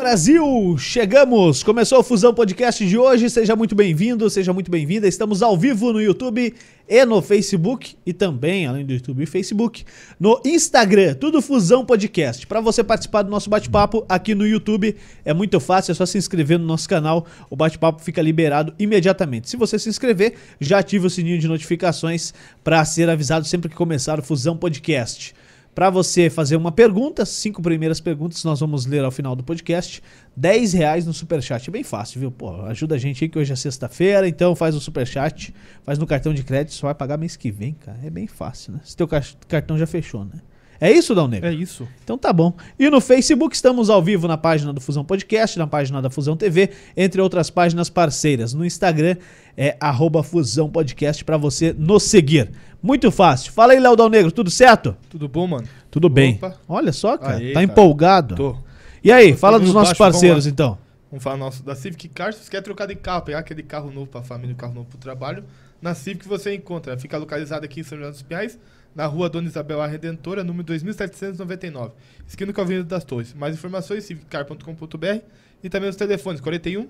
Brasil, chegamos! Começou o Fusão Podcast de hoje. Seja muito bem-vindo, seja muito bem-vinda. Estamos ao vivo no YouTube e no Facebook e também, além do YouTube e Facebook, no Instagram, tudo Fusão Podcast. Para você participar do nosso bate-papo aqui no YouTube, é muito fácil, é só se inscrever no nosso canal. O bate-papo fica liberado imediatamente. Se você se inscrever, já ative o sininho de notificações para ser avisado sempre que começar o Fusão Podcast para você fazer uma pergunta, cinco primeiras perguntas nós vamos ler ao final do podcast. 10 reais no superchat. É bem fácil, viu? Pô, ajuda a gente aí que hoje é sexta-feira, então faz o superchat, faz no cartão de crédito, só vai pagar mês que vem, cara. É bem fácil, né? Se teu cartão já fechou, né? É isso, Dal Negro? É isso. Então tá bom. E no Facebook estamos ao vivo na página do Fusão Podcast, na página da Fusão TV, entre outras páginas parceiras. No Instagram é arroba Fusão Podcast para você nos seguir. Muito fácil. Fala aí, Léo Dal Negro, tudo certo? Tudo bom, mano? Tudo bem. Opa. Olha só, cara. Aí, tá cara. empolgado. Tô. E aí, fala dos nossos baixo, parceiros, vamos então. Vamos falar nosso, da Civic Cars. Se você quer trocar de carro, pegar aquele carro novo pra família, um carro novo pro trabalho, na Civic você encontra. Fica localizado aqui em São João dos Pinhais, na rua Dona Isabel A Redentora, número 2799, esquina com a Avenida das Torres. Mais informações, civiccar.com.br e também os telefones 41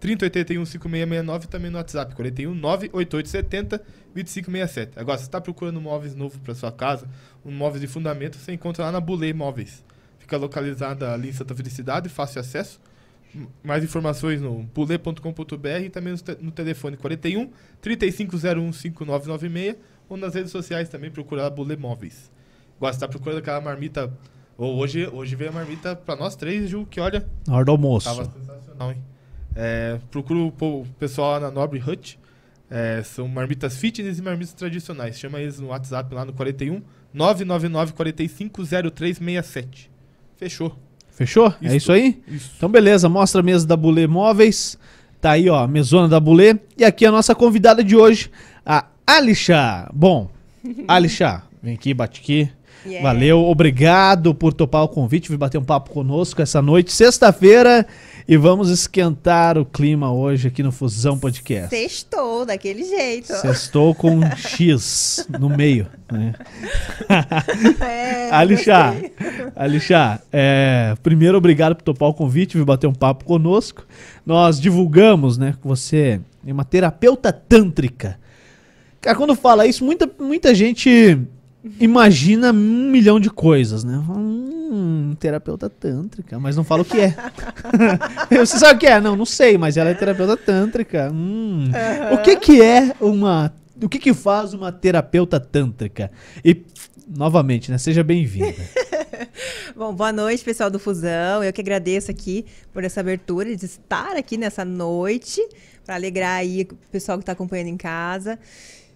3081 5669 e também no WhatsApp 41 98870 2567. Agora, se está procurando móveis novos para sua casa, um móveis de fundamento, você encontra lá na Bulê Móveis. Fica localizada ali em Santa Felicidade, fácil acesso. Mais informações no bulê.com.br e também no telefone 41 3501 5996 ou nas redes sociais também procurar Bulê Móveis. Você está procurando aquela marmita. Ou hoje, hoje veio a marmita para nós três, Ju, que olha. Na hora do almoço. Tava sensacional, hein? É, procuro o pessoal lá na Nobre Hut. É, são marmitas fitness e marmitas tradicionais. Chama eles no WhatsApp lá no 41 999 45 0367. Fechou. Fechou? É isso. É isso aí? Isso. Então beleza, mostra a mesa da Bulê Móveis. Tá aí, ó, mesona da Bulê. E aqui a nossa convidada de hoje, a Alisha. Bom, Alisha, vem aqui, bate aqui. Yeah. Valeu, obrigado por topar o convite, vir bater um papo conosco essa noite, sexta-feira. E vamos esquentar o clima hoje aqui no Fusão Podcast. Sextou, daquele jeito. Sextou com um X no meio. Né? É, Alixá, Alixá é, primeiro obrigado por topar o convite, vir bater um papo conosco. Nós divulgamos, né, que você é uma terapeuta tântrica. Cara, quando fala isso, muita, muita gente imagina um milhão de coisas, né? Hum, terapeuta tântrica, mas não fala o que é. Você sabe o que é? Não, não sei, mas ela é terapeuta tântrica. Hum. Uhum. O que que é uma... O que que faz uma terapeuta tântrica? E, novamente, né? Seja bem-vinda. Bom, boa noite, pessoal do Fusão. Eu que agradeço aqui por essa abertura de estar aqui nessa noite, para alegrar aí o pessoal que está acompanhando em casa.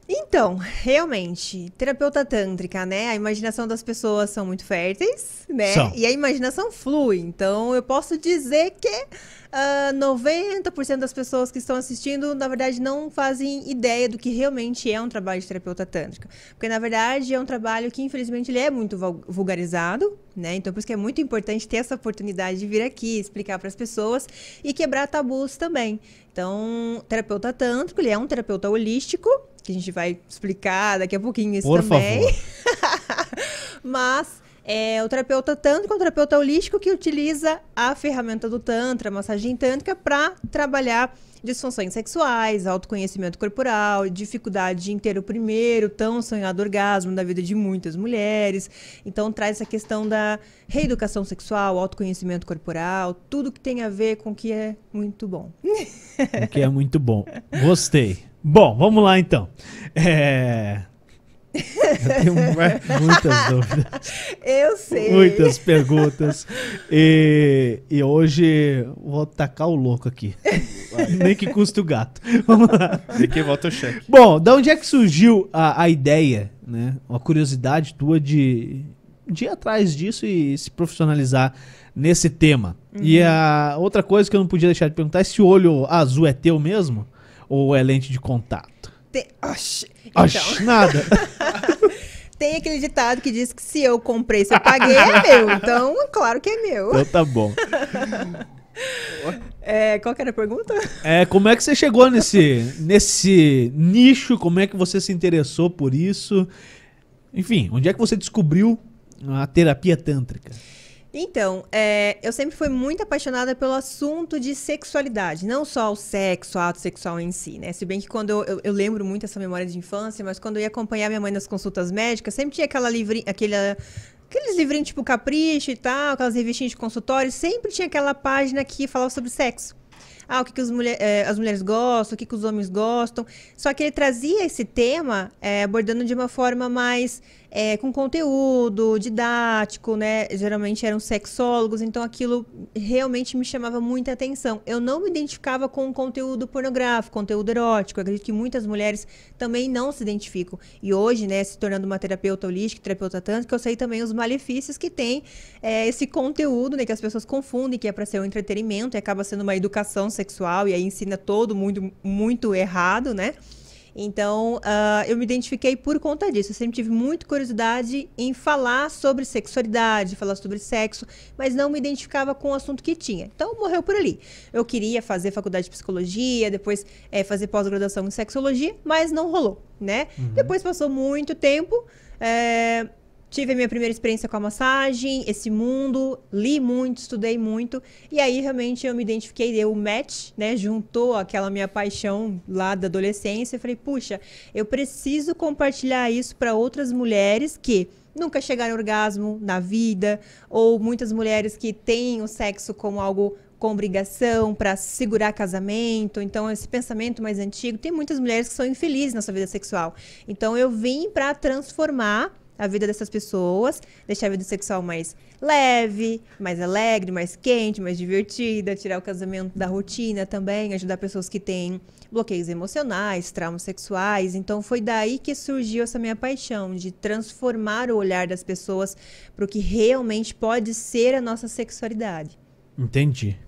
Então, realmente, terapeuta tântrica, né? A imaginação das pessoas são muito férteis, né? São. E a imaginação flui. Então, eu posso dizer que uh, ah, 90% das pessoas que estão assistindo, na verdade, não fazem ideia do que realmente é um trabalho de terapeuta tântrica. Porque, na verdade, é um trabalho que, infelizmente, ele é muito vulgarizado, né? Então, por isso que é muito importante ter essa oportunidade de vir aqui, explicar para as pessoas e quebrar tabus também. Então, terapeuta tântrico, ele é um terapeuta holístico, que a gente vai explicar daqui a pouquinho isso Por também. Favor. Mas é o terapeuta tântrico é um terapeuta holístico que utiliza a ferramenta do tantra, a massagem tântrica, para trabalhar disfunções sexuais, autoconhecimento corporal, dificuldade de ter o primeiro tão sonhado orgasmo da vida de muitas mulheres. Então traz essa questão da reeducação sexual, autoconhecimento corporal, tudo que tem a ver com o que é muito bom. O que é muito bom. Gostei. Bom, vamos lá então. É... Eu tenho muitas dúvidas. Eu sei. Muitas perguntas. E, e hoje vou tacar o louco aqui. Vai. Nem que custe o gato. Vamos lá. Nem que volta o cheque. Bom, da onde é que surgiu a, a ideia, né? Uma curiosidade tua de, de ir atrás disso e se profissionalizar nesse tema. Uhum. E a outra coisa que eu não podia deixar de perguntar é se o olho azul é teu mesmo? Ou é lente de contato? Tem... Oxi. Então. Oxi, nada. Tem aquele ditado que diz que se eu comprei, se eu paguei, é meu. Então, claro que é meu. Então tá bom. É, qual que era a pergunta? É, como é que você chegou nesse, nesse nicho? Como é que você se interessou por isso? Enfim, onde é que você descobriu a terapia tântrica? Então, é, eu sempre fui muito apaixonada pelo assunto de sexualidade, não só o sexo, o ato sexual em si, né? Se bem que quando eu, eu, eu lembro muito essa memória de infância, mas quando eu ia acompanhar minha mãe nas consultas médicas, sempre tinha aquela livrinha, aquele, aqueles livrinhos tipo Capricho e tal, aquelas revistinhas de consultório, sempre tinha aquela página que falava sobre sexo. Ah, o que, que as, mulher, eh, as mulheres gostam, o que, que os homens gostam. Só que ele trazia esse tema eh, abordando de uma forma mais é, com conteúdo didático, né? Geralmente eram sexólogos, então aquilo realmente me chamava muita atenção. Eu não me identificava com conteúdo pornográfico, conteúdo erótico. Eu acredito que muitas mulheres também não se identificam. E hoje, né, se tornando uma terapeuta holística, terapeuta tântrica, eu sei também os malefícios que tem é, esse conteúdo, né, que as pessoas confundem que é para ser um entretenimento e acaba sendo uma educação sexual e aí ensina todo mundo muito errado, né? Então, uh, eu me identifiquei por conta disso. Eu sempre tive muita curiosidade em falar sobre sexualidade, falar sobre sexo, mas não me identificava com o assunto que tinha. Então, morreu por ali. Eu queria fazer faculdade de psicologia, depois é, fazer pós-graduação em sexologia, mas não rolou, né? Uhum. Depois passou muito tempo. É, Tive a minha primeira experiência com a massagem, esse mundo, li muito, estudei muito. E aí, realmente, eu me identifiquei, deu o match, né? Juntou aquela minha paixão lá da adolescência. Eu falei, puxa, eu preciso compartilhar isso para outras mulheres que nunca chegaram ao orgasmo na vida, ou muitas mulheres que têm o sexo como algo com obrigação para segurar casamento. Então, esse pensamento mais antigo. Tem muitas mulheres que são infelizes na sua vida sexual. Então, eu vim para transformar a vida dessas pessoas, deixar a vida sexual mais leve, mais alegre, mais quente, mais divertida, tirar o casamento da rotina também, ajudar pessoas que têm bloqueios emocionais, traumas sexuais. Então foi daí que surgiu essa minha paixão de transformar o olhar das pessoas para o que realmente pode ser a nossa sexualidade. Entendi.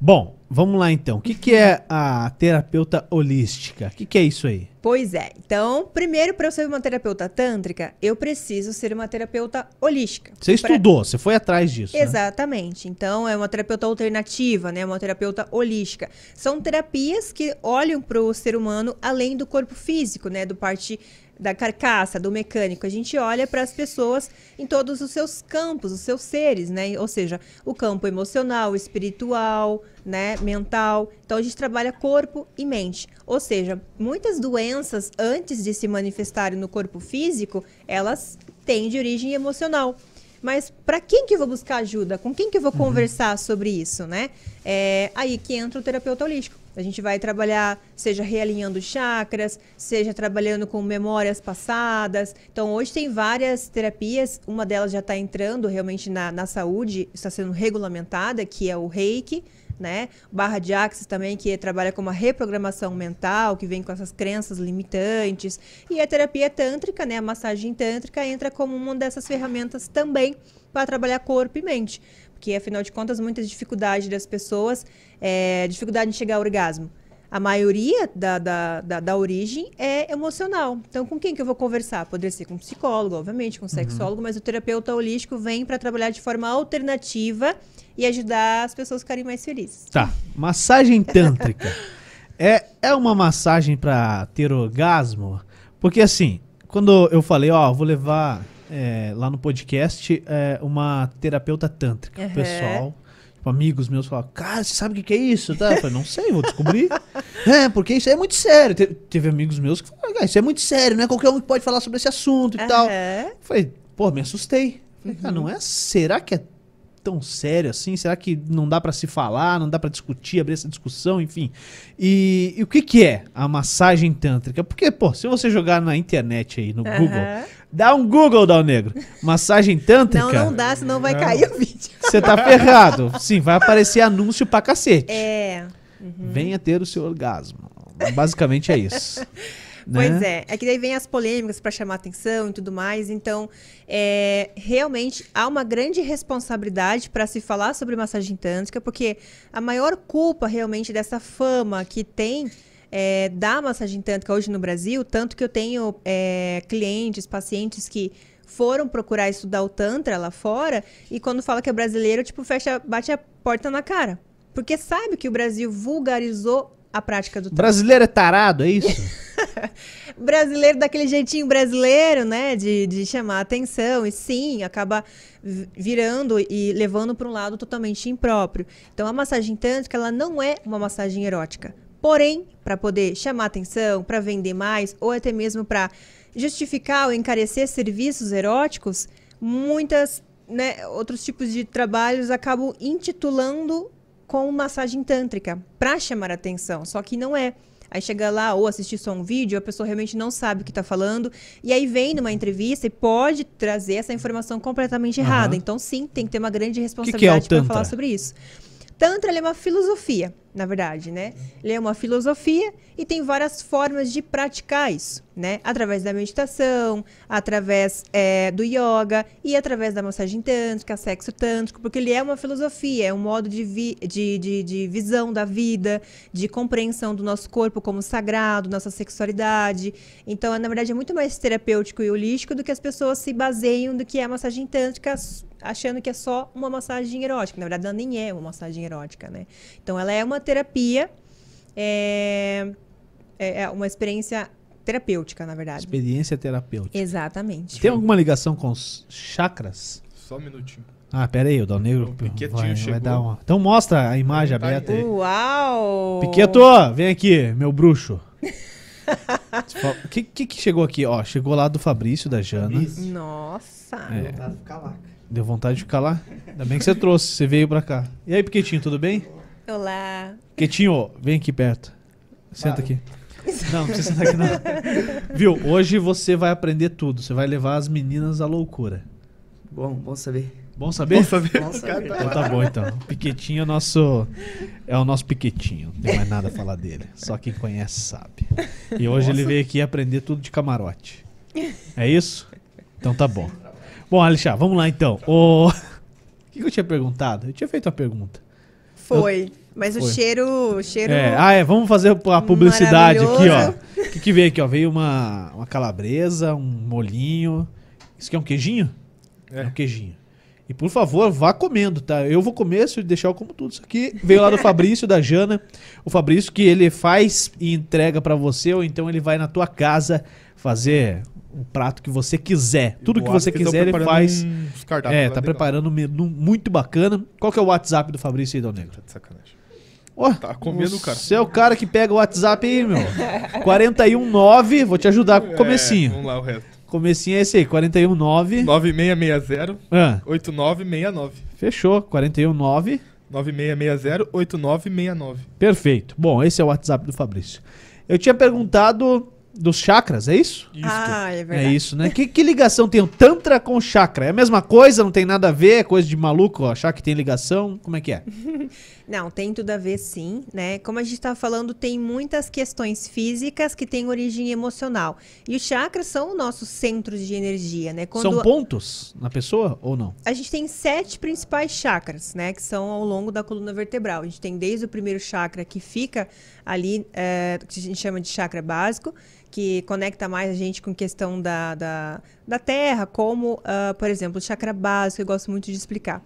Bom, vamos lá então. O que, que é a terapeuta holística? O que, que é isso aí? Pois é. Então, primeiro, para eu ser uma terapeuta tântrica, eu preciso ser uma terapeuta holística. Você estudou, você foi atrás disso. Né? Exatamente. Né? Então, é uma terapeuta alternativa, né? Uma terapeuta holística. São terapias que olham para o ser humano além do corpo físico, né? Do parte da carcaça, do mecânico. A gente olha para as pessoas em todos os seus campos, os seus seres, né? Ou seja, o campo emocional, espiritual, né, mental. Então a gente trabalha corpo e mente. Ou seja, muitas doenças antes de se manifestarem no corpo físico, elas têm de origem emocional. Mas para quem que eu vou buscar ajuda? Com quem que eu vou uhum. conversar sobre isso, né? É aí que entra o terapeuta holístico. A gente vai trabalhar, seja realinhando chakras, seja trabalhando com memórias passadas. Então, hoje tem várias terapias, uma delas já está entrando realmente na, na saúde, está sendo regulamentada, que é o reiki, né? Barra de Axis também, que trabalha com uma reprogramação mental, que vem com essas crenças limitantes. E a terapia tântrica, né? A massagem tântrica entra como uma dessas ferramentas também para trabalhar corpo e mente. Porque, afinal de contas, muitas dificuldades das pessoas, é, dificuldade de chegar ao orgasmo. A maioria da, da, da, da, origem é emocional. Então, com quem que eu vou conversar? Poderia ser com um psicólogo, obviamente, com um sexólogo, uhum. mas o terapeuta holístico vem para trabalhar de forma alternativa e ajudar as pessoas a ficarem mais felizes. Tá. Massagem tântrica. é, é uma massagem para ter orgasmo? Porque, assim, quando eu falei, ó, vou levar é, lá no podcast é, uma terapeuta tântrica. Uhum. Pessoal, tipo, amigos meus falaram, cara, você sabe o que, que é isso? Tá? Eu falei, não sei, vou descobrir. é, porque isso é muito sério. Te, teve amigos meus que falaram, isso é muito sério, não é qualquer um que pode falar sobre esse assunto e uhum. tal. Eu falei, pô, me assustei. Falei, cara, não é? Será que é tão sério assim? Será que não dá para se falar, não dá para discutir, abrir essa discussão, enfim? E, e, o que que é a massagem tântrica? Porque, pô, se você jogar na internet aí, no uhum. Google, dá um Google, Dal Negro, massagem tântrica... Não, não dá, senão vai cair o vídeo. Você tá ferrado. Sim, vai aparecer anúncio pra cacete. É. Uhum. Venha ter o seu orgasmo. Basicamente é isso. Né? Pois é. É que daí vem as polêmicas para chamar atenção e tudo mais. Então, é, realmente há uma grande responsabilidade para se falar sobre massagem tântrica, porque a maior culpa realmente dessa fama que tem é, da massagem tântrica hoje no Brasil, tanto que eu tenho é, clientes, pacientes que foram procurar estudar o Tantra lá fora e quando fala que é brasileiro, tipo, fecha, bate a porta na cara. Porque sabe que o Brasil vulgarizou a prática do Brasileiro é tarado, é isso? brasileiro daquele jeitinho brasileiro, né? De, de chamar atenção. E sim, acaba vi- virando e levando para um lado totalmente impróprio. Então, a massagem tântrica, ela não é uma massagem erótica. Porém, para poder chamar atenção, para vender mais, ou até mesmo para justificar ou encarecer serviços eróticos, muitas, né, outros tipos de trabalhos acabam intitulando com massagem tântrica para chamar atenção, só que não é. Aí chega lá ou assistir só um vídeo, a pessoa realmente não sabe o que está falando, e aí vem numa entrevista e pode trazer essa informação completamente errada. Então, sim, tem que ter uma grande é responsabilidade para falar sobre isso. Tantra é uma filosofia, na verdade, né? Ele é uma filosofia e tem várias formas de praticar isso, né? Através da meditação, através é, do yoga e através da massagem tântrica, sexo tântrico, porque ele é uma filosofia, é um modo de, vi- de, de, de visão da vida, de compreensão do nosso corpo como sagrado, nossa sexualidade. Então, na verdade, é muito mais terapêutico e holístico do que as pessoas se baseiam do que é a massagem tântrica achando que é só uma massagem erótica. Na verdade, ela nem é uma massagem erótica, né? Então, ela é uma terapia, é, é é uma experiência terapêutica, na verdade. Experiência terapêutica. Exatamente. Tem alguma ligação com os chakras? Só um minutinho. Ah, pera aí, o Dal Negro O Piquetinho vai, vai chegou. dar uma... Então mostra a imagem Tá aberta aí. Uau! Piqueto, vem aqui, meu bruxo. O que, que que chegou aqui? Ó, chegou lá do Fabrício, da Jana. Nossa! É. Vontade de ficar lá. Deu vontade de ficar lá? Ainda bem que você trouxe, você veio pra cá. E aí, Piquetinho, tudo bem? Olá! Piquetinho, vem aqui perto. Senta Para. aqui. Não, não precisa sentar aqui não. Viu, hoje você vai aprender tudo. Você vai levar as meninas à loucura. Bom, bom saber. Bom saber? Bom saber. Bom saber. Então tá bom, então. O Piquetinho é o nosso. É o nosso Piquetinho. Não tem mais nada a falar dele. Só quem conhece sabe. E hoje ele veio aqui aprender tudo de camarote. É isso? Então tá bom. Bom, Alexandre, vamos lá então. O, o que, eu tinha perguntado? Eu tinha feito uma pergunta. Foi. Mas Foi. o cheiro. O cheiro. É, ah, é, vamos fazer a publicidade aqui, ó. O que, que veio aqui, ó? Veio uma, uma calabresa, um molinho. Isso aqui é um queijinho? É. É. um queijinho. E por favor, vá comendo, tá? Eu vou comer, se eu deixar eu como tudo. Isso aqui veio lá do Fabrício, da Jana. O Fabrício que ele faz e entrega pra você, ou então ele vai na tua casa fazer um prato que você quiser. Tudo que você quiser, ele faz. É, tá legal. preparando um menu muito bacana. Qual que é o WhatsApp do Fabrício aí, Dal Negro? Tá de sacanagem. Ó, Tá comendo, cara. Você é o cara que pega o WhatsApp aí, meu. 419, vou te ajudar com o É, comecinho. vamos lá, o resto. Comecinho é esse aí, 419. 9660 Ah, 8969. fechou, 419. 9660 8969. Perfeito. Bom, esse é o WhatsApp do Fabrício. Eu tinha perguntado dos chakras, é isso? Isso. Ah, é É verdade. isso, né? Que, que ligação tem o Tantra com o chakra? É a mesma coisa? Não tem nada a ver? É coisa de maluco ó, achar que tem ligação? Como é que é? Não, tem tudo a ver sim, né? Como a gente estava falando, tem muitas questões físicas que têm origem emocional. E os chakras são os nossos centros de energia, né? Quando São pontos na pessoa ou não? a gente tem sete principais chakras, né? Que são ao longo da coluna vertebral. A gente tem desde o primeiro chakra que fica ali, é, que a gente chama de chakra básico, que conecta mais a gente com questão da, da, da terra, como, ah, por exemplo, o chakra básico, eu gosto muito de explicar.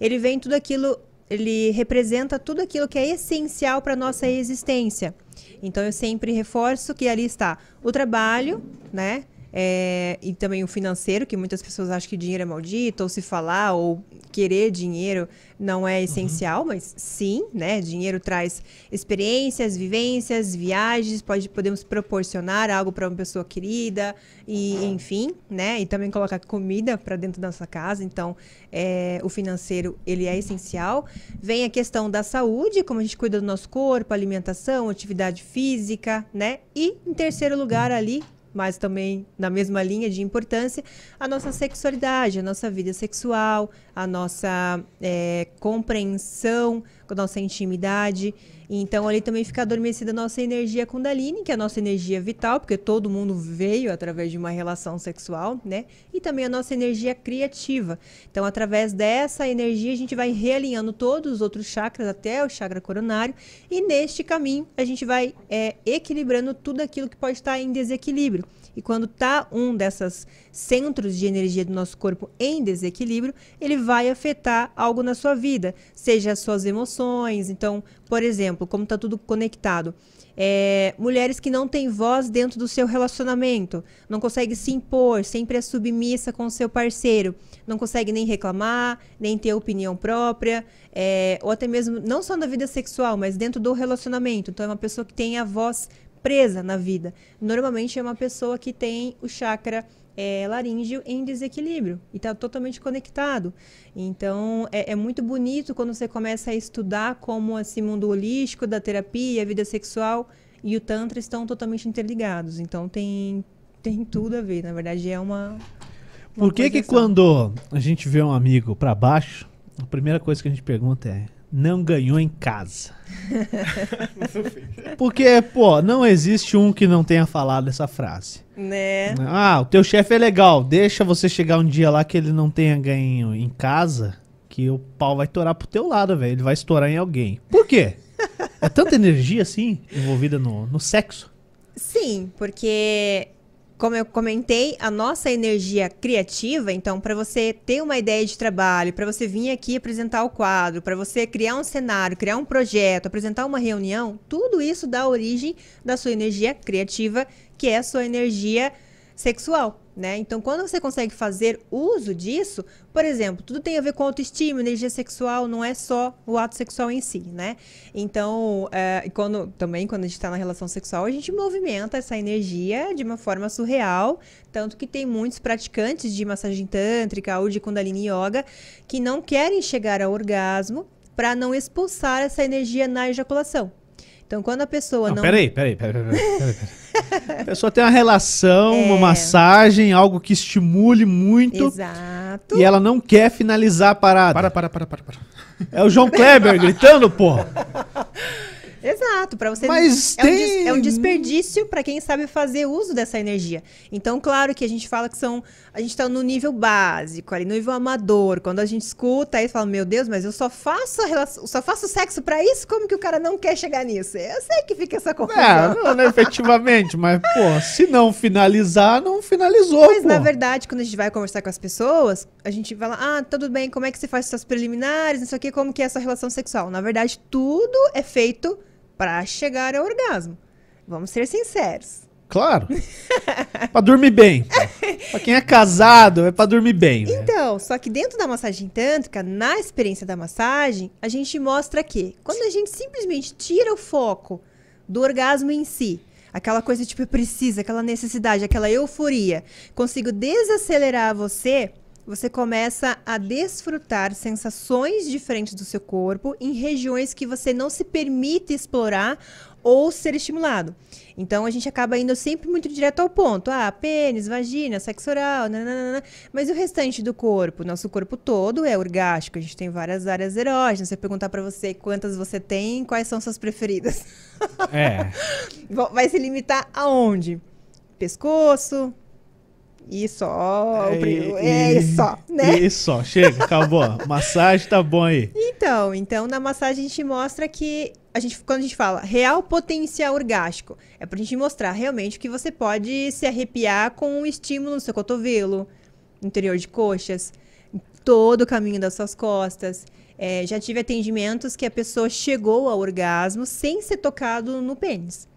Ele vem tudo aquilo, ele representa tudo aquilo que é essencial para nossa existência. Então eu sempre reforço que ali está o trabalho, né? É, e também o financeiro, que muitas pessoas acham que dinheiro é maldito, ou se falar, ou querer dinheiro não é essencial, mas sim, né? Dinheiro traz experiências, vivências, viagens, pode, podemos proporcionar algo para uma pessoa querida, e enfim, né? E também colocar comida para dentro da nossa casa. Então, é, o financeiro ele é essencial. Vem a questão da saúde, como a gente cuida do nosso corpo, alimentação, atividade física, né? E em terceiro lugar ali mas também na mesma linha de importância, a nossa sexualidade, a nossa vida sexual, a nossa é, compreensão, a nossa intimidade. Então, ali também fica adormecida a nossa energia Kundalini, que é a nossa energia vital, porque todo mundo veio através de uma relação sexual, né? E também a nossa energia criativa. Então, através dessa energia, a gente vai realinhando todos os outros chakras até o chakra coronário, e neste caminho, a gente vai é, equilibrando tudo aquilo que pode estar em desequilíbrio. E quando está um desses centros de energia do nosso corpo em desequilíbrio, ele vai afetar algo na sua vida, seja as suas emoções. Então, por exemplo, como está tudo conectado, É, mulheres que não têm voz dentro do seu relacionamento, não consegue se impor, sempre é submissa com o seu parceiro, não consegue nem reclamar, nem ter opinião própria, é, ou até mesmo, não só na vida sexual, mas dentro do relacionamento. Então, é uma pessoa que tem a voz presa na vida. Normalmente é uma pessoa que tem o chakra é, laríngeo em desequilíbrio e está totalmente conectado. Então é, é, muito bonito quando você começa a estudar como esse mundo holístico da terapia, a vida sexual e o tantra estão totalmente interligados. Então tem tem tudo a ver. Na verdade é uma. uma Por que que quando a gente vê um amigo para baixo, a primeira coisa que a gente pergunta é não ganhou em casa. Porque, pô, não existe um que não tenha falado essa frase. Né? Ah, o teu chefe é legal, deixa você chegar um dia lá que ele não tenha ganho em casa, que o pau vai estourar pro teu lado, velho. Ele vai estourar em alguém. Por quê? É tanta energia assim envolvida no, no sexo? Sim, porque como eu comentei, a nossa energia criativa, então, para você ter uma ideia de trabalho, para você vir aqui apresentar o quadro, para você criar um cenário, criar um projeto, apresentar uma reunião, tudo isso dá origem da sua energia criativa, que é a sua energia sexual né? Então, quando você consegue fazer uso disso, por exemplo, tudo tem a ver com autoestima, energia sexual, não é só o ato sexual em si, né? Então, é, quando, também quando a gente está na relação sexual, a gente movimenta essa energia de uma forma surreal, tanto que tem muitos praticantes de massagem tântrica ou de Kundalini Yoga que não querem chegar ao orgasmo para não expulsar essa energia na ejaculação. Então, quando a pessoa não. não... Peraí, peraí, peraí, peraí, peraí. A pessoa tem uma relação, é... uma massagem, algo que estimule muito. Exato. E ela não quer finalizar a parada. Para, para, para, para, para. É o João Kleber gritando, porra. Exato, para você. Mas é, tem... um é um desperdício para quem sabe fazer uso dessa energia. Então, claro que a gente fala que são. A gente está no nível básico, ali, no nível amador. Quando a gente escuta, aí fala, meu Deus, mas eu só faço relação, só faço sexo para isso? Como que o cara não quer chegar nisso? Eu sei que fica essa confusão. É, não, não efetivamente, mas, pô, se não finalizar, não finalizou. Mas pô. na verdade, quando a gente vai conversar com as pessoas, a gente fala, ah, tudo bem, como é que você faz suas preliminares, não sei o que, como que é a sua relação sexual. Na verdade, tudo é feito para chegar ao orgasmo. Vamos ser sinceros. Claro. pra dormir bem. pra quem é casado, é pra dormir bem. Então, só que dentro da massagem tântrica, na experiência da massagem, a gente mostra que quando a gente simplesmente tira o foco do orgasmo em si, aquela coisa tipo, precisa, aquela necessidade, aquela euforia, consigo desacelerar você, você começa a desfrutar sensações diferentes do seu corpo em regiões que você não se permite explorar ou ser estimulado. Então a gente acaba indo sempre muito direto ao ponto. Ah, pênis, vagina, sexo oral, nananana. mas o restante do corpo, nosso corpo todo é orgástico. A gente tem várias áreas erógenas. Se eu perguntar para você quantas você tem, quais são suas preferidas? É. Vai se limitar aonde? Pescoço, e só. E, é e, só, né? E só, chega, acabou. massagem tá bom aí. Então, então na massagem a gente mostra que a gente, quando a gente fala real potencial orgástico, é pra gente mostrar realmente que você pode se arrepiar com um estímulo no seu cotovelo, interior de coxas, todo o caminho das suas costas. É, já tive atendimentos que a pessoa chegou ao orgasmo sem ser tocado no pênis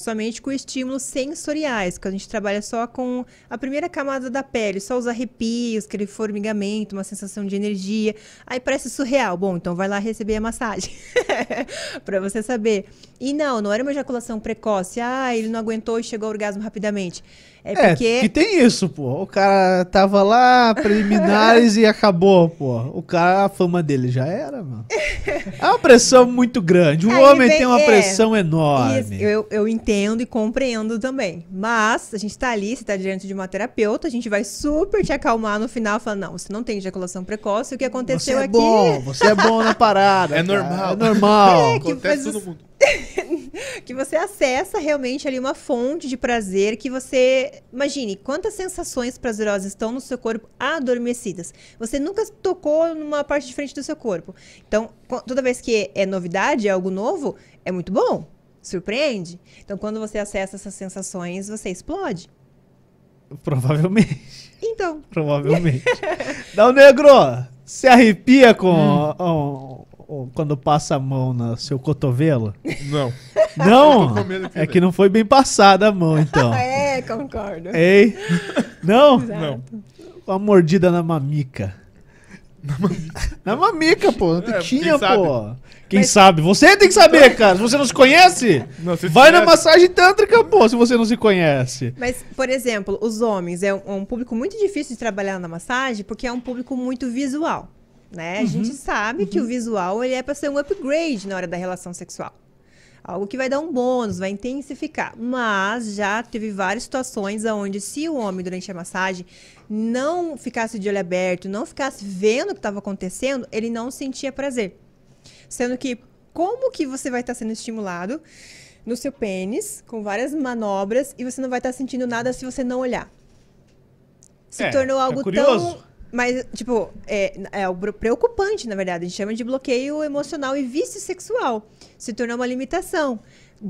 somente com estímulos sensoriais, que a gente trabalha só com a primeira camada da pele, só os arrepios, aquele formigamento, uma sensação de energia. Aí parece surreal. Bom, então vai lá receber a massagem. para você saber. E não, não era uma ejaculação precoce. Ah, ele não aguentou e chegou ao orgasmo rapidamente. É, é porque. É, que tem isso, pô. O cara tava lá, preliminares e acabou, pô. O cara, a fama dele já era, mano. É uma pressão muito grande. O Aí homem vem, tem uma é, pressão enorme. Isso, eu, eu entendo e compreendo também. Mas a gente tá ali, você tá diante de uma terapeuta, a gente vai super te acalmar no final, falando: não, você não tem ejaculação precoce, o que aconteceu você é aqui. Bom, você é bom na parada. É cara. normal. É normal. É, que Acontece todo mundo. que você acessa realmente ali uma fonte de prazer que você. Imagine quantas sensações prazerosas estão no seu corpo adormecidas. Você nunca tocou numa parte diferente do seu corpo. Então, toda vez que é novidade, é algo novo, é muito bom. Surpreende. Então, quando você acessa essas sensações, você explode. Provavelmente. Então. Provavelmente. Dá o negro! Se arrepia com hum. Quando passa a mão no seu cotovelo? Não. Não, é que não foi bem passada a mão, então. É, concordo. Ei? Não? Não. Uma mordida na mamica. Na mamica, pô. É, Tinha, quem sabe? pô. Quem Mas- sabe? Você tem que saber, cara. Se você não se conhece, Não, se vai na tivesse- massagem tântrica, pô, se você não se conhece. Mas, por exemplo, os homens é um, um público muito difícil de trabalhar na massagem porque é um público muito visual, né? A gente sabe que o visual ele é para ser um upgrade na hora da relação sexual. Algo que vai dar um bônus, vai intensificar. Mas já teve várias situações onde se o homem durante a massagem não ficasse de olho aberto, não ficasse vendo o que estava acontecendo, ele não sentia prazer. Sendo que como que você vai estar sendo estimulado no seu pênis com várias manobras e você não vai estar sentindo nada se você não olhar? Se É, tornou é algo curioso. tão mas, tipo, é, é preocupante, na verdade. A gente chama de bloqueio emocional e vício sexual. Se tornou uma limitação.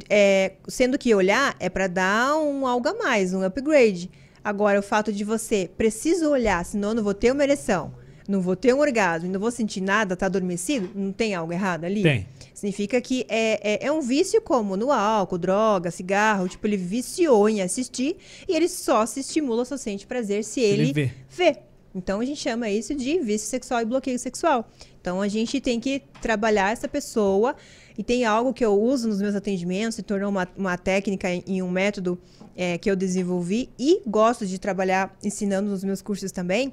É, sendo que olhar é para dar um algo a mais, um upgrade. Agora, o fato de você preciso olhar, senão eu não vou ter uma ereção, não vou ter um orgasmo, não vou sentir nada, tá adormecido, não tem algo errado ali? Tem. Significa que é, é, é um vício como no álcool, droga, cigarro. Tipo, ele viciou em assistir e ele só se estimula, só sente prazer se ele ele, vê. vê. Então a gente chama isso de vício sexual e bloqueio sexual. Então a gente tem que trabalhar essa pessoa. E tem algo que eu uso nos meus atendimentos, se tornou uma, uma técnica e um método é, que eu desenvolvi e gosto de trabalhar ensinando nos meus cursos também,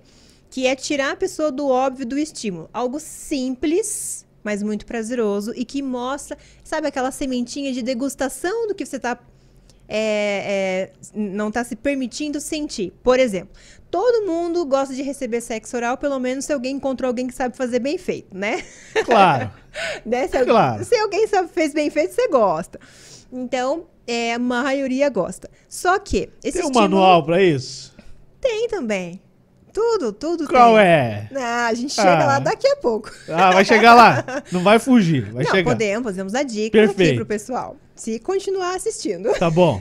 que é tirar a pessoa do óbvio do estímulo. Algo simples, mas muito prazeroso e que mostra, sabe, aquela sementinha de degustação do que você está não está se permitindo sentir. Por exemplo, todo mundo gosta de receber sexo oral, pelo menos se alguém encontrou alguém que sabe fazer bem feito, né? Claro. Né? Se, alguém, Claro. se alguém sabe, fez bem feito, você gosta. Então, é, a maioria gosta. Só que esse Tem um estímulo manual pra isso? tem também. Tudo, tudo Qual tem. é? Ah, a gente chega Ah. lá daqui a pouco. Ah, vai chegar lá. Não vai fugir, vai Não, chegar. podemos, podemos dar dicas aqui Perfeito. pro pessoal. Se continuar assistindo. Tá bom.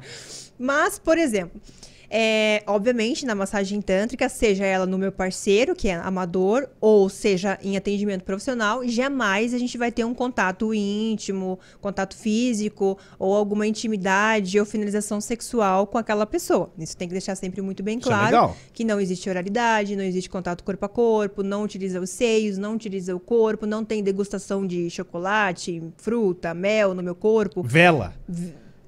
Mas, por exemplo, é, obviamente na massagem tântrica, seja ela no meu parceiro, que é amador, ou seja em atendimento profissional, jamais a gente vai ter um contato íntimo, contato físico, ou alguma intimidade ou finalização sexual com aquela pessoa. Isso tem que deixar sempre muito bem é claro. legal. que não existe oralidade, não existe contato corpo a corpo, não utiliza os seios, não utiliza o corpo, não tem degustação de chocolate, fruta, mel no meu corpo. Vela.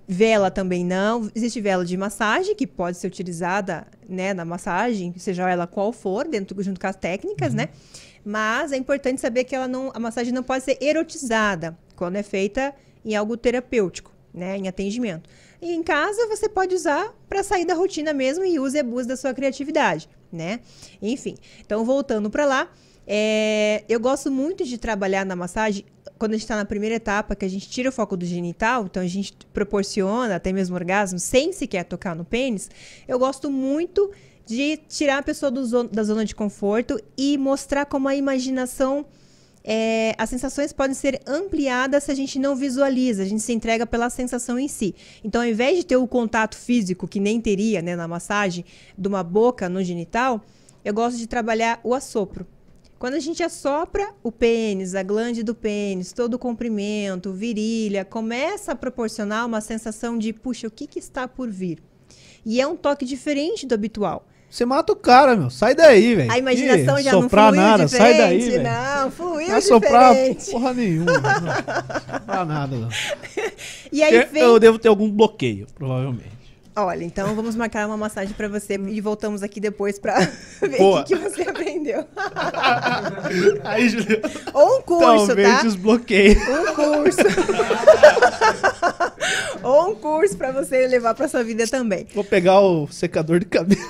Vela também não. Existe vela de massagem, que pode ser utilizada né, na massagem, seja ela qual for, dentro, junto com as técnicas, né? Mas é importante saber que ela não, a massagem não pode ser erotizada quando é feita em algo terapêutico, né? Em atendimento. E em casa você pode usar para sair da rotina mesmo e use e abuse da sua criatividade, né? Enfim, então voltando para lá, é, eu gosto muito de trabalhar na massagem quando a gente está na primeira etapa, que a gente tira o foco do genital, então a gente proporciona até mesmo orgasmo sem sequer tocar no pênis. Eu gosto muito de tirar a pessoa da zona de conforto e mostrar como a imaginação é, as sensações podem ser ampliadas se a gente não visualiza, a gente se entrega pela sensação em si. Então, ao invés de ter o contato físico, que nem teria né, na massagem, de uma boca no genital, eu gosto de trabalhar o assopro. Quando a gente assopra o pênis, a glande do pênis, todo o comprimento, virilha, começa a proporcionar uma sensação de, puxa, o que, que está por vir? E é um toque diferente do habitual. Você mata o cara, meu. Sai daí, velho. A imaginação Ih, já não soprar fluiu nada, diferente. sai daí, velho. Não, fluiu Não soprar diferente. porra nenhuma. Não soprar nada, não. E aí vem... Eu devo ter algum bloqueio, provavelmente. Olha, então vamos marcar uma massagem pra você e voltamos aqui depois pra ver o que, que você aprendeu. Aí, Juliana. Ou um curso, Talvez tá? desbloqueie. Um curso. Ou um curso pra você levar pra sua vida também. Vou pegar o secador de cabelo.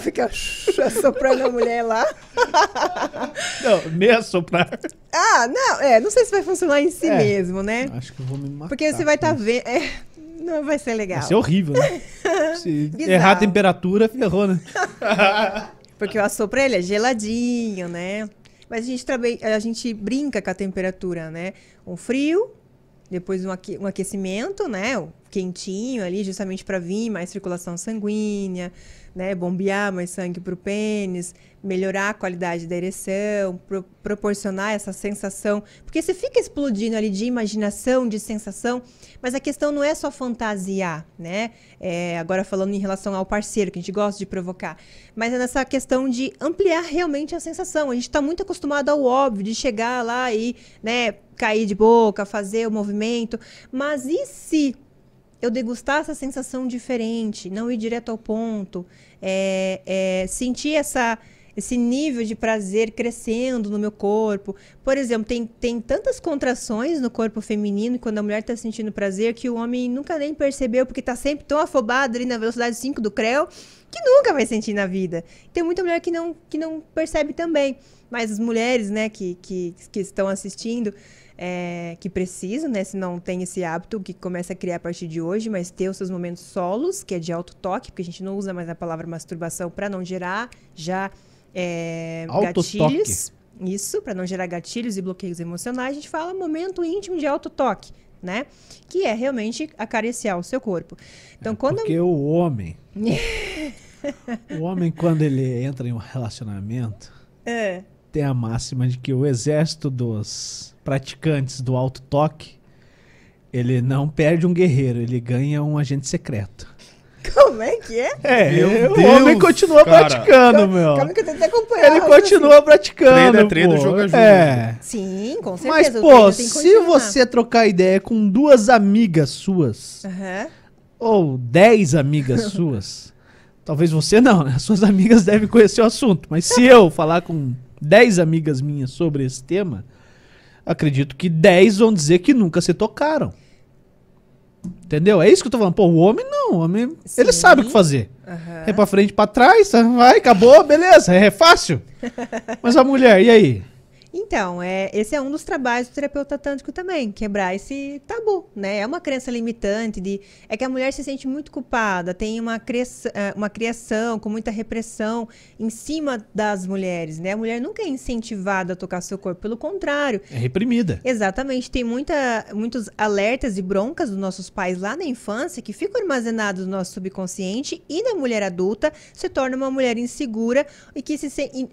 Fica soprando a mulher lá. Não, meia soprar. Ah, não, é, não sei se vai funcionar em si É. mesmo, né? Acho que eu vou me matar. Porque você vai estar isso. vendo. é, não vai ser legal. Vai ser horrível, né? Se errar a temperatura, ferrou, né? Porque o assopro ele é geladinho, né? Mas a gente, trabe- a gente brinca com a temperatura, né? Um frio, depois um, aque- um aquecimento, né? Quentinho ali, justamente para vir mais circulação sanguínea, né? Bombear mais sangue para o pênis, melhorar a qualidade da ereção, pro proporcionar essa sensação. Porque você fica explodindo ali de imaginação, de sensação, mas a questão não é só fantasiar, né? É, agora falando em relação ao parceiro, que a gente gosta de provocar, mas é nessa questão de ampliar realmente a sensação. A gente está muito acostumado ao óbvio, de chegar lá e, né, cair de boca, fazer o movimento. Mas e se eu degustar essa sensação diferente, não ir direto ao ponto, é, é, sentir essa, esse nível de prazer crescendo no meu corpo. Por exemplo, tem, tem tantas contrações no corpo feminino quando a mulher está sentindo prazer que o homem nunca nem percebeu, porque está sempre tão afobado ali na velocidade 5 do creu, que nunca vai sentir na vida. Tem muita mulher que não, que não percebe também. Mas as mulheres né, que, que, que estão assistindo é, que precisam, né? Se não tem esse hábito, que começa a criar a partir de hoje, mas ter os seus momentos solos, que é de auto-toque, porque a gente não usa mais a palavra masturbação para não gerar já é, gatilhos. Isso, para não gerar gatilhos e bloqueios emocionais, a gente fala momento íntimo de auto-toque, né? Que é realmente acariciar o seu corpo. Então, é quando. Porque o homem. o homem, quando ele entra em um relacionamento, É. tem a máxima de que o exército dos praticantes do alto toque, ele não perde um guerreiro, ele ganha um agente secreto. Como é que é? É, Meu o Deus, homem continua cara. praticando, meu. Calma que eu tentei acompanhar. Ele continua praticando. Treino é treino, jogo é jogo. É. Sim, com Mas, certeza. o pô, se você trocar ideia com duas amigas suas, Aham. ou dez amigas suas, talvez você não, né? Suas amigas devem conhecer o assunto. Mas se eu falar com dez amigas minhas sobre esse tema, acredito que dez vão dizer que nunca se tocaram. Entendeu? É isso que eu tô falando. Pô, o homem não. O homem, ele Sim. sabe o que fazer. Aham. É pra frente, pra trás, tá? vai, acabou, beleza, é fácil. Mas a mulher, e aí? Então, é, esse é um dos trabalhos do terapeuta tântrico também, quebrar esse tabu, né? É uma crença limitante de é que a mulher se sente muito culpada, tem uma, cres, eh, uma criação com muita repressão em cima das mulheres, né? A mulher nunca é incentivada a tocar seu corpo, pelo contrário, É reprimida. Exatamente, tem muita, muitos alertas e broncas dos nossos pais lá na infância que ficam armazenados no nosso subconsciente e na mulher adulta se torna uma mulher insegura e que se,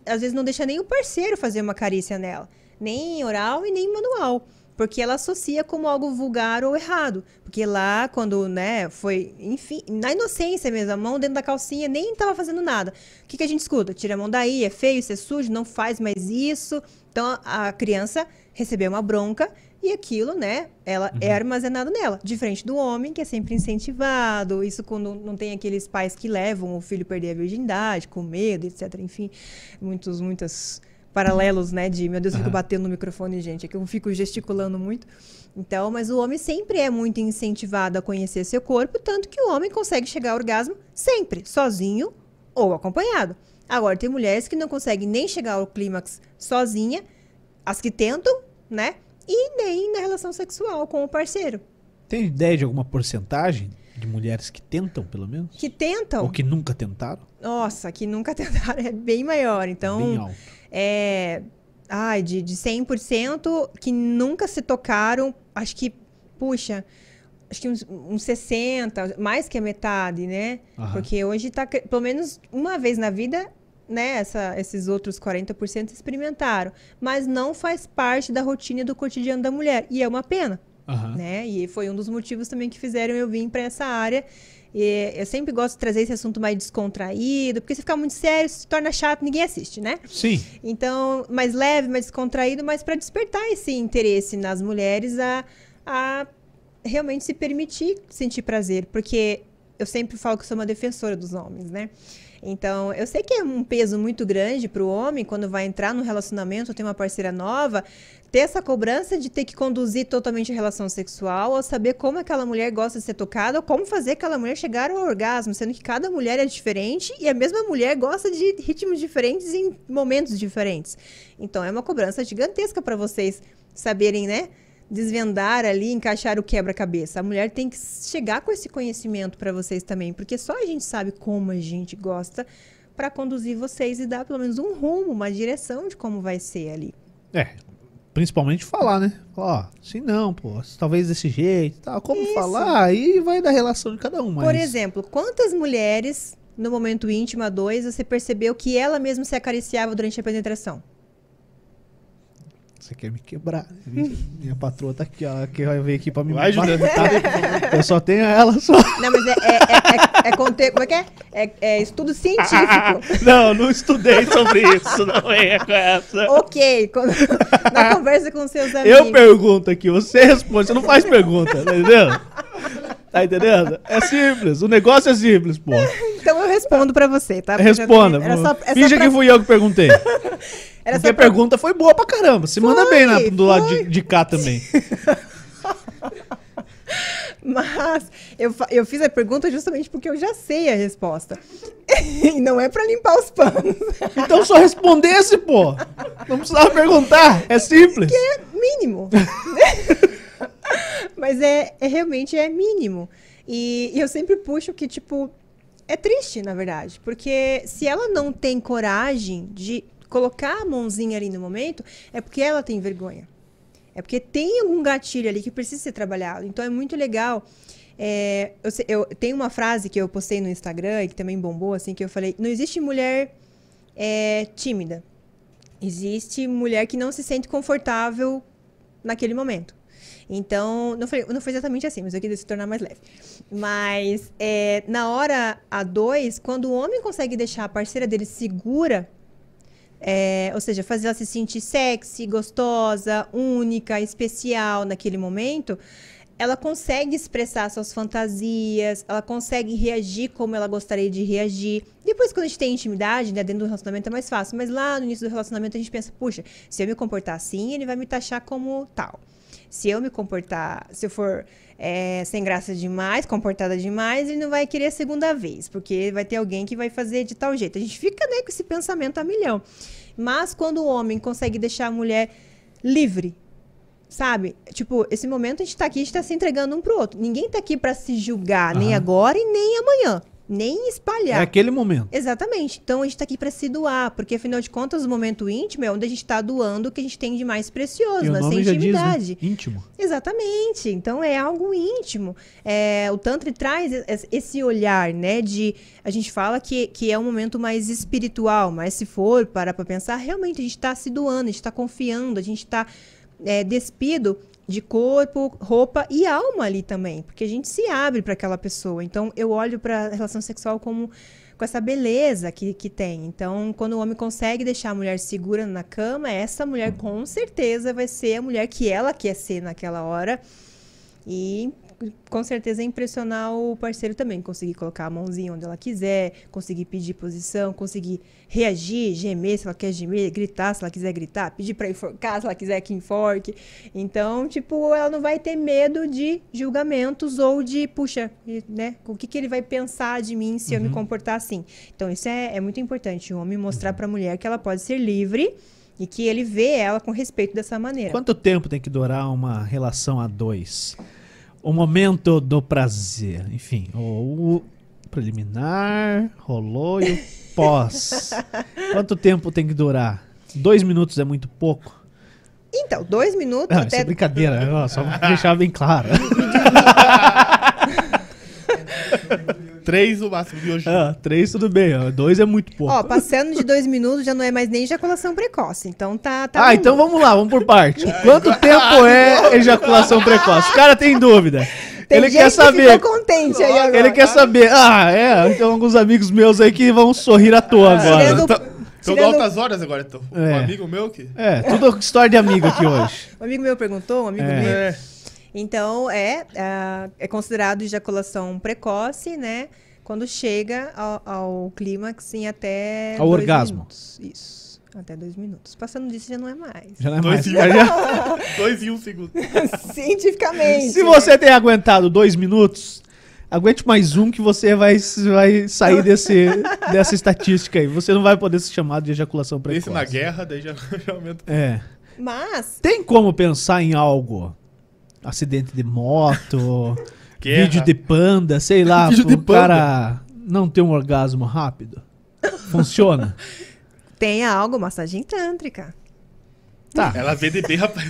às vezes não deixa nem o parceiro fazer uma carícia nela, nem oral e nem manual. Porque ela associa como algo vulgar ou errado. Porque lá, quando, né, foi, enfim, na inocência mesmo, a mão dentro da calcinha nem estava fazendo nada. O que, que a gente escuta? Tira a mão daí, é feio, isso é sujo, não faz mais isso. Então a criança recebeu uma bronca e aquilo, né, ela é armazenado nela. Diferente do homem, que é sempre incentivado. Isso quando não tem aqueles pais que levam o filho perder a virgindade, com medo, etc. Enfim, muitos, muitos paralelos, né, de, meu Deus, eu fico Aham. batendo no microfone, gente, é que eu fico gesticulando muito. Então, mas o homem sempre é muito incentivado a conhecer seu corpo, tanto que o homem consegue chegar ao orgasmo sempre, sozinho ou acompanhado. Agora, tem mulheres que não conseguem nem chegar ao clímax sozinha, as que tentam, né? E nem na relação sexual com o parceiro. Tem ideia de alguma porcentagem de mulheres que tentam, pelo menos? Que tentam, Ou que nunca tentaram? nossa, que nunca tentaram, é bem maior. Então, Bem alto. É. Ai, de, de 100% que nunca se tocaram, acho que, puxa, acho que uns, uns 60, mais que a metade, né? Aham. Porque hoje tá, cre- pelo menos uma vez na vida, né, essa, esses outros 40% experimentaram, mas não faz parte da rotina do cotidiano da mulher, e é uma pena Aham. né? E foi um dos motivos também que fizeram eu vir para essa área. E eu sempre gosto de trazer esse assunto mais descontraído, porque se ficar muito sério, se torna chato, ninguém assiste, né? Sim. Então, mais leve, mais descontraído, mas para despertar esse interesse nas mulheres a, a realmente se permitir sentir prazer, porque eu sempre falo que sou uma defensora dos homens, né? Então, eu sei que é um peso muito grande para o homem quando vai entrar num relacionamento, ter uma parceira nova, ter essa cobrança de ter que conduzir totalmente a relação sexual, ou saber como aquela mulher gosta de ser tocada, ou como fazer aquela mulher chegar ao orgasmo, sendo que cada mulher é diferente e a mesma mulher gosta de ritmos diferentes em momentos diferentes. Então, é uma cobrança gigantesca para vocês saberem, né? Desvendar ali, encaixar o quebra-cabeça. A mulher tem que chegar com esse conhecimento para vocês também, porque só a gente sabe como a gente gosta para conduzir vocês e dar pelo menos um rumo, uma direção de como vai ser ali. É. principalmente falar, né? Ó, assim não, pô, talvez desse jeito, e tal. Como Isso. falar? Aí vai da relação de cada um, mas Por exemplo, quantas mulheres no momento íntimo a dois você percebeu que ela mesma se acariciava durante a penetração? Você quer me quebrar. né? Minha patroa tá aqui, ó, que vai vir aqui pra me Vai, matar. Juliana. Eu só tenho ela só. Não, mas é, é, é, é, é conte- como é que é? É, é estudo científico. não, não estudei sobre isso, não venha com essa. ok, quando- na conversa com seus amigos. Eu pergunto aqui, você responde, você não faz pergunta, tá entendendo? Tá entendendo? É simples, o negócio é simples, pô. Então eu respondo pra você, tá? Porque já Responda. tenho- Era só, é só Finja pra- que fui eu que perguntei. era Porque a pra- pergunta foi boa pra caramba. Se manda Foi, bem na- do lado foi. de, de cá também. Mas eu, eu fiz a pergunta justamente porque eu já sei a resposta. e não é pra limpar os panos. Então só respondesse, pô. Não precisava perguntar. É simples. É mínimo. Mas é, é realmente é mínimo. E, e eu sempre puxo que, tipo, é triste, na verdade. Porque se ela não tem coragem de colocar a mãozinha ali no momento, é porque ela tem vergonha. É porque tem algum gatilho ali que precisa ser trabalhado. Então é muito legal. É, eu, eu- tem uma frase que eu postei no Instagram e que também bombou, assim, que eu falei: não existe mulher é, tímida. Existe mulher que não se sente confortável naquele momento. Então, não foi, não foi exatamente assim, mas eu queria se tornar mais leve. Mas é, na hora a dois, quando o homem consegue deixar a parceira dele segura, é, ou seja, fazer ela se sentir sexy, gostosa, única, especial naquele momento, ela consegue expressar suas fantasias, ela consegue reagir como ela gostaria de reagir. Depois, quando a gente tem intimidade, né, dentro do relacionamento é mais fácil. Mas lá no início do relacionamento a gente pensa, puxa, se eu me comportar assim, ele vai me taxar como tal. Se eu me comportar, se eu for é, sem graça demais, comportada demais, ele não vai querer a segunda vez, porque vai ter alguém que vai fazer de tal jeito. A gente fica né, com esse pensamento a milhão. Mas quando o homem consegue deixar a mulher livre, sabe? Tipo, esse momento a gente tá aqui, a gente tá se entregando um pro outro. Ninguém tá aqui pra se julgar, nem Aham. agora e nem amanhã. Nem É espalhar. aquele momento. Exatamente. Então a gente tá aqui pra se doar, porque afinal de contas o momento íntimo é onde a gente tá doando o que a gente tem de mais precioso, E o nossa já diz, intimidade. né? Íntimo. Exatamente. Então é algo íntimo. É, o Tantra traz es- esse olhar, né? De. A gente fala que, que é um momento mais espiritual, mas se for parar pra pensar, realmente a gente tá se doando, a gente tá confiando, a gente tá é, despido de corpo, roupa e alma ali também, porque a gente se abre para aquela pessoa. Então eu olho para a relação sexual como com essa beleza que, que tem. Então, quando o homem consegue deixar a mulher segura na cama, essa mulher com certeza vai ser a mulher que ela quer ser naquela hora. E com certeza impressionar o parceiro também, conseguir colocar a mãozinha onde ela quiser, conseguir pedir posição, conseguir reagir, gemer se ela quer gemer, gritar se ela quiser gritar, pedir pra enforcar se ela quiser que enforque. Então, tipo, ela não vai ter medo de julgamentos ou de, puxa, né, o que, que ele vai pensar de mim se eu me comportar assim. Então, isso é, é muito importante, o homem mostrar pra mulher que ela pode ser livre e que ele vê ela com respeito dessa maneira. Quanto tempo tem que durar uma relação a dois? O momento do prazer, enfim, o, o preliminar, rolou e o pós. Quanto tempo tem que durar? Dois minutos é muito pouco? Então, dois minutos Não, isso até é brincadeira, ó, só pra deixar bem claro. Três o máximo de hoje. Ah, três tudo bem, ó, dois é muito pouco. Ó, passando de dois minutos já não é mais nem ejaculação precoce. Então tá. tá ah, bom. então vamos lá, vamos por parte. Quanto tempo é ejaculação precoce? O cara tem dúvida. Tem ele gente quer que saber. ficou contente aí agora. Ele quer saber. Ah, é. Tem alguns amigos meus aí que vão sorrir à toa agora. Tirando- Então, então tirando- altas horas agora, então. É. Um amigo meu que. É, tudo história de amigo aqui hoje. Um amigo meu perguntou, um amigo É. meu. Então, é, é considerado ejaculação precoce, né? Quando chega ao, ao clímax em até. Ao dois orgasmo. Minutos. Isso. Até dois minutos. Passando disso já não é mais. Já não é Dois mais. e um. Já- Dois e um segundo. Cientificamente. Se você tem aguentado dois minutos, aguente mais um que você vai, vai sair desse, dessa estatística aí. Você não vai poder ser chamado de ejaculação precoce. Esse na guerra, daí já, já aumenta. É. Mas. Tem como pensar em algo? Acidente de moto, Guerra. vídeo de panda, sei lá, Vídeo cara não ter um orgasmo rápido? Funciona? Tem algo, massagem tântrica. Tá. Ela vende bem, rapaz.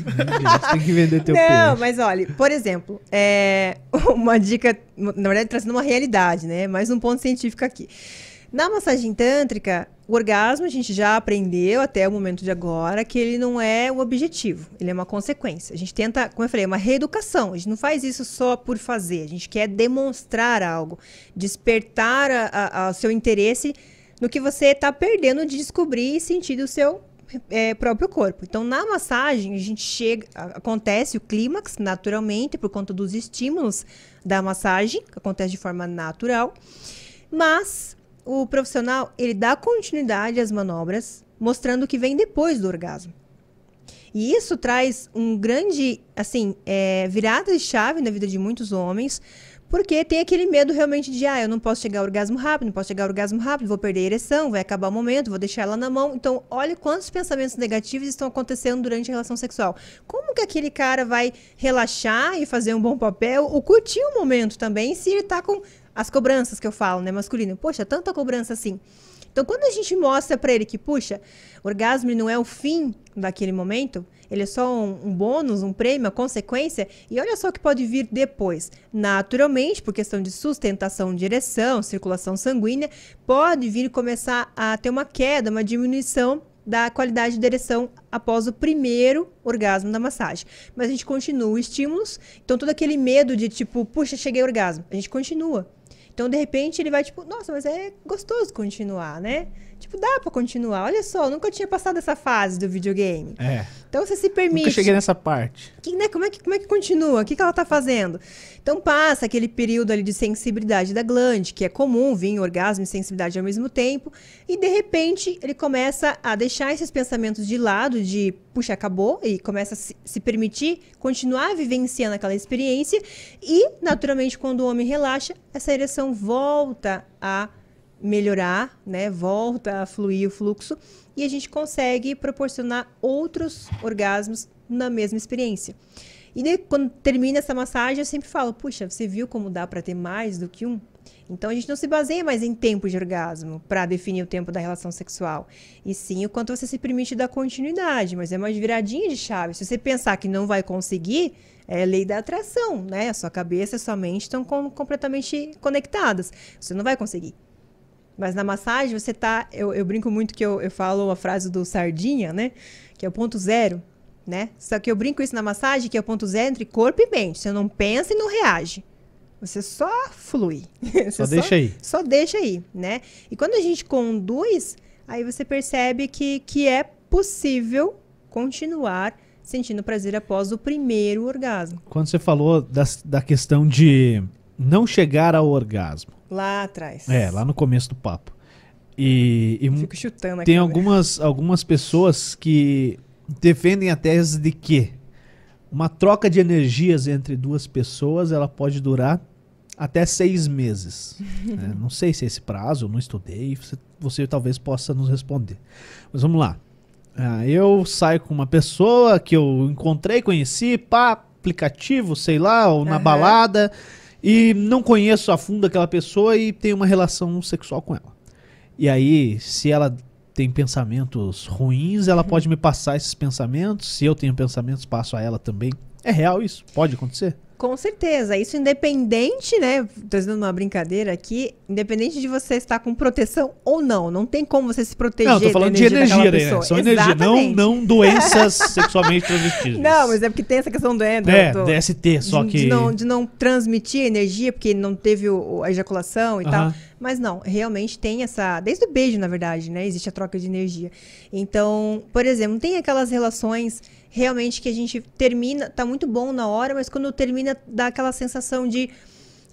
Tem que vender teu não, peixe. mas olha, por exemplo, é, uma dica, na verdade, trazendo uma realidade, né? Mais um ponto científico aqui. Na massagem tântrica, o orgasmo a gente já aprendeu até o momento de agora que ele não é o objetivo, ele é uma consequência. A gente tenta, como eu falei, é uma reeducação. A gente não faz isso só por fazer, a gente quer demonstrar algo, despertar o seu interesse no que você está perdendo de descobrir e sentir do seu é, próprio corpo. Então, na massagem, a gente chega, acontece o clímax naturalmente por conta dos estímulos da massagem, que acontece de forma natural, mas o profissional ele dá continuidade às manobras, mostrando o que vem depois do orgasmo. E isso traz um grande, assim, é, virada de chave na vida de muitos homens, porque tem aquele medo realmente de, ah, eu não posso chegar ao orgasmo rápido, não posso chegar ao orgasmo rápido, vou perder a ereção, vai acabar o momento, vou deixar ela na mão. Então, olha quantos pensamentos negativos estão acontecendo durante a relação sexual. Como que aquele cara vai relaxar e fazer um bom papel, ou curtir o momento também, se ele tá com as cobranças que eu falo, né, masculino? Poxa, tanta cobrança assim. Então, quando a gente mostra para ele que, puxa, orgasmo não é o fim daquele momento, ele é só um, um, bônus, um prêmio, uma consequência, e olha só o que pode vir depois. Naturalmente, por questão de sustentação de ereção, circulação sanguínea, pode vir começar a ter uma queda, uma diminuição da qualidade de ereção após o primeiro orgasmo da massagem. Mas a gente continua estímulos, então todo aquele medo de tipo, puxa, cheguei ao orgasmo, a gente continua. Então, de repente, ele vai tipo, nossa, mas é gostoso continuar, né? Tipo, dá pra continuar. Olha só, eu nunca tinha passado essa fase do videogame. É. Então você se permite. Nunca cheguei nessa parte. Que, né, como, é que, como é que continua? O que, que ela tá fazendo? Então passa aquele período ali de sensibilidade da glande, que é comum vir orgasmo e sensibilidade ao mesmo tempo. E de repente ele começa a deixar esses pensamentos de lado, de puxa, acabou, e começa a se, se permitir continuar vivenciando aquela experiência. E, naturalmente, quando o homem relaxa, essa ereção volta a melhorar, né? Volta a fluir o fluxo e a gente consegue proporcionar outros orgasmos na mesma experiência. E daí, quando termina essa massagem, eu sempre falo: puxa, você viu como dá para ter mais do que um? Então a gente não se baseia mais em tempo de orgasmo para definir o tempo da relação sexual. E sim o quanto você se permite dar continuidade, mas é uma viradinha de chave. Se você pensar que não vai conseguir, é lei da atração, né? A sua cabeça e sua mente estão com, completamente conectadas. Você não vai conseguir. Mas na massagem você tá. Eu, eu brinco muito que eu, eu falo a frase do sardinha, né? Que é o ponto zero, né? Só que eu brinco isso na massagem, que é o ponto zero entre corpo e mente. Você não pensa e não reage. Você só flui. Você só deixa aí. Só deixa aí, né? E quando a gente conduz, aí você percebe que, que é possível continuar sentindo prazer após o primeiro orgasmo. Quando você falou da, da questão de não chegar ao orgasmo. Lá atrás. É, lá no começo do papo. E, e Fico chutando aqui. tem algumas, algumas pessoas que defendem a tese de que uma troca de energias entre duas pessoas ela pode durar até seis meses. né? Não sei se é esse prazo, eu não estudei, você, você talvez possa nos responder. Mas vamos lá. Ah, eu saio com uma pessoa que eu encontrei, conheci, pá, aplicativo, sei lá, ou na balada, e não conheço a fundo aquela pessoa e tenho uma relação sexual com ela. E aí, se ela tem pensamentos ruins, ela pode me passar esses pensamentos. Se eu tenho pensamentos, passo a ela também. É real isso? Pode acontecer? Com certeza. Isso independente, né? Tô fazendo uma brincadeira aqui. Independente de você estar com proteção ou não. Não tem como você se proteger Não, eu tô falando da de energia energia, né? pessoa. São energia, não, Exatamente. não doenças sexualmente transmissíveis. Não, mas é porque tem essa questão do endo. É, do- DST, só de, que. de não, de não transmitir energia, porque não teve o- a ejaculação e tal. Aham. Mas não, realmente tem essa. Desde o beijo, na verdade, né? Existe a troca de energia. Então, por exemplo, tem aquelas relações realmente que a gente termina, tá muito bom na hora, mas quando termina, dá aquela sensação de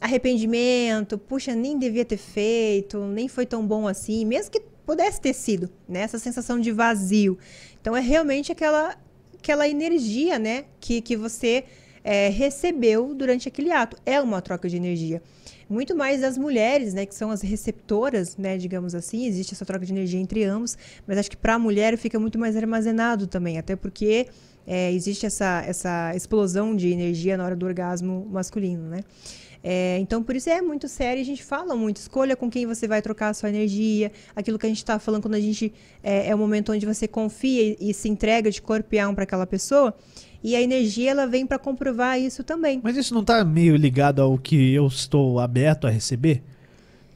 arrependimento, puxa, nem devia ter feito, nem foi tão bom assim, mesmo que pudesse ter sido, né? Essa sensação de vazio. Então é realmente aquela, aquela energia, né? Que, que você é, recebeu durante aquele ato. É uma troca de energia. Muito mais das mulheres, né? Que são as receptoras, né? Digamos assim. Existe essa troca de energia entre ambos. Mas acho que para a mulher fica muito mais armazenado também. Até porque é, existe essa, essa explosão de energia na hora do orgasmo masculino, né? É, então, por isso é muito sério, a gente fala muito. Escolha com quem você vai trocar a sua energia, aquilo que a gente está falando quando a gente. É, é o momento onde você confia e, e se entrega de corpo e alma para aquela pessoa. E a energia ela vem para comprovar isso também. Mas isso não tá meio ligado ao que eu estou aberto a receber?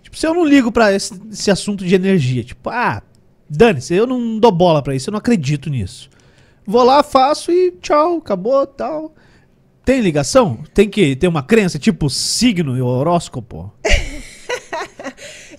Tipo, se eu não ligo pra esse, esse assunto de energia, tipo, ah, dane-se, eu não dou bola pra isso, eu não acredito nisso. Vou lá, faço e tchau, acabou, tal. Tem ligação? Tem que ter uma crença, tipo signo e horóscopo?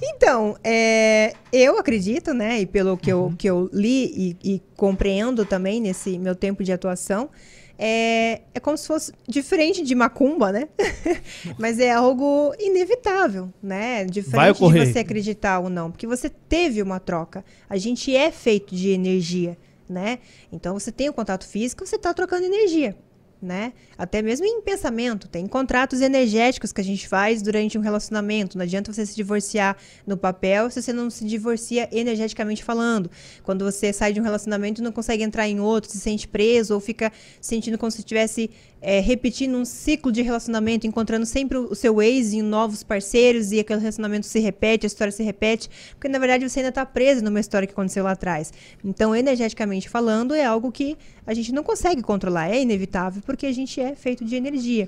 Então, é, eu acredito, né, e pelo que, Uhum. eu, que eu li e, e compreendo também nesse meu tempo de atuação, é, é como se fosse diferente de macumba, né? Mas é algo inevitável, né? Diferente de você acreditar ou não, porque você teve uma troca. A gente é feito de energia, né? Então você tem o contato físico, você está trocando energia. Né? Até mesmo em pensamento, tem contratos energéticos que a gente faz durante um relacionamento. Não adianta você se divorciar no papel se você não se divorcia energeticamente falando. Quando você sai de um relacionamento e não consegue entrar em outro, se sente preso ou fica sentindo como se estivesse é, repetindo um ciclo de relacionamento, encontrando sempre o seu ex em novos parceiros e aquele relacionamento se repete, a história se repete, porque na verdade você ainda está preso numa história que aconteceu lá atrás. Então, energeticamente falando, é algo que a gente não consegue controlar, é inevitável, porque a gente é feito de energia.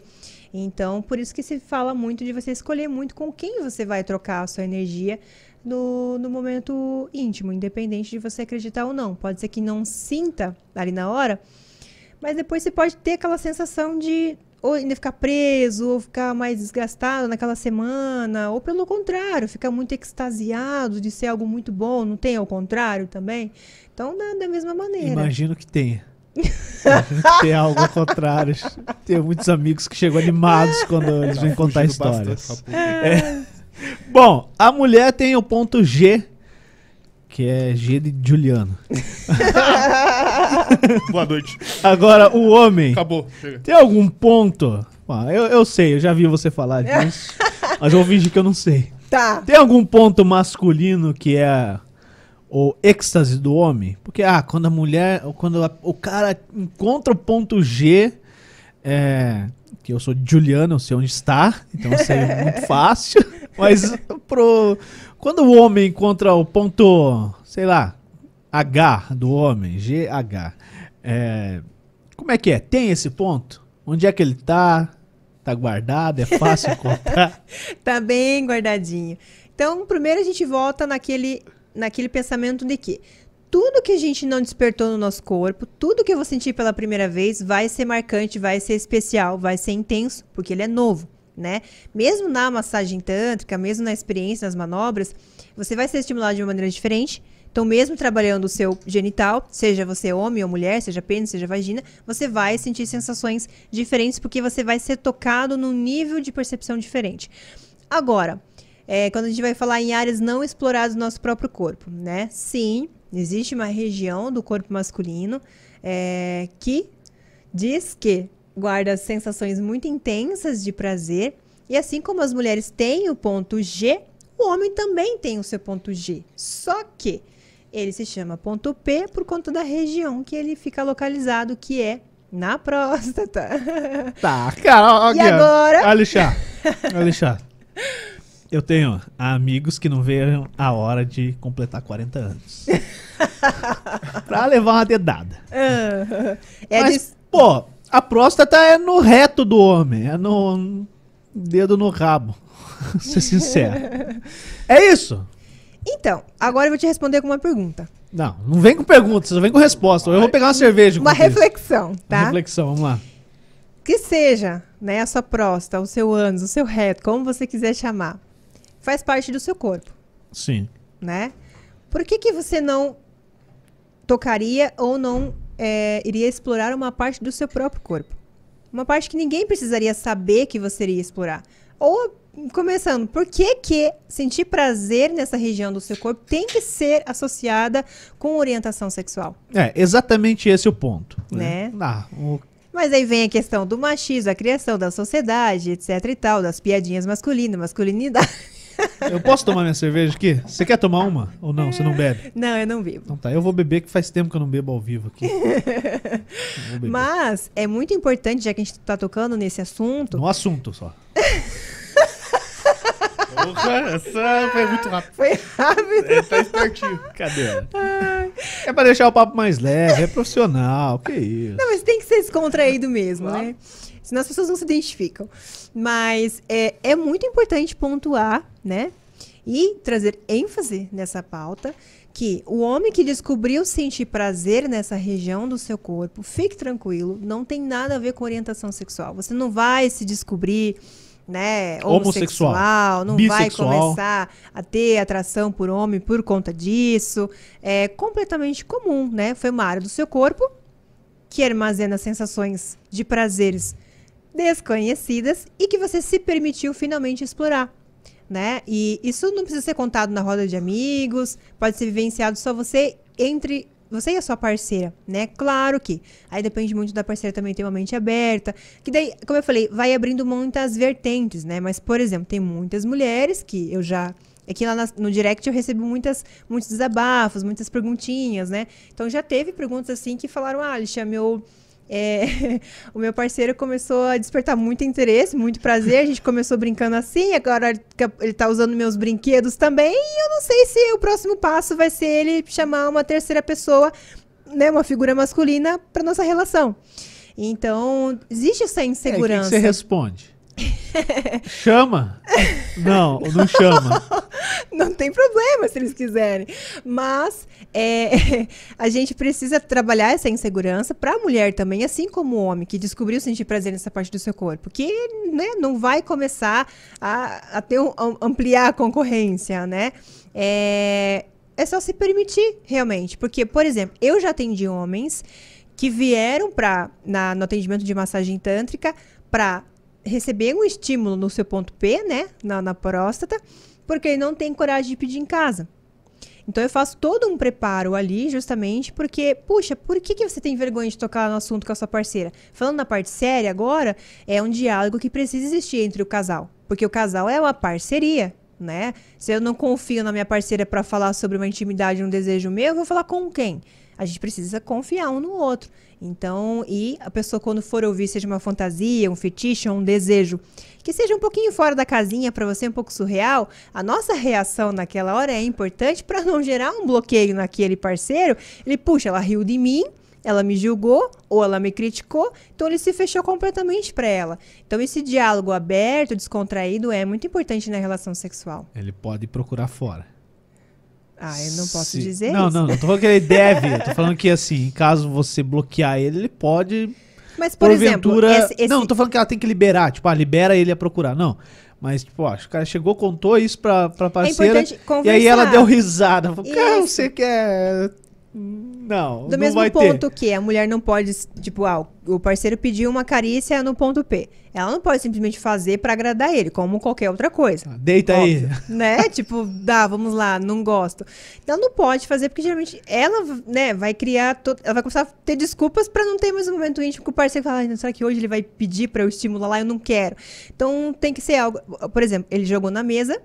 Então, por isso que se fala muito de você escolher muito com quem você vai trocar a sua energia no, no momento íntimo, independente de você acreditar ou não. Pode ser que não sinta ali na hora, mas depois você pode ter aquela sensação de ou ainda ficar preso, ou ficar mais desgastado naquela semana, ou pelo contrário, ficar muito extasiado de ser algo muito bom, não tem ao contrário também? Então, da, da mesma maneira. Imagino que tenha. Tenha algo ao contrário. Tenho muitos amigos que chegam animados quando eles vêm contar Fugindo histórias. bastante pra público. Bom, a mulher tem o ponto G, que é G de Juliano. Boa noite. Agora, o homem. Acabou. Chega. Tem algum ponto? Ah, eu, eu sei, eu já vi você falar disso. mas eu vou fingir que eu não sei. Tá. Tem algum ponto masculino que é o êxtase do homem? Porque, ah, quando a mulher, quando a- o cara encontra o ponto G, é, que eu sou Juliano, eu sei onde está, então isso é muito fácil. Mas pro, quando o homem encontra o ponto, sei lá, H do homem, GH, é, como é que é? Tem esse ponto? Onde é que ele tá? Tá guardado? É fácil encontrar? Tá bem guardadinho. Então, primeiro a gente volta naquele, naquele pensamento de que tudo que a gente não despertou no nosso corpo, tudo que eu vou sentir pela primeira vez vai ser marcante, vai ser especial, vai ser intenso, porque ele é novo, né? Mesmo na massagem tântrica, mesmo na experiência, nas manobras, você vai ser estimulado de uma maneira diferente. Então, mesmo trabalhando o seu genital, seja você homem ou mulher, seja pênis, seja vagina, você vai sentir sensações diferentes porque você vai ser tocado num nível de percepção diferente. Agora, é, quando a gente vai falar em áreas não exploradas do nosso próprio corpo, né? Sim, existe uma região do corpo masculino é, que diz que guarda sensações muito intensas de prazer. E assim como as mulheres têm o ponto G, o homem também tem o seu ponto G. Só que ele se chama ponto P por conta da região que ele fica localizado, que é na próstata. Tá, cara, E agora? Alexandre, Alexandre. Eu tenho amigos que não veem a hora de completar 40 anos. pra levar uma dedada. é Mas, de- pô, a próstata é no reto do homem, é no dedo no rabo. Ser sincero. É isso? Então, agora eu vou te responder com uma pergunta. Não, não vem com perguntas, vem com resposta. Eu vou pegar uma cerveja. Uma enquanto isso. reflexão, Uma tá? reflexão, vamos lá. Que seja, né, a sua próstata, o seu ânus, o seu reto, como você quiser chamar, faz parte do seu corpo, Sim. né? Por que que você não tocaria ou não é, iria explorar uma parte do seu próprio corpo? Uma parte que ninguém precisaria saber que você iria explorar. Ou, começando, por que que sentir prazer nessa região do seu corpo tem que ser associada com orientação sexual? É, exatamente esse o ponto. Né? Né? Ah, o- Mas aí vem a questão do machismo, a criação da sociedade, etc e tal, das piadinhas masculinas, masculinidade. Eu posso tomar minha cerveja aqui? Você quer tomar uma? Ou não? Você não bebe? Não, eu não vivo. Então tá, eu vou beber que faz tempo que eu não bebo ao vivo aqui. Mas é muito importante, já que a gente está tocando nesse assunto, No assunto só. Porra, essa foi muito rápido. Foi rápido. Ele tá espertinho. Cadê? É pra deixar o papo mais leve, é profissional, que isso. Não, mas tem que ser descontraído mesmo, né? Senão as pessoas não se identificam. Mas é, é muito importante pontuar, né? E trazer ênfase nessa pauta que o homem que descobriu sentir prazer nessa região do seu corpo, fique tranquilo, não tem nada a ver com orientação sexual. Você não vai se descobrir né, Homossexual, homossexual, não bissexual. vai começar a ter atração por homem por conta disso. É completamente comum, né? Foi uma área do seu corpo que armazena sensações de prazeres desconhecidas e que você se permitiu finalmente explorar. Né? E isso não precisa ser contado na roda de amigos, pode ser vivenciado só você entre você e a sua parceira, né? Claro que aí depende muito da parceira também ter uma mente aberta, que daí, como eu falei, vai abrindo muitas vertentes, né? Mas por exemplo, tem muitas mulheres que eu já Aqui lá na- no direct eu recebo muitas, muitos desabafos, muitas perguntinhas, né? Então já teve perguntas assim que falaram: ah, Alicia, meu. É, o meu parceiro começou a despertar muito interesse, muito prazer. A gente começou brincando assim, agora ele tá usando meus brinquedos também. E eu não sei se o próximo passo vai ser ele chamar uma terceira pessoa, né, uma figura masculina, para nossa relação. Então, existe essa É, o que que insegurança. você responde? chama? Não, não chama. Não tem problema se eles quiserem. Mas é, a gente precisa trabalhar essa insegurança para a mulher também, assim como o homem que descobriu sentir prazer nessa parte do seu corpo, que né, não vai começar a, a ter um- ampliar a concorrência, né? É, é só se permitir realmente, porque por exemplo, eu já atendi homens que vieram para no atendimento de massagem tântrica para receber um estímulo no seu ponto P, né, na, na próstata, porque ele não tem coragem de pedir em casa. Então eu faço todo um preparo ali, justamente porque, puxa, por que, que você tem vergonha de tocar no assunto com a sua parceira? Falando na parte séria agora, é um diálogo que precisa existir entre o casal, porque o casal é uma parceria, né? Se eu não confio na minha parceira para falar sobre uma intimidade, um desejo meu, eu vou falar com quem? A gente precisa confiar um no outro. Então, e a pessoa quando for ouvir, seja uma fantasia, um fetiche um desejo, que seja um pouquinho fora da casinha para você, um pouco surreal, a nossa reação naquela hora é importante para não gerar um bloqueio naquele parceiro. Ele, puxa, ela riu de mim, ela me julgou ou ela me criticou, então ele se fechou completamente para ela. Então esse diálogo aberto, descontraído é muito importante na relação sexual. Ele pode procurar fora. Ah, eu não posso Se- dizer Não, isso. não, não tô falando que ele deve. Eu tô falando que, assim, caso você bloquear ele, ele pode, Mas por exemplo, porventura... esse, esse- Não, não tô falando que ela tem que liberar. Tipo, ah, libera ele a procurar. Não. Mas, tipo, ó, o cara chegou, contou isso pra, pra parceira. É importante e aí ela deu risada. Falou, cara, você quer... Não, Do mesmo ponto ter. que a mulher não pode, tipo, ah, o parceiro pediu uma carícia no ponto P. Ela não pode simplesmente fazer pra agradar ele, como qualquer outra coisa. Ah, Deita aí. Óbvio, né? tipo, dá, vamos lá, não gosto. Então não pode fazer porque geralmente ela, né, vai criar, to- ela vai começar a ter desculpas pra não ter mais um momento íntimo com o parceiro fala, "Ai, será que hoje ele vai pedir pra eu estimular lá? Eu não quero. Então tem que ser algo, por exemplo, ele jogou na mesa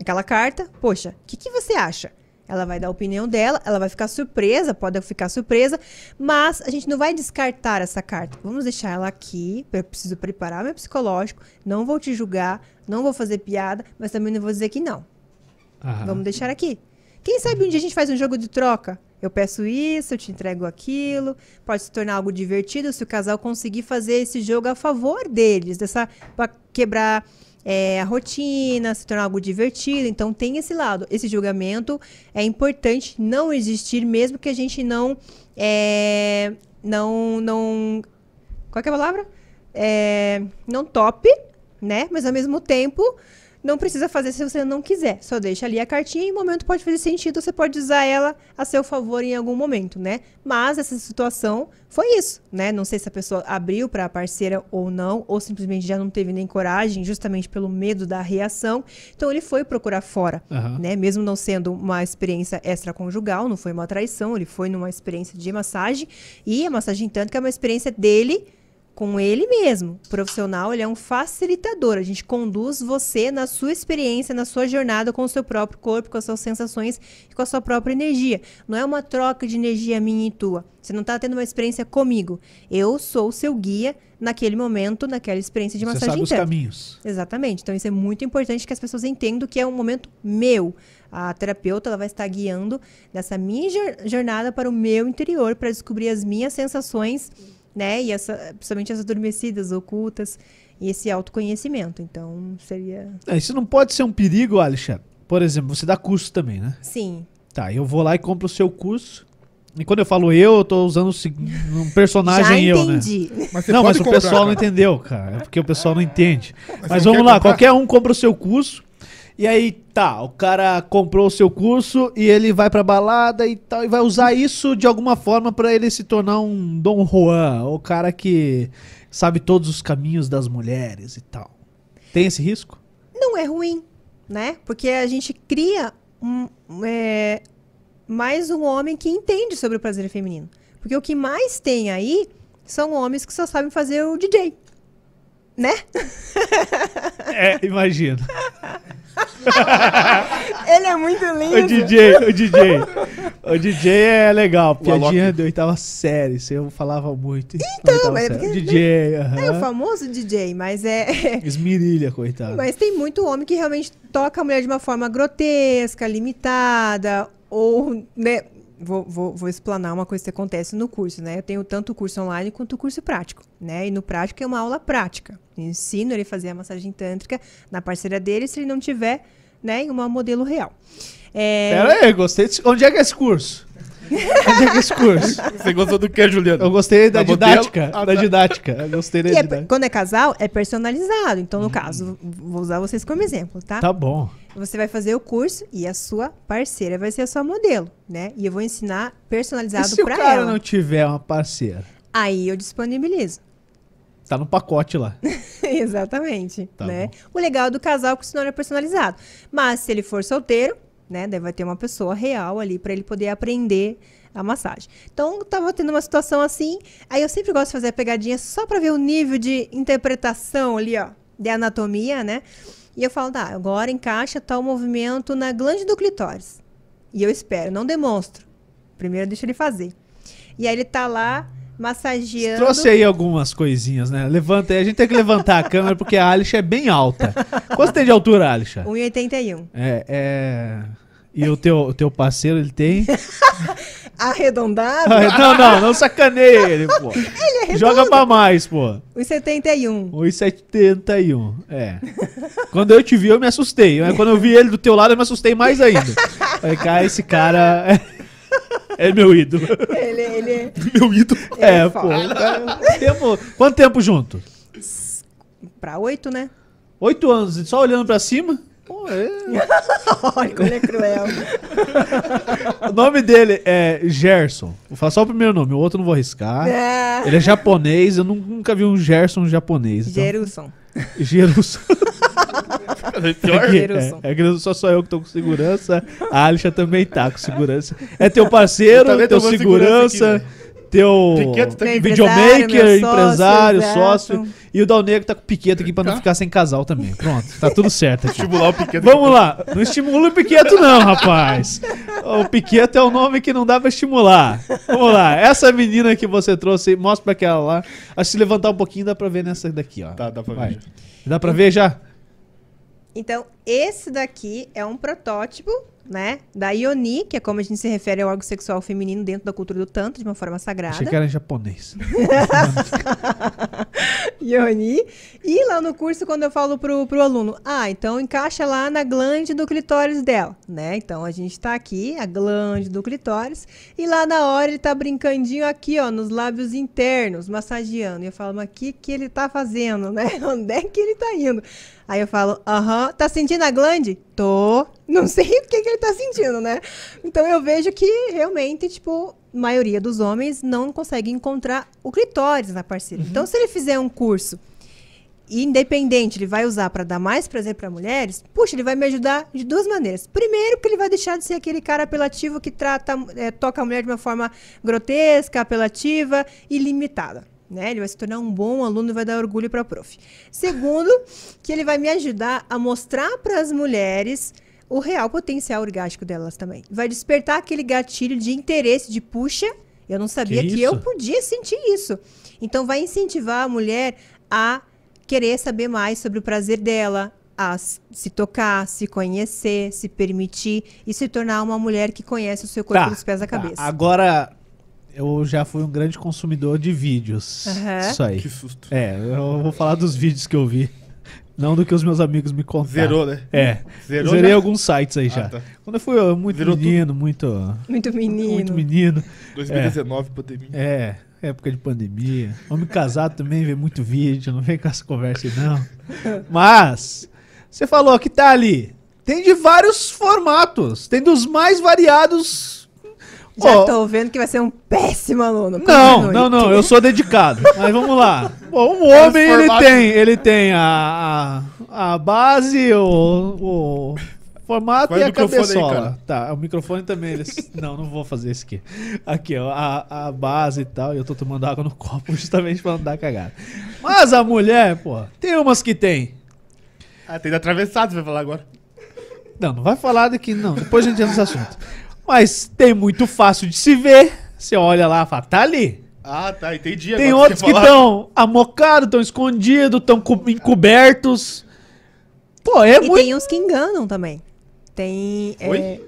aquela carta, poxa, o que, que você acha? Ela vai dar a opinião dela, ela vai ficar surpresa, pode ficar surpresa, mas a gente não vai descartar essa carta. Vamos deixar ela aqui, eu preciso preparar meu psicológico, não vou te julgar, não vou fazer piada, mas também não vou dizer que não. Aham. Vamos deixar aqui. Quem sabe um dia a gente faz um jogo de troca? Eu peço isso, eu te entrego aquilo. Pode se tornar algo divertido se o casal conseguir fazer esse jogo a favor deles, dessa para quebrar é, a rotina, se tornar algo divertido. Então tem esse lado. Esse julgamento é importante não existir, mesmo que a gente não é, não não qual é a palavra? É, não top, né? Mas ao mesmo tempo não precisa fazer se você não quiser. Só deixa ali a cartinha e em um momento pode fazer sentido, você pode usar ela a seu favor em algum momento, né? Mas essa situação foi isso, né? Não sei se a pessoa abriu para a parceira ou não, ou simplesmente já não teve nem coragem, justamente pelo medo da reação. Então ele foi procurar fora, Aham. né? Mesmo não sendo uma experiência extraconjugal, não foi uma traição, ele foi numa experiência de massagem e a massagem tântrica é uma experiência dele com ele mesmo. O profissional, ele é um facilitador. A gente conduz você na sua experiência, na sua jornada com o seu próprio corpo, com as suas sensações e com a sua própria energia. Não é uma troca de energia minha e tua. Você não está tendo uma experiência comigo. Eu sou o seu guia naquele momento, naquela experiência de Você massagem sabe os caminhos. Exatamente. Então isso é muito importante que as pessoas entendam que é um momento meu. A terapeuta ela vai estar guiando nessa minha jor- jornada para o meu interior para descobrir as minhas sensações, né? E essa, principalmente as adormecidas, ocultas e esse autoconhecimento. Então seria É, isso não pode ser um perigo, Alexandre. Por exemplo, você dá curso também, né? sim. Tá, eu vou lá e compro o seu curso. E quando eu falo eu, eu tô usando o um personagem Já eu, né? entendi. Mas você não, mas o comprar, pessoal não cara. entendeu, cara. É porque o pessoal não entende. Mas, não vamos lá, comprar? qualquer um compra o seu curso. E aí, tá, o cara comprou o seu curso e ele vai pra balada e tal, e vai usar isso de alguma forma pra ele se tornar um Dom Juan, o cara que sabe todos os caminhos das mulheres e tal. Tem esse risco? Não é ruim, né? Porque a gente cria um, é, mais um homem que entende sobre o prazer feminino. Porque o que mais tem aí são homens que só sabem fazer o DJ. Né? É, imagina. Ele é muito lindo. O DJ, o DJ. O DJ é legal, piadinha de oitava série, isso eu falava muito. Então, mas é porque- DJ, É o famoso DJ, mas é. Esmirilha, coitado. Mas tem muito homem que realmente toca a mulher de uma forma grotesca, limitada, ou, né? Vou, vou, vou explanar uma coisa que acontece no curso, né? Eu tenho tanto o curso online quanto o curso prático, né? E no prático é uma aula prática. Eu ensino ele a fazer a massagem tântrica na parceira dele, se ele não tiver, né, em uma modelo real. É, Pera aí, gostei. desse- Onde é que é esse curso? É é esse curso? Você gostou do que, Juliano? Eu gostei da Da didática. Ah, Da tá. didática. Eu gostei da e é- didática. quando é casal, é personalizado. Então, no caso, vou usar vocês como exemplo, tá? Tá bom. Você vai fazer o curso e a sua parceira vai ser a sua modelo, né? E eu vou ensinar E personalizado se o cara ela. não tiver uma parceira? Aí eu disponibilizo. Tá no pacote lá. Exatamente, Tá né? bom. O legal do casal é que senão ele é personalizado. Mas se ele for solteiro, né, vai ter uma pessoa real ali pra ele poder aprender a massagem. Então, tava tendo uma situação assim, aí eu sempre gosto de fazer a pegadinha só pra ver o nível de interpretação ali, ó, de anatomia, né? E eu falo, tá, agora encaixa tal movimento na glande do clitóris. E eu espero, não demonstro. Primeiro deixa ele fazer. E aí ele tá lá massageando. Trouxe aí algumas coisinhas, né? Levanta aí. A gente tem que levantar a câmera porque a Alisha é bem alta. Quanto tem de altura, Alisha? 1,81. É, é... E o teu, o teu parceiro, ele tem... Arredondado. Ah, não, não, não sacaneia ele, pô. Joga pra mais, pô. 1,71. 1,71. É. Quando eu te vi, eu me assustei. Quando eu vi ele do teu lado, eu me assustei mais ainda. Falei, cara, esse cara é, é meu ídolo. Ele, ele Meu ídolo. É, é pô. tempo- quanto tempo junto? Pra 8, né? Oito anos, só olhando pra cima. Pô, é. Olha como ele é cruel. O nome dele é Gerson. Vou falar só o primeiro nome, o outro não vou arriscar. É. Ele é japonês, eu nu- nunca vi um Gerson japonês. Então, Gerusson. Gerson. Pior. É, é, é que só sou eu que tô com segurança. A Alisha também tá com segurança. É teu parceiro, teu segurança, teu tá videomaker, Empresário, sócio, sócio. E o Dal Negro tá com piqueta aqui pra não Tá. ficar sem casal também. Pronto, tá tudo certo aqui. Estimular o pequeno. Vamos lá, não estimula o Piqueto não, rapaz. O Piqueto é um nome que não dá pra estimular. Vamos lá, essa menina que você trouxe, mostra pra aquela lá. Acho que se levantar um pouquinho dá pra ver nessa daqui, ó. Tá, dá pra Vai. ver. Dá pra ver já? Então, esse daqui é um protótipo, né? Da Ioni, que é como a gente se refere ao órgão sexual feminino dentro da cultura do Tantra, de uma forma sagrada. Achei que era em japonês. Ioni. E lá no curso, quando eu falo pro, pro aluno, ah, então encaixa lá na glande do clitóris dela, né? Então a gente tá aqui, a glande do clitóris, e lá na hora ele tá brincandinho aqui, ó, nos lábios internos, massageando. E eu falo, mas o que que ele tá fazendo, né? Onde é que ele tá indo? Aí eu falo, aham, tá sentindo a glande? Tô. Não sei o que que ele tá sentindo, né? Então eu vejo que realmente, tipo, a maioria dos homens não consegue encontrar o clitóris na parceira. Então, se ele fizer um curso independente, ele vai usar para dar mais prazer para mulheres, puxa, ele vai me ajudar de duas maneiras. Primeiro, porque ele vai deixar de ser aquele cara apelativo que trata, é, toca a mulher de uma forma grotesca, apelativa e limitada. Né? Ele vai se tornar um bom aluno e vai dar orgulho para a prof. Segundo, que ele vai me ajudar a mostrar para as mulheres o real potencial orgástico delas também. Vai despertar aquele gatilho de interesse, de puxa, eu não sabia Que que, eu podia sentir isso. Então vai incentivar a mulher a querer saber mais sobre o prazer dela, a se tocar, se conhecer, se permitir e se tornar uma mulher que conhece o seu corpo dos pés à tá. cabeça. Agora, eu já fui um grande consumidor de vídeos. Aham. Isso aí. Que susto. É, eu vou falar dos vídeos que eu vi. Não do que os meus amigos me contaram. Zerou, né? É. Zerou Zerei já? alguns sites aí Ah, já. tá. Quando eu fui ó, muito Zerou menino, muito. Muito menino. Muito menino. 2019, pandemia. É, época de pandemia. Homem casado também vê muito vídeo, não vem com essa conversa aí, não. Mas, você falou que tá ali. Tem de vários formatos. Tem dos mais variados. Já Ó, tô vendo que vai ser um péssimo aluno. Não, não, não, eu sou dedicado. Mas vamos lá. Bom, o homem, ele tem, ele tem a, a, a base, o, o formato Qual e é o a microfone aí, cabeçola. cara? tá, o microfone também, eles... Não, não vou fazer isso aqui. Aqui, ó, a, a base e tal, e eu tô tomando água no copo justamente pra não dar cagada. Mas a mulher, pô, tem umas que tem. Ah, tem atravessado, você vai falar agora. Não, não vai falar daqui, não. Depois a gente entra nesse assunto. Mas tem muito fácil de se ver. Você olha lá e fala, tá ali. Ah, tá, entendi. Tem agora outros que estão amocados, estão escondidos, estão encobertos. Pô, é E muito. tem uns que enganam também. Tem. é, Oi?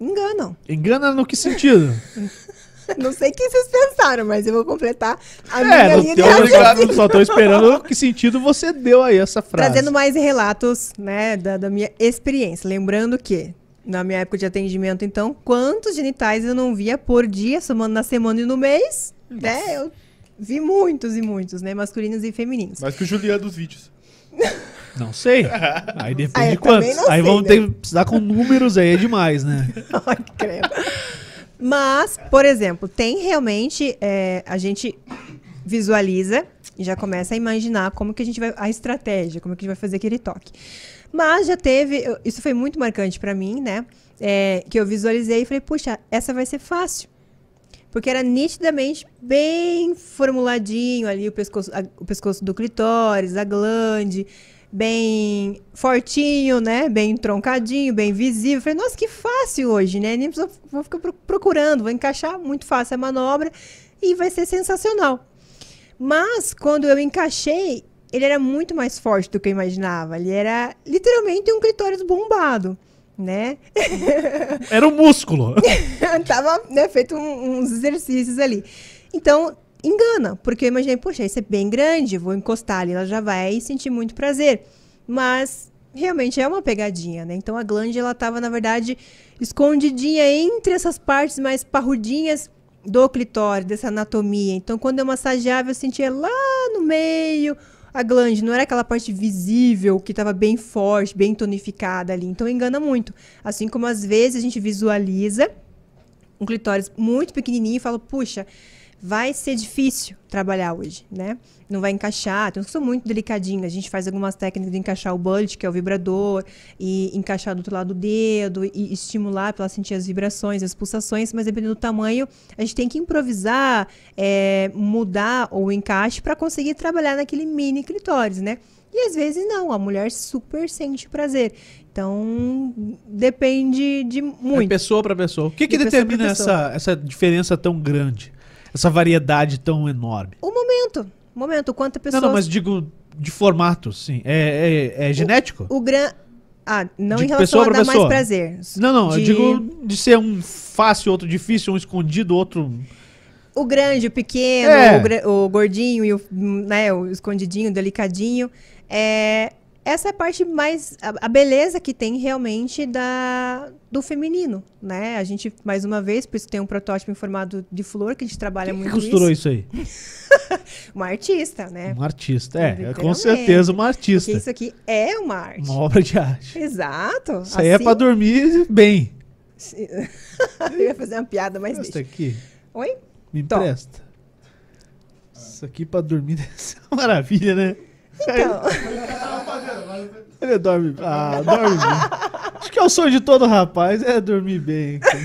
enganam. Engana no que sentido? Não sei o que vocês pensaram, mas eu vou completar a é, minha linha de teu, raciocínio. eu só tô esperando que sentido você deu aí essa frase. Trazendo mais relatos, né, da, da minha experiência. Lembrando que, na minha época de atendimento, então, quantos genitais eu não via por dia, somando na semana e no mês, né? Eu vi muitos e muitos, né? Masculinos e femininos. Mais que o Juliano dos vídeos. Não sei. Aí depende Ah, de quantos. Aí sei, vamos né? ter que precisar com números aí, é demais, né? Ai, credo. Mas, por exemplo, tem realmente. é, a gente visualiza e já começa a imaginar como que a gente vai. A estratégia, como que a gente vai fazer aquele toque. Mas já teve. Isso foi muito marcante pra mim, né? É, que eu visualizei e falei, puxa, essa vai ser fácil. Porque era nitidamente bem formuladinho ali o pescoço, a- o pescoço do clitóris, a glande, bem fortinho, né? Bem troncadinho, bem visível. Falei, nossa, que fácil hoje, né? Nem vou ficar pro- procurando, vou encaixar muito fácil a manobra e vai ser sensacional. Mas quando eu encaixei, ele era muito mais forte do que eu imaginava. Ele era literalmente um clitóris bombado, né? Era um músculo. Tava né, feito um- uns exercícios ali. Então, engana, porque eu imaginei, poxa, isso é bem grande, vou encostar ali, ela já vai sentir muito prazer. Mas realmente é uma pegadinha, né? Então a glande ela tava, na verdade, escondidinha entre essas partes mais parrudinhas do clitóris, dessa anatomia. Então, quando eu massageava, eu sentia lá no meio a glande, não era aquela parte visível que estava bem forte, bem tonificada ali. Então, engana muito. Assim como às vezes a gente visualiza um clitóris muito pequenininho e fala, puxa, vai ser difícil trabalhar hoje, né? Não vai encaixar, tem uns que são muito delicadinhos. A gente faz algumas técnicas de encaixar o bulge, que é o vibrador, e encaixar do outro lado do dedo, e estimular para ela sentir as vibrações, as pulsações, mas dependendo do tamanho, a gente tem que improvisar, é, mudar o encaixe para conseguir trabalhar naquele mini clitóris, né? E às vezes não, a mulher super sente prazer. Então, depende de É muito. pessoa pra pessoa. O que, que De determina essa, essa diferença tão grande? Essa variedade tão enorme? O momento. O momento, quanto a pessoa. Não, não, mas digo de formato, sim. É, é, é genético? O gran. Ah, não De em relação pessoa a dar mais pessoa. prazer. Não, não, eu de- digo de ser um fácil, outro difícil, um escondido, outro. O grande, o pequeno, É. o, o gordinho e o, né, o escondidinho, o delicadinho. É, essa é a parte mais. A, a beleza que tem realmente da, do feminino, né? A gente, mais uma vez, por isso tem um protótipo em formato de flor, que a gente trabalha Quem que muito costurou isso. isso aí? Uma artista, né? Um artista. É, com certeza uma Porque artista. isso aqui é uma arte. Uma obra de arte. Exato. Isso aí é Assim- pra dormir bem. Eu ia fazer uma piada, mas deixa. aqui, Oi? me Tom. empresta. Isso aqui pra dormir deve ser uma maravilha, né? Então. Ele dorme. Ah, dorme bem. Acho que é o sonho de todo rapaz, é dormir bem. Deixa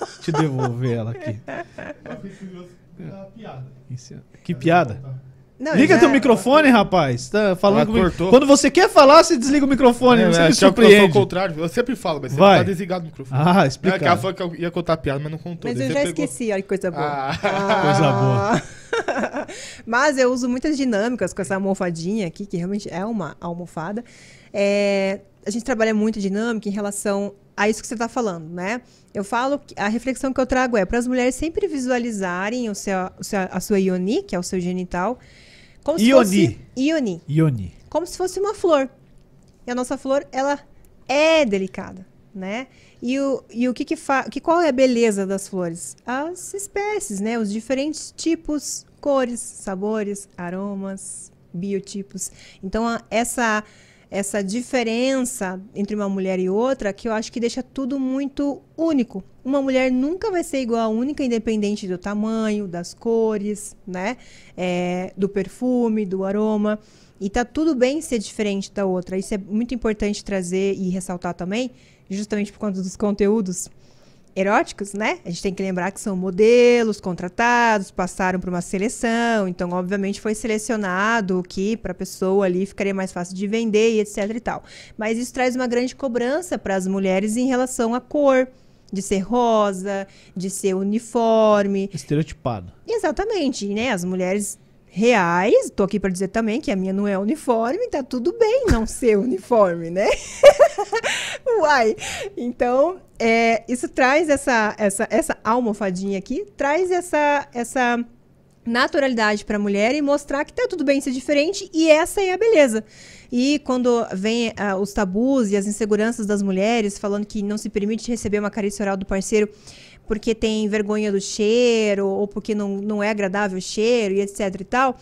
eu te devolver ela aqui. piada. Que piada. Não, Liga já- teu microfone, rapaz. Tá falando Ela comigo. cortou. Quando você quer falar, você desliga o microfone. É, você é, me acho que eu sou o surpreende. contrário. Eu sempre falo, mas você Vai. tá desligado o microfone. Ah, É, explica. que ela falou que eu ia contar a piada, mas não contou. Mas Daí eu já pegou. esqueci, olha que coisa boa. Ah. Coisa boa. Mas eu uso muitas dinâmicas com essa almofadinha aqui, que realmente é uma almofada. É, a gente trabalha muito dinâmica em relação a isso que você está falando, né? Eu falo, que a reflexão que eu trago é para as mulheres sempre visualizarem o seu, o seu- a sua ioni, que é o seu genital, como Ioni. fosse ioni, Ioni. como se fosse uma flor. E a nossa flor, ela é delicada, né? E o, e o que que fa... que qual é a beleza das flores? As espécies, né? Os diferentes tipos, cores, sabores, aromas, biotipos. Então, a- essa essa diferença entre uma mulher e outra que eu acho que deixa tudo muito único. Uma mulher nunca vai ser igual a única, independente do tamanho, das cores, né? É, do perfume, do aroma. E tá tudo bem ser diferente da outra. Isso é muito importante trazer e ressaltar também, justamente por conta dos conteúdos eróticos, né? A gente tem que lembrar que são modelos contratados, passaram por uma seleção, então obviamente foi selecionado o que para a pessoa ali ficaria mais fácil de vender e etc e tal. Mas isso traz uma grande cobrança para as mulheres em relação à cor, de ser rosa, de ser uniforme, Estereotipado. Exatamente, né? As mulheres reais, tô aqui para dizer também que a minha não é uniforme, tá tudo bem não ser uniforme, né? Uai. Então, é, isso traz essa, essa, essa almofadinha aqui, traz essa, essa naturalidade para a mulher e mostrar que tá tudo bem ser diferente e essa é a beleza. E quando vem ah, os tabus e as inseguranças das mulheres falando que não se permite receber uma carícia oral do parceiro porque tem vergonha do cheiro ou porque não, não é agradável o cheiro e etc e tal.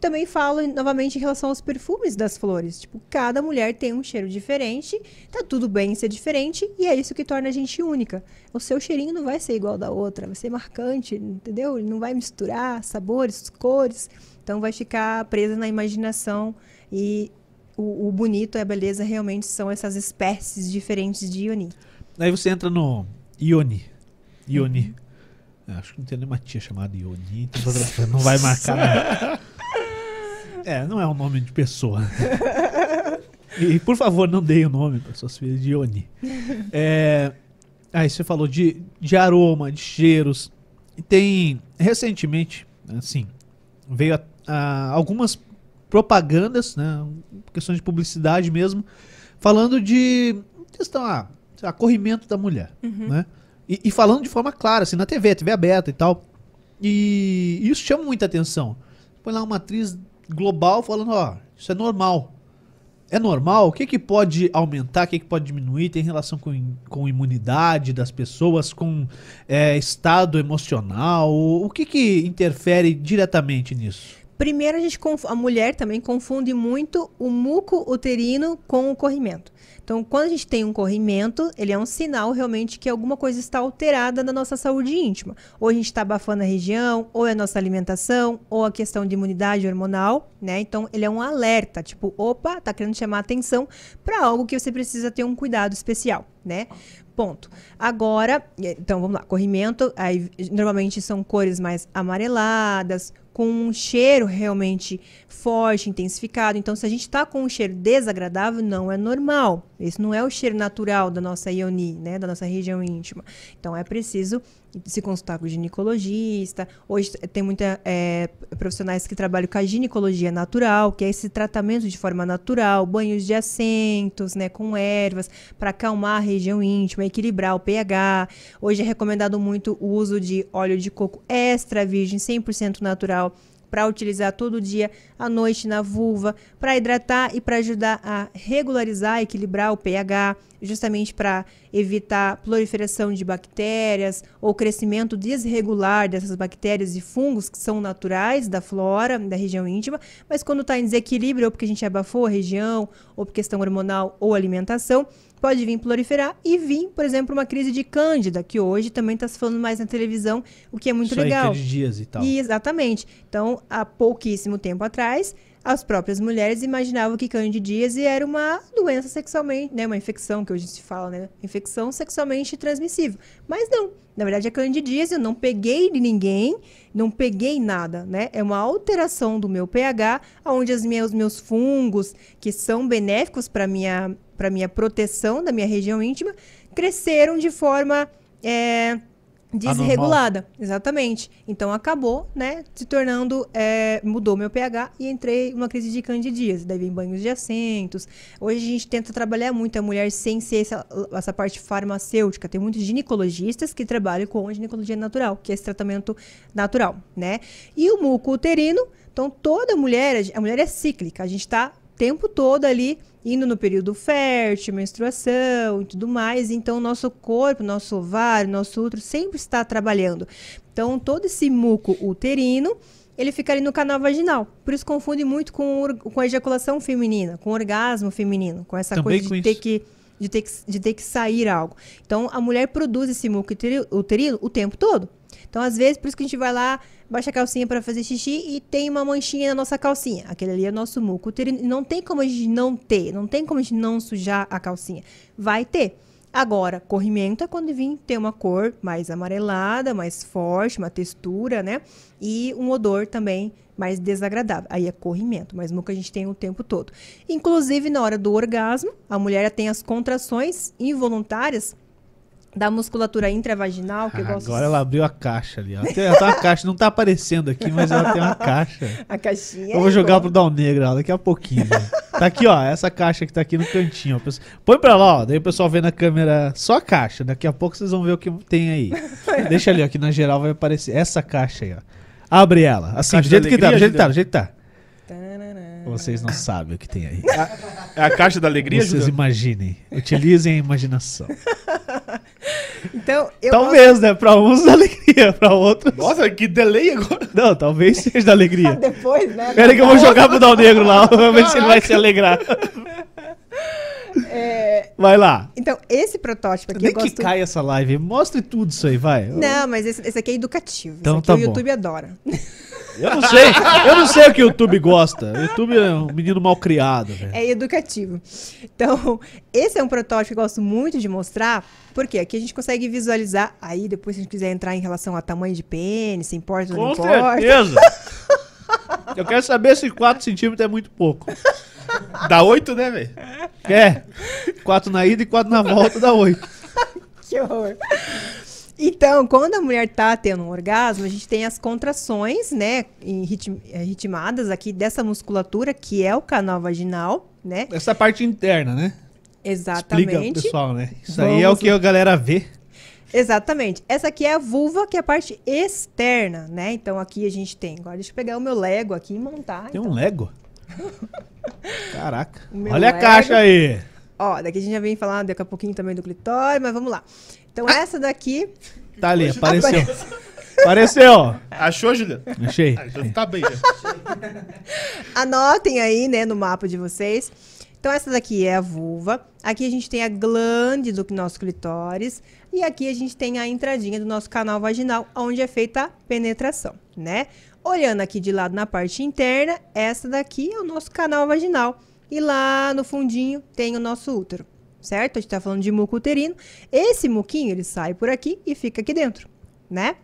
Também falo novamente em relação aos perfumes das flores. Tipo, cada mulher tem um cheiro diferente, tá tudo bem ser diferente e é isso que torna a gente única. O seu cheirinho não vai ser igual da outra, vai ser marcante, entendeu? Não vai misturar sabores, cores, então vai ficar presa na imaginação e o, o bonito e a beleza realmente são essas espécies diferentes de Ioni. Aí você entra no Ioni. Ioni. É, acho que não tem nenhuma tia chamada Ioni, então não vai marcar. nada. É, não é um nome de pessoa. E por favor, não dê o nome para suas filhas de Ioni. É, aí você falou de, de aroma, de cheiros. E tem, recentemente, assim, veio a- a- algumas propagandas, né, questões de publicidade mesmo, falando de questão, ah, sei lá, corrimento da mulher, né? E, e falando de forma clara, assim, na TV, TV aberta e tal. E isso chama muita atenção. Põe lá uma atriz global falando, ó, isso é normal. É normal? O que, que pode aumentar, o que, que pode diminuir? Tem relação com, com imunidade das pessoas, com é, estado emocional? O que, que interfere diretamente nisso? Primeiro, a, gente a mulher também confunde muito o muco uterino com o corrimento. Então, quando a gente tem um corrimento, ele é um sinal realmente que alguma coisa está alterada na nossa saúde íntima. Ou a gente está abafando a região, ou é a nossa alimentação, ou a questão de imunidade hormonal, né? Então, ele é um alerta, tipo, opa, tá querendo chamar atenção para algo que você precisa ter um cuidado especial, né? Ponto. Agora, então vamos lá, corrimento, aí normalmente são cores mais amareladas, com um cheiro realmente forte, intensificado. Então, se a gente está com um cheiro desagradável, não é normal. Esse não é o cheiro natural da nossa ioni, né, da nossa região íntima. Então, é preciso se consultar com o ginecologista. Hoje tem muita é, profissionais que trabalham com a ginecologia natural, que é esse tratamento de forma natural, banhos de assentos, né, com ervas, para acalmar a região íntima, equilibrar o pH. Hoje é recomendado muito o uso de óleo de coco extra virgem, 100% natural, para utilizar todo dia à noite na vulva, para hidratar e para ajudar a regularizar, equilibrar o pH, justamente para evitar proliferação de bactérias ou crescimento desregular dessas bactérias e fungos que são naturais da flora, da região íntima, mas quando está em desequilíbrio, ou porque a gente abafou a região, ou por questão hormonal ou alimentação, pode vir proliferar e vir, por exemplo, uma crise de cândida, que hoje também está se falando mais na televisão, o que é muito aí, legal. é de dias e tal. E, exatamente. Então, há pouquíssimo tempo atrás, as próprias mulheres imaginavam que candidíase era uma doença sexualmente, né, uma infecção que hoje se fala, né, infecção sexualmente transmissível. Mas não, na verdade a candidíase eu não peguei de ninguém, não peguei nada, né? É uma alteração do meu pH, onde os meus meus fungos que são benéficos para minha para minha proteção da minha região íntima cresceram de forma é, desregulada. Exatamente. Então acabou, né, se tornando, é, mudou meu pH e entrei numa crise de candidíase. Daí vem banhos de assentos. Hoje a gente tenta trabalhar muito a mulher sem ser essa, essa parte farmacêutica. Tem muitos ginecologistas que trabalham com ginecologia natural, que é esse tratamento natural, né? E o muco uterino, então toda mulher, a mulher é cíclica. A gente está tempo todo ali indo no período fértil, menstruação e tudo mais. Então, nosso corpo, nosso ovário, nosso útero sempre está trabalhando. Então, todo esse muco uterino, ele fica ali no canal vaginal. Por isso confunde muito com, com a ejaculação feminina, com o orgasmo feminino, com essa Também coisa de ter que de ter, que, de ter que sair algo. Então, a mulher produz esse muco uteri- uterino o tempo todo. Então, às vezes, por isso que a gente vai lá, baixa a calcinha para fazer xixi e tem uma manchinha na nossa calcinha. Aquele ali é nosso muco. Não tem como a gente não ter, não tem como a gente não sujar a calcinha. Vai ter. Agora, corrimento é quando vir ter uma cor mais amarelada, mais forte, uma textura, né? E um odor também mais desagradável. Aí é corrimento, mas muco a gente tem o tempo todo. Inclusive, na hora do orgasmo, a mulher tem as contrações involuntárias da musculatura intravaginal, que eu gosto Agora ela abriu a caixa ali. ó. Tem, ela tem uma caixa, não tá aparecendo aqui, mas ela tem uma caixa. A caixinha. Eu vou é jogar pro Dal Negro ó, daqui a pouquinho. né? Tá aqui, ó. Essa caixa que tá aqui no cantinho. ó. Põe pra lá, ó. Daí o pessoal vê na câmera só a caixa. Daqui a pouco vocês vão ver o que tem aí. Deixa ali, ó. Aqui na geral vai aparecer essa caixa aí, ó. Abre ela. Assim, do jeito que tá, do jeito que tá, do jeito que tá. Vocês não sabem o que tem aí. É a caixa da alegria, Vocês imaginem. Utilizem a imaginação. Então, eu talvez, né? Pra uns da alegria, pra outros. Nossa, que delay agora. Não, talvez seja da alegria. gosto- Depois, né? Pera aí que eu vou jogar pro Dal Negro lá. Vamos ver se ele vai se alegrar. É, Vai lá. Então, esse protótipo aqui Nem eu que gosto... caia essa live. Mostre tudo isso aí, vai. Não, mas esse, esse aqui é educativo. Então tá o bom. YouTube adora. Eu não sei. Eu não sei o que o YouTube gosta. O YouTube é um menino mal criado, velho. É educativo. Então, esse é um protótipo que eu gosto muito de mostrar, porque aqui a gente consegue visualizar. Aí, depois, se a gente quiser entrar em relação a tamanho de pênis, se importa ou não Com importa. certeza. Eu quero saber se 4 centímetros é muito pouco. Dá oito, né, velho? É. 4 na ida e 4 na volta dá 8. Que horror. Então, quando a mulher tá tendo um orgasmo, a gente tem as contrações, né, ritm- eh, ritmadas aqui dessa musculatura, que é o canal vaginal, né? Essa parte interna, né? Explica Exatamente. pessoal, né? Isso aí é o Vamos que a galera vê. Exatamente. Essa aqui é a vulva, que é a parte externa, né? Então aqui a gente tem. Agora deixa eu pegar o meu Lego aqui e montar. Tem então. um Lego. Caraca. Olha a Lego. caixa aí. Ó, daqui a gente já vem falar daqui a pouquinho também do clitóris, mas vamos lá. Então essa daqui, Tá ali, apareceu. Apareceu. Achou, Juliano? Achei. Ah, já tá bem, já. anotem aí, né, no mapa de vocês. Então essa daqui é a vulva. Aqui a gente tem a glande do nosso clitóris e aqui a gente tem a entradinha do nosso canal vaginal, onde é feita a penetração, né? Olhando aqui de lado na parte interna, essa daqui é o nosso canal vaginal. E lá no fundinho tem o nosso útero, certo? A gente tá falando de muco uterino. Esse muquinho, ele sai por aqui e fica aqui dentro, né?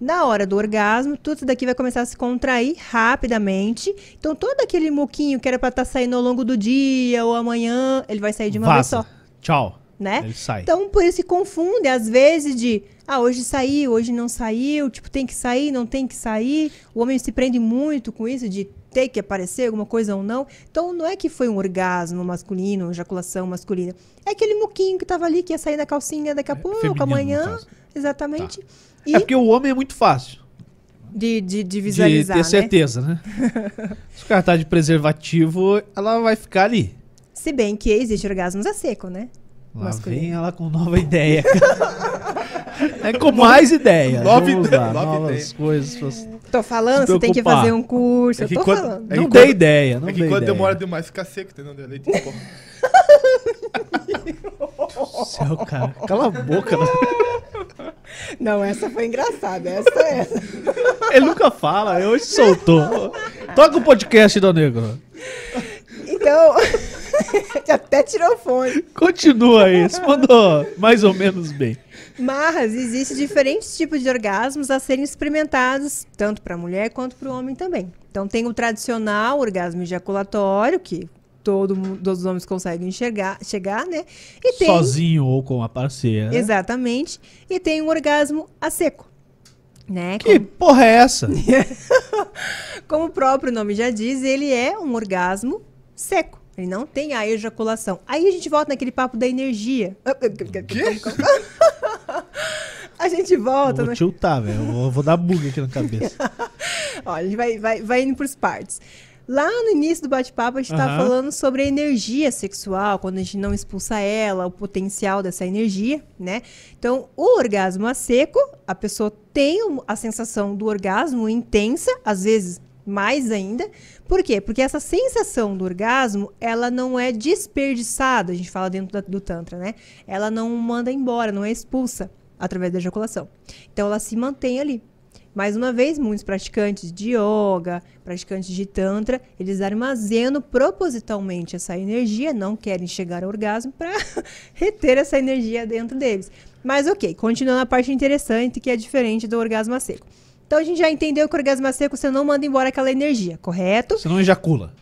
Na hora do orgasmo, tudo isso daqui vai começar a se contrair rapidamente. Então, todo aquele muquinho que era pra estar saindo ao longo do dia ou amanhã, ele vai sair de uma vez Vaza. só, Tchau. né? Ele sai. Então, por isso se confunde, às vezes, de ah, hoje saiu, hoje não saiu, tipo, tem que sair, não tem que sair. O homem se prende muito com isso de ter que aparecer alguma coisa ou não. Então, não é que foi um orgasmo masculino, uma ejaculação masculina. É aquele muquinho que tava ali, que ia sair da calcinha daqui a pouco, É, no amanhã. Exatamente. E É porque o homem é muito fácil de, de, de de visualizar, ter né? certeza, né? Se o cara tá de preservativo, ela vai ficar ali. Se bem que existe orgasmos a seco, né? Lá Masculino. vem ela com nova ideia. é com mais ideia. Nova Vamos ideia, lá, nova novas ideia. coisas. Tô falando, Se você tem que fazer um curso. É eu tô quando- falando. é não dei ideia, não É dei que quando ideia. demora demais fica seco, entendeu? Leite em pó. Céu, cara. Cala a boca. né? Não, essa foi engraçada. Essa é essa. Ele nunca fala, hoje soltou. Toca o podcast, Dal Negro. Então, até tirou o fone. Continua aí. Você mandou mais ou menos bem. Mas existem diferentes tipos de orgasmos a serem experimentados, tanto para a mulher quanto para o homem também. Então, tem o tradicional orgasmo ejaculatório, que todo mundo, todos os homens conseguem enxergar, chegar, né? E tem, Sozinho ou com a parceira. Exatamente. E tem o orgasmo a seco. Né? Que porra é essa? Como o próprio nome já diz, ele é um orgasmo seco. Ele não tem a ejaculação. Aí a gente volta naquele papo da energia. Quê? A gente volta. Eu vou tiltar, velho. Eu vou, dar bug aqui na cabeça. Ó, a gente vai, vai, vai indo por partes. Lá no início do bate-papo, a gente estava Aham. falando sobre a energia sexual, quando a gente não expulsa ela, o potencial dessa energia, né? Então, o orgasmo a seco, a pessoa tem a sensação do orgasmo intensa, às vezes mais ainda. Por quê? Porque essa sensação do orgasmo, ela não é desperdiçada, a gente fala dentro da- do Tantra, né? Ela não manda embora, não é expulsa através da ejaculação. Então, ela se mantém ali. Mais uma vez, muitos praticantes de yoga, praticantes de tantra, eles armazenam propositalmente essa energia, não querem chegar ao orgasmo para reter essa energia dentro deles. Mas ok, continuando a parte interessante que é diferente do orgasmo a seco. Então a gente já entendeu que o orgasmo a seco você não manda embora aquela energia, correto? Você não ejacula.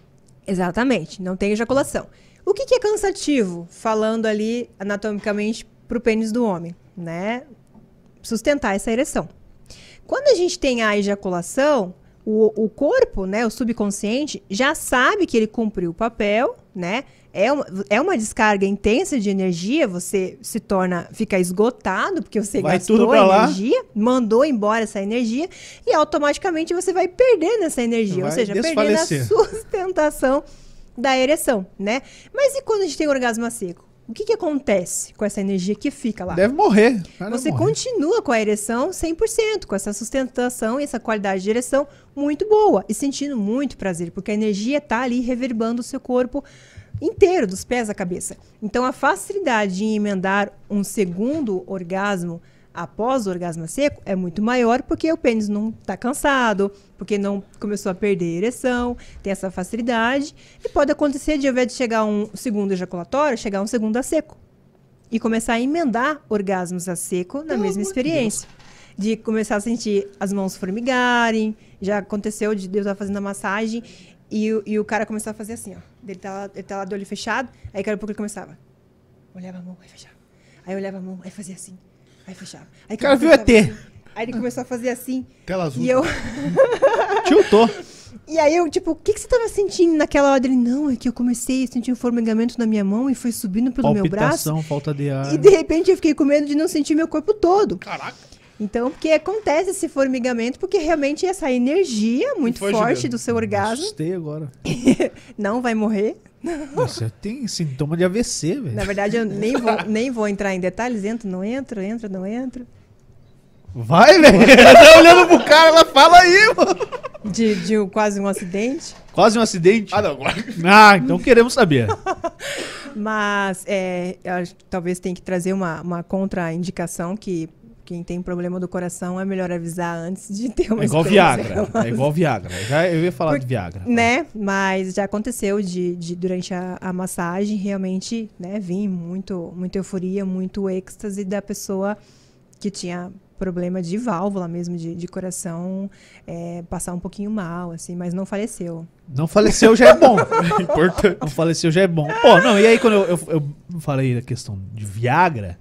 Exatamente, não tem ejaculação. O que, que é cansativo, falando ali anatomicamente para o pênis do homem, né? Sustentar essa ereção. Quando a gente tem a ejaculação, o, o corpo, né, o subconsciente, já sabe que ele cumpriu o papel, né? É uma, é uma descarga intensa de energia, você se torna, fica esgotado, porque você Vai gastou energia, mandou embora essa energia, e automaticamente você vai perdendo essa energia, ou Vai seja, perdendo a sustentação da ereção, né? Mas e quando a gente tem orgasmo a seco? O que, que acontece com essa energia que fica lá? Deve morrer. Você morre. continua com a ereção 100%, com essa sustentação e essa qualidade de ereção muito boa e sentindo muito prazer, porque a energia está ali reverbando o seu corpo inteiro, dos pés à cabeça. Então, a facilidade de emendar um segundo orgasmo após o orgasmo seco é muito maior porque o pênis não está cansado, porque não começou a perder a ereção, tem essa facilidade. E pode acontecer de, ao invés de chegar um segundo ejaculatório, chegar um segundo a seco e começar a emendar orgasmos a seco na mesma experiência. De começar a sentir as mãos formigarem. Já aconteceu de eu estar fazendo a massagem e, o- e o cara começar a fazer assim, ó. Ele tá, lá- ele tá lá do olho fechado, aí daqui a pouco ele começava. Olhava a mão, aí fechava. Aí olhava a mão, aí fazia assim, aí fechava. Aí O cara viu ET. assim. Aí ele começou a fazer assim. Tela azul. E eu. Tiltou. E aí eu, tipo, o que, que você tava sentindo naquela hora? Ele, não, é que eu comecei a sentir um formigamento na minha mão e foi subindo pelo meu braço. Palpitação, falta de ar. E de repente eu fiquei com medo de não sentir meu corpo todo. Caraca. Então, porque acontece esse formigamento, porque realmente essa energia muito Foi, forte do seu orgasmo Assustei agora. não vai morrer. Você tem sintoma de AVC, velho. Na verdade, eu nem vou, nem vou entrar em detalhes. Entro, não entro, entro, não entro. Vai, velho. tá olhando pro cara, ela fala aí, mano. De, de um- quase um acidente. Quase um acidente. Ah, não. Ah, então queremos saber. Mas é, eu acho que talvez tenha que trazer uma, uma contraindicação que quem tem problema do coração é melhor avisar antes de ter uma É igual Viagra. É igual Viagra. Já eu ia falar de Viagra. né? Mas já aconteceu de, de durante a, a massagem realmente, né, vir muito, muita euforia, muito êxtase da pessoa que tinha problema de válvula mesmo, de, de coração, é, passar um pouquinho mal, assim, mas não faleceu. Não faleceu já é bom. Importante. Não faleceu já é bom. Pô, não, e aí quando eu, eu, eu falei da questão de Viagra,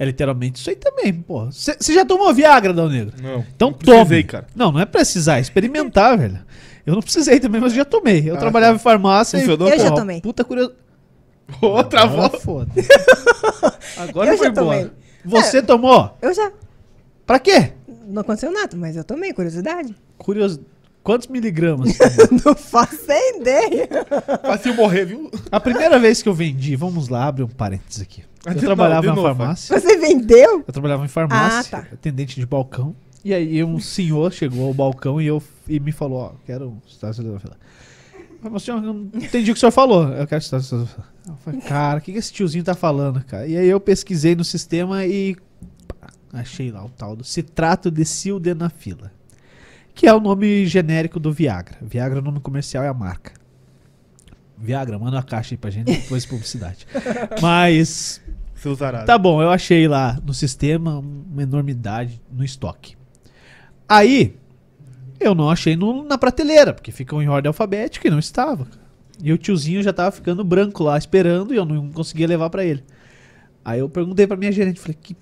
é literalmente isso aí também, pô. Você já tomou Viagra, Dal Negro? Não. Então não precisei, tome. cara. Não, não é precisar, é experimentar, velho. Eu não precisei também, mas eu já tomei. Eu Ah, trabalhava tá. em farmácia Funcionou? e... Eu já tomei. Puta curiosidade. Outra Agora volta. foda. Agora Eu foi já tomei. embora. Você tomou? Eu já. Pra quê? Não aconteceu nada, mas eu tomei, curiosidade. Curioso. Quantos miligramas? não faço ideia. Fácil morrer, viu? A primeira vez que eu vendi, vamos lá, abre um parênteses aqui. Ah, Eu de- trabalhava na novo, farmácia. Você vendeu? Eu trabalhava em farmácia, Ah, tá. atendente de balcão. E aí um senhor chegou ao balcão e, eu, e me falou, ó, quero estar sildenafila. Eu falei, senhor, eu não entendi o que o senhor falou. Eu quero estar sildenafila. Eu falei, cara, o que, que esse tiozinho tá falando, cara? E aí eu pesquisei no sistema e pá, achei lá o tal do citrato de sildenafila. Que é o nome genérico do Viagra. Viagra, o nome comercial é a marca. Viagra, manda uma caixa aí pra gente depois de publicidade. Mas. Tá bom, eu achei lá no sistema uma enormidade no estoque. Aí, eu não achei no- na prateleira, porque ficam em ordem alfabética e não estava. E o tiozinho já tava ficando branco lá esperando e eu não conseguia levar pra ele. Aí eu perguntei pra minha gerente, falei, que,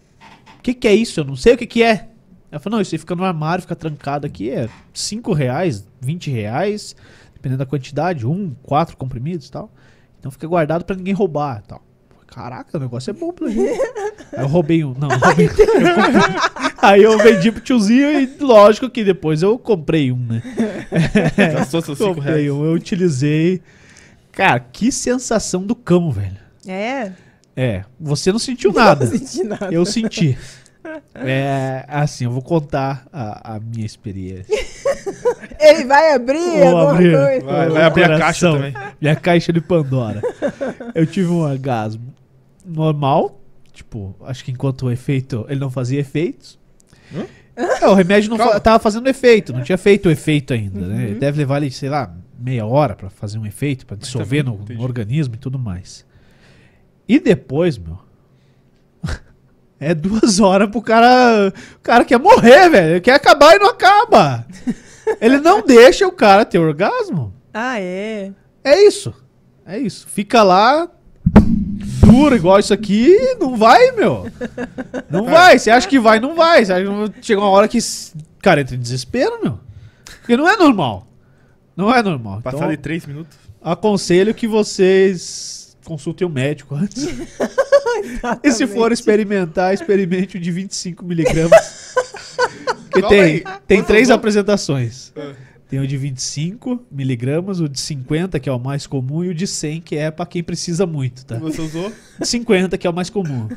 que que é isso? Eu não sei o que que é. Ela falou, não, isso aí fica no armário, fica trancado aqui, é 5 reais, 20 reais, dependendo da quantidade, um, quatro comprimidos e tal. Então fica guardado pra ninguém roubar e tal. Caraca, o negócio é bom pra gente. Aí eu roubei um. Não, roubei, comprei. Aí eu vendi pro tiozinho e lógico que depois eu comprei um, né? Gastou seus 5 comprei reais. um, eu utilizei. Cara, que sensação do cão, velho. É? É, você não sentiu nada. Não senti nada. Eu senti. É, assim, eu vou contar a, a minha experiência. Ele vai abrir Vou alguma abrir. coisa. Vai, vai abrir a caixa também. Minha caixa de Pandora. Eu tive um orgasmo normal. Tipo, acho que enquanto o efeito. Ele não fazia efeitos. Hã? É, o remédio não fa- tava fazendo efeito, não tinha feito o efeito ainda, né? Uhum. Ele deve levar ali, sei lá, meia hora pra fazer um efeito, pra dissolver no, no organismo e tudo mais. E depois, meu. É duas horas pro cara. O cara quer morrer, velho. Quer acabar e não acaba. Ele não deixa o cara ter orgasmo. Ah, é? É isso. É isso. Fica lá duro igual isso aqui, não vai, meu. Não vai. Você acha que vai, não vai. Chega uma hora que, cara, entra em desespero, meu. Porque não é normal. Não é normal. Passar Então, de 3 minutos. aconselho que vocês consultem o médico antes. e se for experimentar, experimente o de 25 miligramas. Que Calma tem, aí. tem três apresentações. Ah. Tem o de 25 miligramas, o de 50, que é o mais comum, e o de 100, que é pra quem precisa muito, tá? Você usou? 50, que é o mais comum.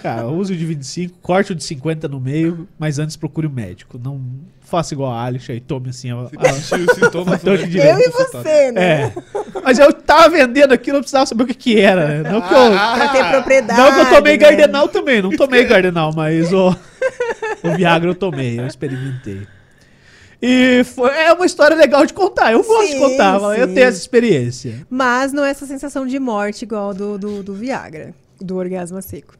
Cara, use o de 25, corte o de 50 no meio, mas antes procure o médico. Não faça igual a Alice e tome assim a, a, sintomas. Né? que Eu e você, né? É. Mas eu tava vendendo aquilo, eu precisava saber o que que era, né? Não que eu, Pra ter propriedade. não que eu tomei né? Gardenal também, não tomei Gardenal, mas o, o Viagra eu tomei, eu experimentei. E foi, é uma história legal de contar, eu gosto de Sim, contar, eu sim. tenho essa experiência. Mas não é essa sensação de morte igual do, do, do Viagra, do orgasmo seco.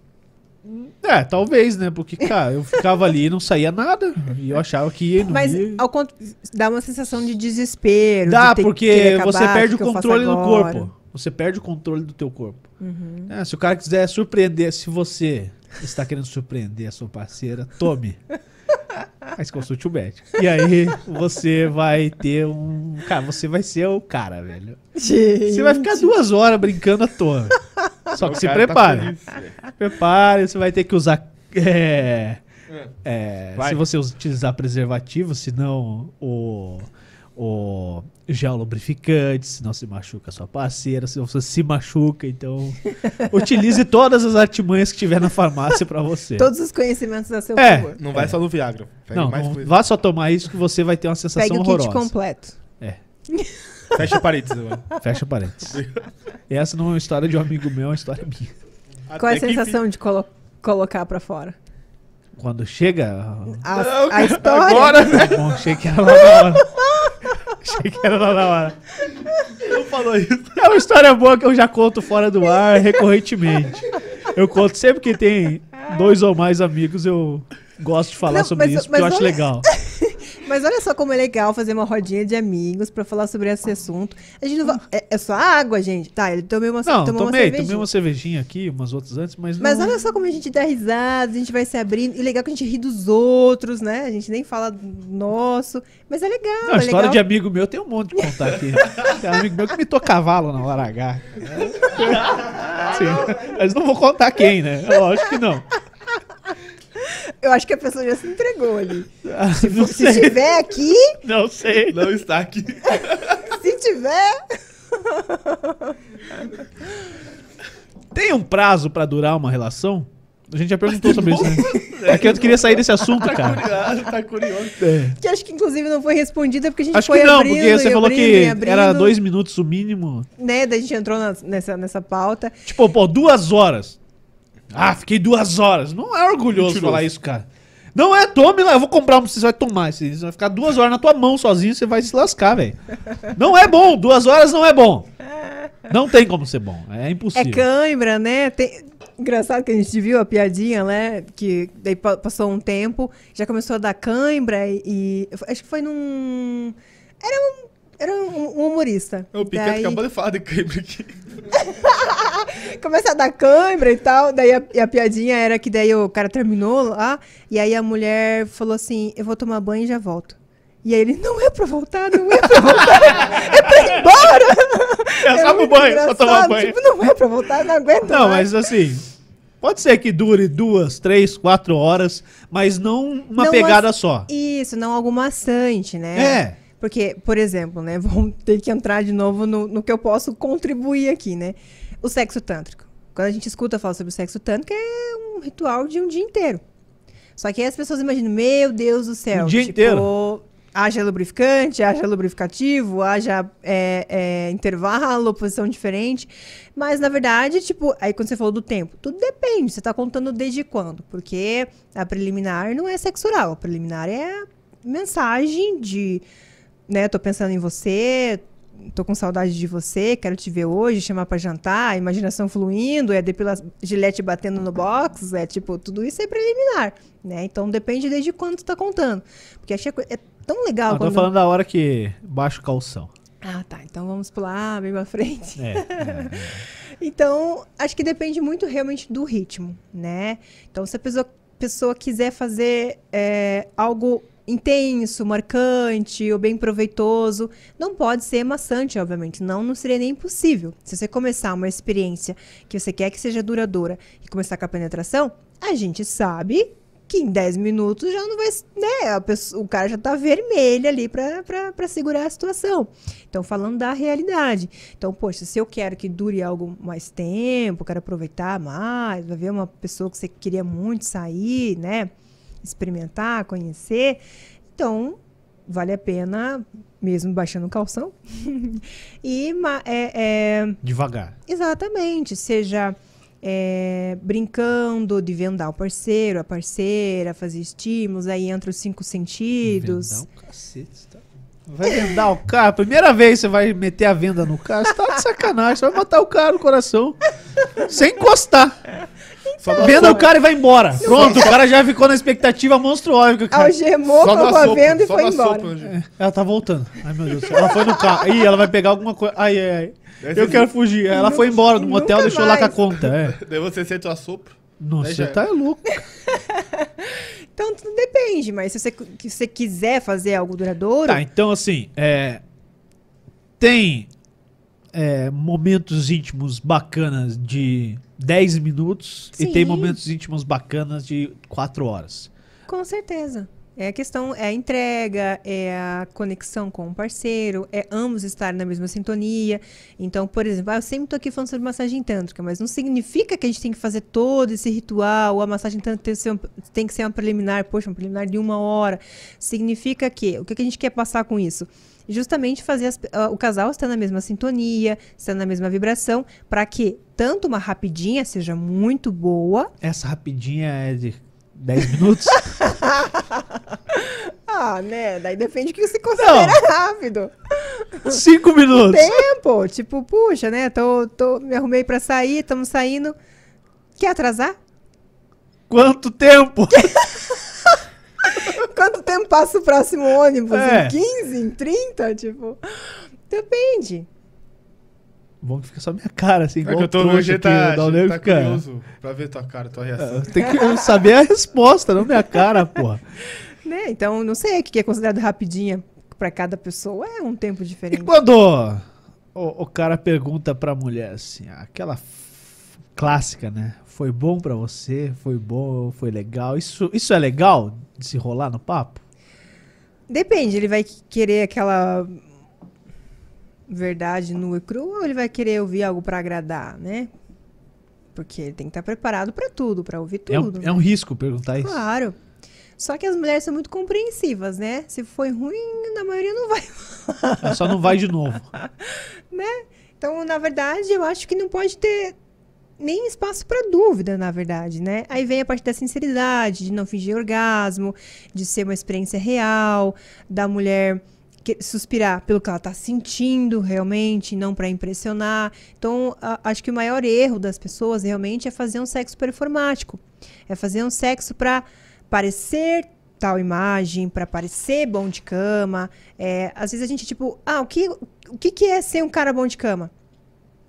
É, talvez, né? Porque, cara, eu ficava ali e não saía nada, e eu achava que ia, Mas ia. ao cont... dá uma sensação de desespero. Dá, de ter porque querer você acabar, perde o eu controle do corpo. Você perde o controle do teu corpo. Uhum. É, se o cara quiser surpreender, se você está querendo surpreender a sua parceira, tome. Mas consulte o médico. E aí você vai ter um. Cara, você vai ser o cara, velho. Você vai ficar duas horas brincando à toa. Só que O se tá prepare. feliz. prepare, você vai ter que usar. é, É. é, se você utilizar preservativo, senão o, o gel lubrificante, senão se machuca a sua parceira, senão você se machuca, então utilize todas as artimanhas que tiver na farmácia pra você. Todos os conhecimentos a seu É. favor. Não vai só no Viagra. Não, mais não vá só tomar isso que você vai ter uma sensação Pegue o kit horrorosa. completo. Fecha parênteses agora. Fecha parênteses. Essa não é uma história de um amigo meu, é uma história minha. Qual é a Até sensação de colo- colocar pra fora? Quando chega. A, a cara, história? agora, Tá bom, achei que era lá na hora. Achei que era lá na hora. Não falou isso. É uma história boa que eu já conto fora do ar recorrentemente. Eu conto sempre que tem dois ou mais amigos, eu gosto de falar Não, sobre mas- isso, porque eu acho olha- legal. Mas olha só como é legal fazer uma rodinha de amigos pra falar sobre esse assunto. A gente não vai... é, é só água, gente. Tá, ele tomou uma, Não, tomou uma tomei, cervejinha. tomei uma cervejinha aqui, umas outras antes, mas, Mas não... olha só como a gente dá risada, a gente vai se abrindo. E legal que a gente ri dos outros, né? A gente nem fala do nosso. Mas é legal. Não, é história legal. de amigo meu tem um monte de contar aqui. Tem um amigo meu que mitou cavalo na hora H. Sim, mas não vou contar quem, né? Lógico que não. Eu acho que a pessoa já se entregou ali. Ah, Se sei, estiver aqui, não sei. Não está aqui. se tiver. Tem um prazo pra durar uma relação? A gente já perguntou sobre isso, né? É que eu queria sair desse assunto, cara. Curioso, tá curioso. É. Que acho que inclusive não foi respondida porque a gente Acho foi que não, abrindo porque você falou abrindo que abrindo, era dois minutos o mínimo. Né? Daí a gente entrou na- nessa, nessa pauta. Tipo, pô, duas horas. Ah, fiquei duas horas. Não é orgulhoso Mentiroso. falar isso, cara. Não é, tome lá, eu vou comprar um pra você, vai tomar. Você vai ficar duas horas na tua mão sozinho, você vai se lascar, velho. Não é bom, duas horas não é bom. Não tem como ser bom, é É impossível. cãibra, né? Tem- Engraçado que a gente viu a piadinha, né? Que daí pa- passou um tempo, já começou a dar cãibra e. e- acho que foi num. Era um. Era um, um humorista. O Piquet Daí- acabou de falar de cãibra aqui. Começa a dar cãibra e tal. Daí a, e a piadinha era que daí o cara terminou lá. E aí a mulher falou assim: Eu vou tomar banho e já volto. E aí ele, não é pra voltar, não é pra voltar, é pra ir embora. É só pro banho, só tomar banho. Tipo, não é pra voltar, não aguento Não, mais. mas assim, pode ser que dure duas, três, quatro horas, mas não uma Não pegada só. Isso, não algo maçante, né? É. Porque, por exemplo, né? Vamos ter que entrar de novo no, no que eu posso contribuir aqui, né? O sexo tântrico. Quando a gente escuta falar sobre o sexo tântrico, é um ritual de um dia inteiro. Só que aí as pessoas imaginam, meu Deus do céu. Um dia tipo, inteiro. Haja lubrificante, haja lubrificativo, haja é, é, intervalo, posição diferente. Mas, na verdade, tipo, aí quando você falou do tempo, tudo depende. Você tá contando desde quando? Porque a preliminar não é sexo oral. A preliminar é mensagem de, né, tô pensando em você, tô com saudade de você, quero te ver hoje, chamar pra jantar, imaginação fluindo, é depila gilete batendo no box, é tipo, tudo isso é preliminar, né? Então depende desde quando tu tá contando. Porque achei que é tão legal Eu tô quando... falando da hora que baixa o calção. Ah, tá. Então vamos pular bem pra frente. É, é. Então, acho que depende muito realmente do ritmo, né? Então, se a pessoa, pessoa quiser fazer é, algo intenso, marcante ou bem proveitoso, não pode ser maçante, obviamente. Não, não seria nem possível. Se você começar uma experiência que você quer que seja duradoura e começar com a penetração, a gente sabe que em 10 minutos já não vai. Né, pessoa- o cara já tá vermelho ali pra segurar a situação. Então, falando da realidade. Então, poxa, se eu quero que dure algo mais tempo, quero aproveitar mais, vai ver uma pessoa que você queria muito sair, né? Experimentar, conhecer. Então, vale a pena, mesmo baixando o calção. e é- é, Devagar. Exatamente, seja é, brincando de vendar o parceiro, a parceira, fazer estímulos, aí entra os cinco sentidos. Vendar o cacete, tá? Vai vendar o carro. Primeira vez você vai meter a venda no carro, você tá de sacanagem. Você vai botar o cara no coração. sem encostar. Só dá Venda o cara e vai embora. Pronto, o cara já ficou na expectativa monstruosa. Cara. Algemou, colocou a venda e foi embora. Anjo. Ela tá voltando. Ai, meu Deus do céu. Ela foi no carro. Ih, ela vai pegar alguma coisa. Ai, ai, ai. Daí Eu quero fugir. Ela foi embora do motel, nunca deixou lá com a mais. conta. É. Daí você sente o assopro. Nossa, você tá louco. Então tudo depende, mas se você, que você quiser fazer algo duradouro, Tá, então assim, é, tem é, momentos íntimos bacanas de 10 minutos e Sim. tem momentos íntimos bacanas de 4 horas. com certeza. É a questão, é a entrega, é a conexão com o parceiro, é ambos estarem na mesma sintonia. Então, por exemplo, ah, eu sempre tô aqui falando sobre massagem tântrica, mas não significa que a gente tem que fazer todo esse ritual, a massagem tântrica tem que ser, tem que ser uma preliminar, poxa, uma preliminar de uma hora. Significa que, o que que a gente quer passar com isso? Justamente fazer as- ah, o casal estar na mesma sintonia, estar na mesma vibração, para que tanto uma rapidinha seja muito boa, Essa rapidinha é de 10 minutos? Ah, né? Daí depende do que você considera rápido. 5 minutos? Tempo, tipo, puxa, né? Tô, tô, me arrumei pra sair, estamos saindo. Quer atrasar? Quanto tempo? Quanto tempo passa o próximo ônibus? É. Em 15? Em 30? Tipo, depende. Bom que fica só minha cara, assim, É igual que eu tô trouxa aqui, tá, o Dalneu tá fica- curioso pra ver tua cara, tua reação. Tem que saber a resposta, não minha cara, porra. Né? Então, não sei o que é considerado rapidinha pra cada pessoa. É um tempo E diferente. quando o, o cara pergunta pra mulher assim, aquela f- clássica, né? Foi bom pra você? Foi bom? Foi legal? Isso, isso é legal de se rolar no papo? Depende, ele vai querer aquela verdade nua e crua ou ele vai querer ouvir algo pra agradar, né? Porque ele tem que estar preparado pra tudo, pra ouvir É um, tudo. é um risco perguntar isso. Claro. Só que as mulheres são muito compreensivas, né? Se foi ruim, na maioria não vai, Só não vai de novo. né? Então, na verdade, eu acho que não pode ter nem espaço para dúvida, na verdade, né? Aí vem a parte da sinceridade, de não fingir orgasmo, de ser uma experiência real, da mulher suspirar pelo que ela está sentindo realmente, não para impressionar. Então, a, acho que o maior erro das pessoas realmente é fazer um sexo performático. É fazer um sexo para parecer tal imagem, para parecer bom de cama. É, às vezes a gente, tipo, ah, o que, o que, que é ser um cara bom de cama?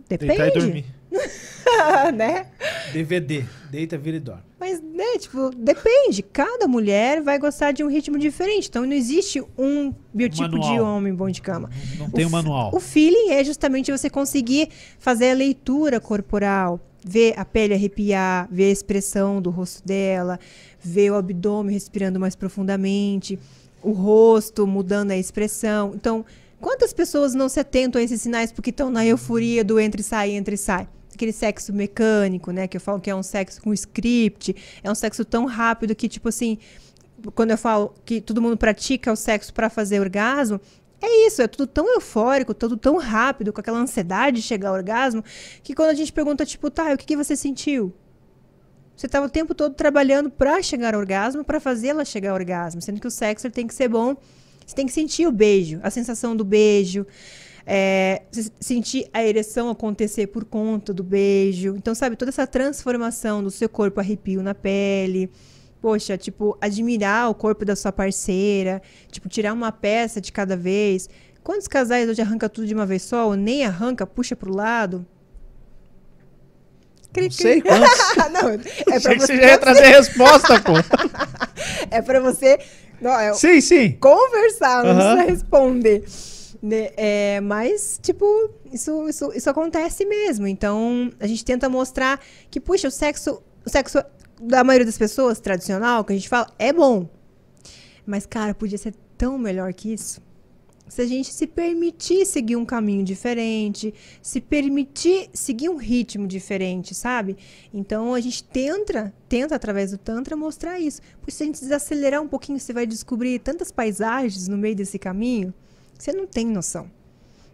Depende. Deitar e dormir. né? DVD. Deita, vira e dorme. Mas, né, tipo, depende. Cada mulher vai gostar de um ritmo diferente. Então, não existe um biotipo Manual. de homem bom de cama. Não, não tem o f- manual. O feeling é justamente você conseguir fazer a leitura corporal, ver a pele arrepiar, ver a expressão do rosto dela, ver o abdômen respirando mais profundamente, o rosto mudando a expressão. Então, quantas pessoas não se atentam a esses sinais porque estão na euforia do entre e sai, entre e sai? Aquele sexo mecânico, né? Que eu falo que é um sexo com script, é um sexo tão rápido que, tipo assim, quando eu falo que todo mundo pratica o sexo para fazer orgasmo, é isso, é tudo tão eufórico, tudo tão rápido, com aquela ansiedade de chegar ao orgasmo, que quando a gente pergunta, tipo, tá, o que, que você sentiu? Você estava o tempo todo trabalhando para chegar ao orgasmo, para fazê-la chegar ao orgasmo, sendo que o sexo tem que ser bom. Você tem que sentir o beijo, a sensação do beijo, é, se- sentir a ereção acontecer por conta do beijo. Então, sabe, toda essa transformação do seu corpo arrepio na pele. Poxa, tipo, admirar o corpo da sua parceira, tipo, tirar uma peça de cada vez. Quantos casais hoje arranca tudo de uma vez só, ou nem arranca, puxa pro lado? Não sei quantos. não, é pra Achei que você, você já ia trazer a resposta, pô. é pra você não, é, Sim, sim. conversar, não precisa responder. Né? É, mas, tipo, isso, isso, isso acontece mesmo. Então, a gente tenta mostrar que, puxa, o sexo, o sexo da maioria das pessoas, tradicional, que a gente fala, é bom. Mas, cara, podia ser tão melhor que isso. Se a gente se permitir seguir um caminho diferente, se permitir seguir um ritmo diferente, sabe? Então a gente tenta, tenta através do Tantra mostrar isso. Porque se a gente desacelerar um pouquinho, você vai descobrir tantas paisagens no meio desse caminho você não tem noção.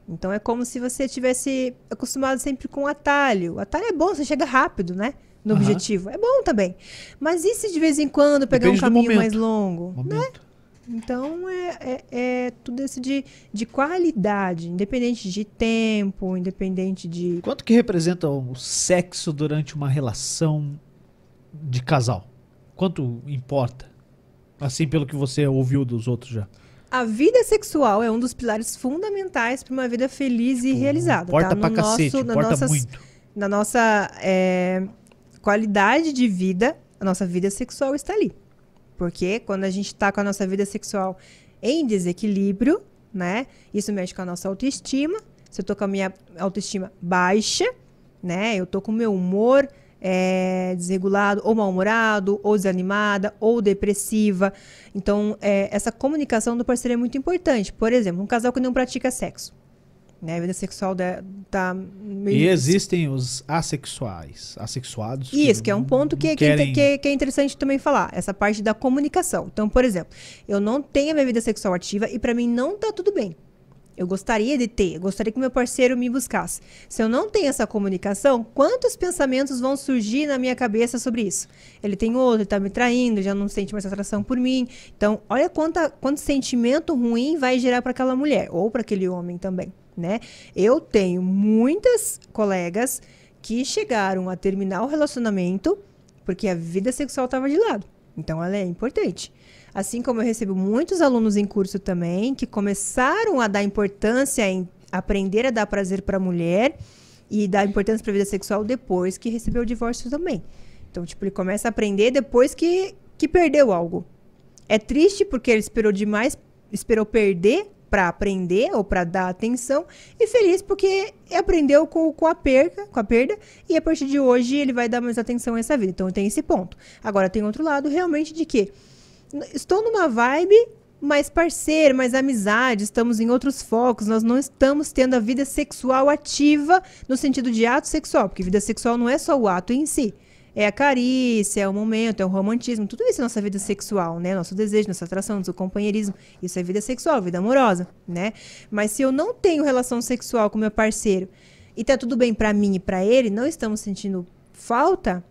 Então é como se você tivesse acostumado sempre com atalho. O atalho é bom, você chega rápido, né? No Aham. objetivo. É bom também. Mas e se de vez em quando pegar Depende um caminho mais longo? Momento. Então é, é, é tudo isso de, de qualidade, independente de tempo, independente de. Quanto que representa o sexo durante uma relação de casal? Quanto importa? Assim, pelo que você ouviu dos outros já. A vida sexual é um dos pilares fundamentais para uma vida feliz e realizada. Tá? pra No cacete, nosso- na importa nossas- muito. Na nossa é, qualidade de vida, a nossa vida sexual está ali. Porque quando a gente está com a nossa vida sexual em desequilíbrio, né? Isso mexe com a nossa autoestima. Se eu tô com a minha autoestima baixa, né? Eu tô com o meu humor é, desregulado, ou mal-humorado, ou desanimada, ou depressiva. Então, é, essa comunicação do parceiro é muito importante. Por exemplo, um casal que não pratica sexo. Né? A vida sexual da, tá meio E existem os assexuais, assexuados. isso, que é um ponto que, que, é querem- que é- que é interessante também falar, essa parte da comunicação. Então, por exemplo, eu não tenho a minha vida sexual ativa e pra mim não tá tudo bem. Eu gostaria de ter, eu gostaria que meu parceiro me buscasse. Se eu não tenho essa comunicação, quantos pensamentos vão surgir na minha cabeça sobre isso? Ele tem outro, ele tá me traindo, já não sente mais atração por mim. Então, olha quanta, quanto sentimento ruim vai gerar para aquela mulher ou para aquele homem também, né? Eu tenho muitas colegas que chegaram a terminar o relacionamento porque a vida sexual estava de lado. Então, ela é importante. Assim como eu recebo muitos alunos em curso também que começaram a dar importância em aprender a dar prazer para a mulher e dar importância para a vida sexual depois que recebeu o divórcio também. Então, tipo, ele começa a aprender depois que, que perdeu algo. É triste porque ele esperou demais, esperou perder para aprender ou para dar atenção e feliz porque aprendeu com, com a perda, com a perda e a partir de hoje ele vai dar mais atenção a essa vida. Então tem esse ponto. Agora tem outro lado realmente de que estou numa vibe mais parceiro, mais amizade, estamos em outros focos, nós não estamos tendo a vida sexual ativa no sentido de ato sexual, porque vida sexual não é só o ato em si. É a carícia, é o momento, é o romantismo, tudo isso é nossa vida sexual, né? Nosso desejo, nossa atração, nosso companheirismo. Isso é vida sexual, vida amorosa, né? Mas se eu não tenho relação sexual com meu parceiro e tá tudo bem pra mim e pra ele, não estamos sentindo falta,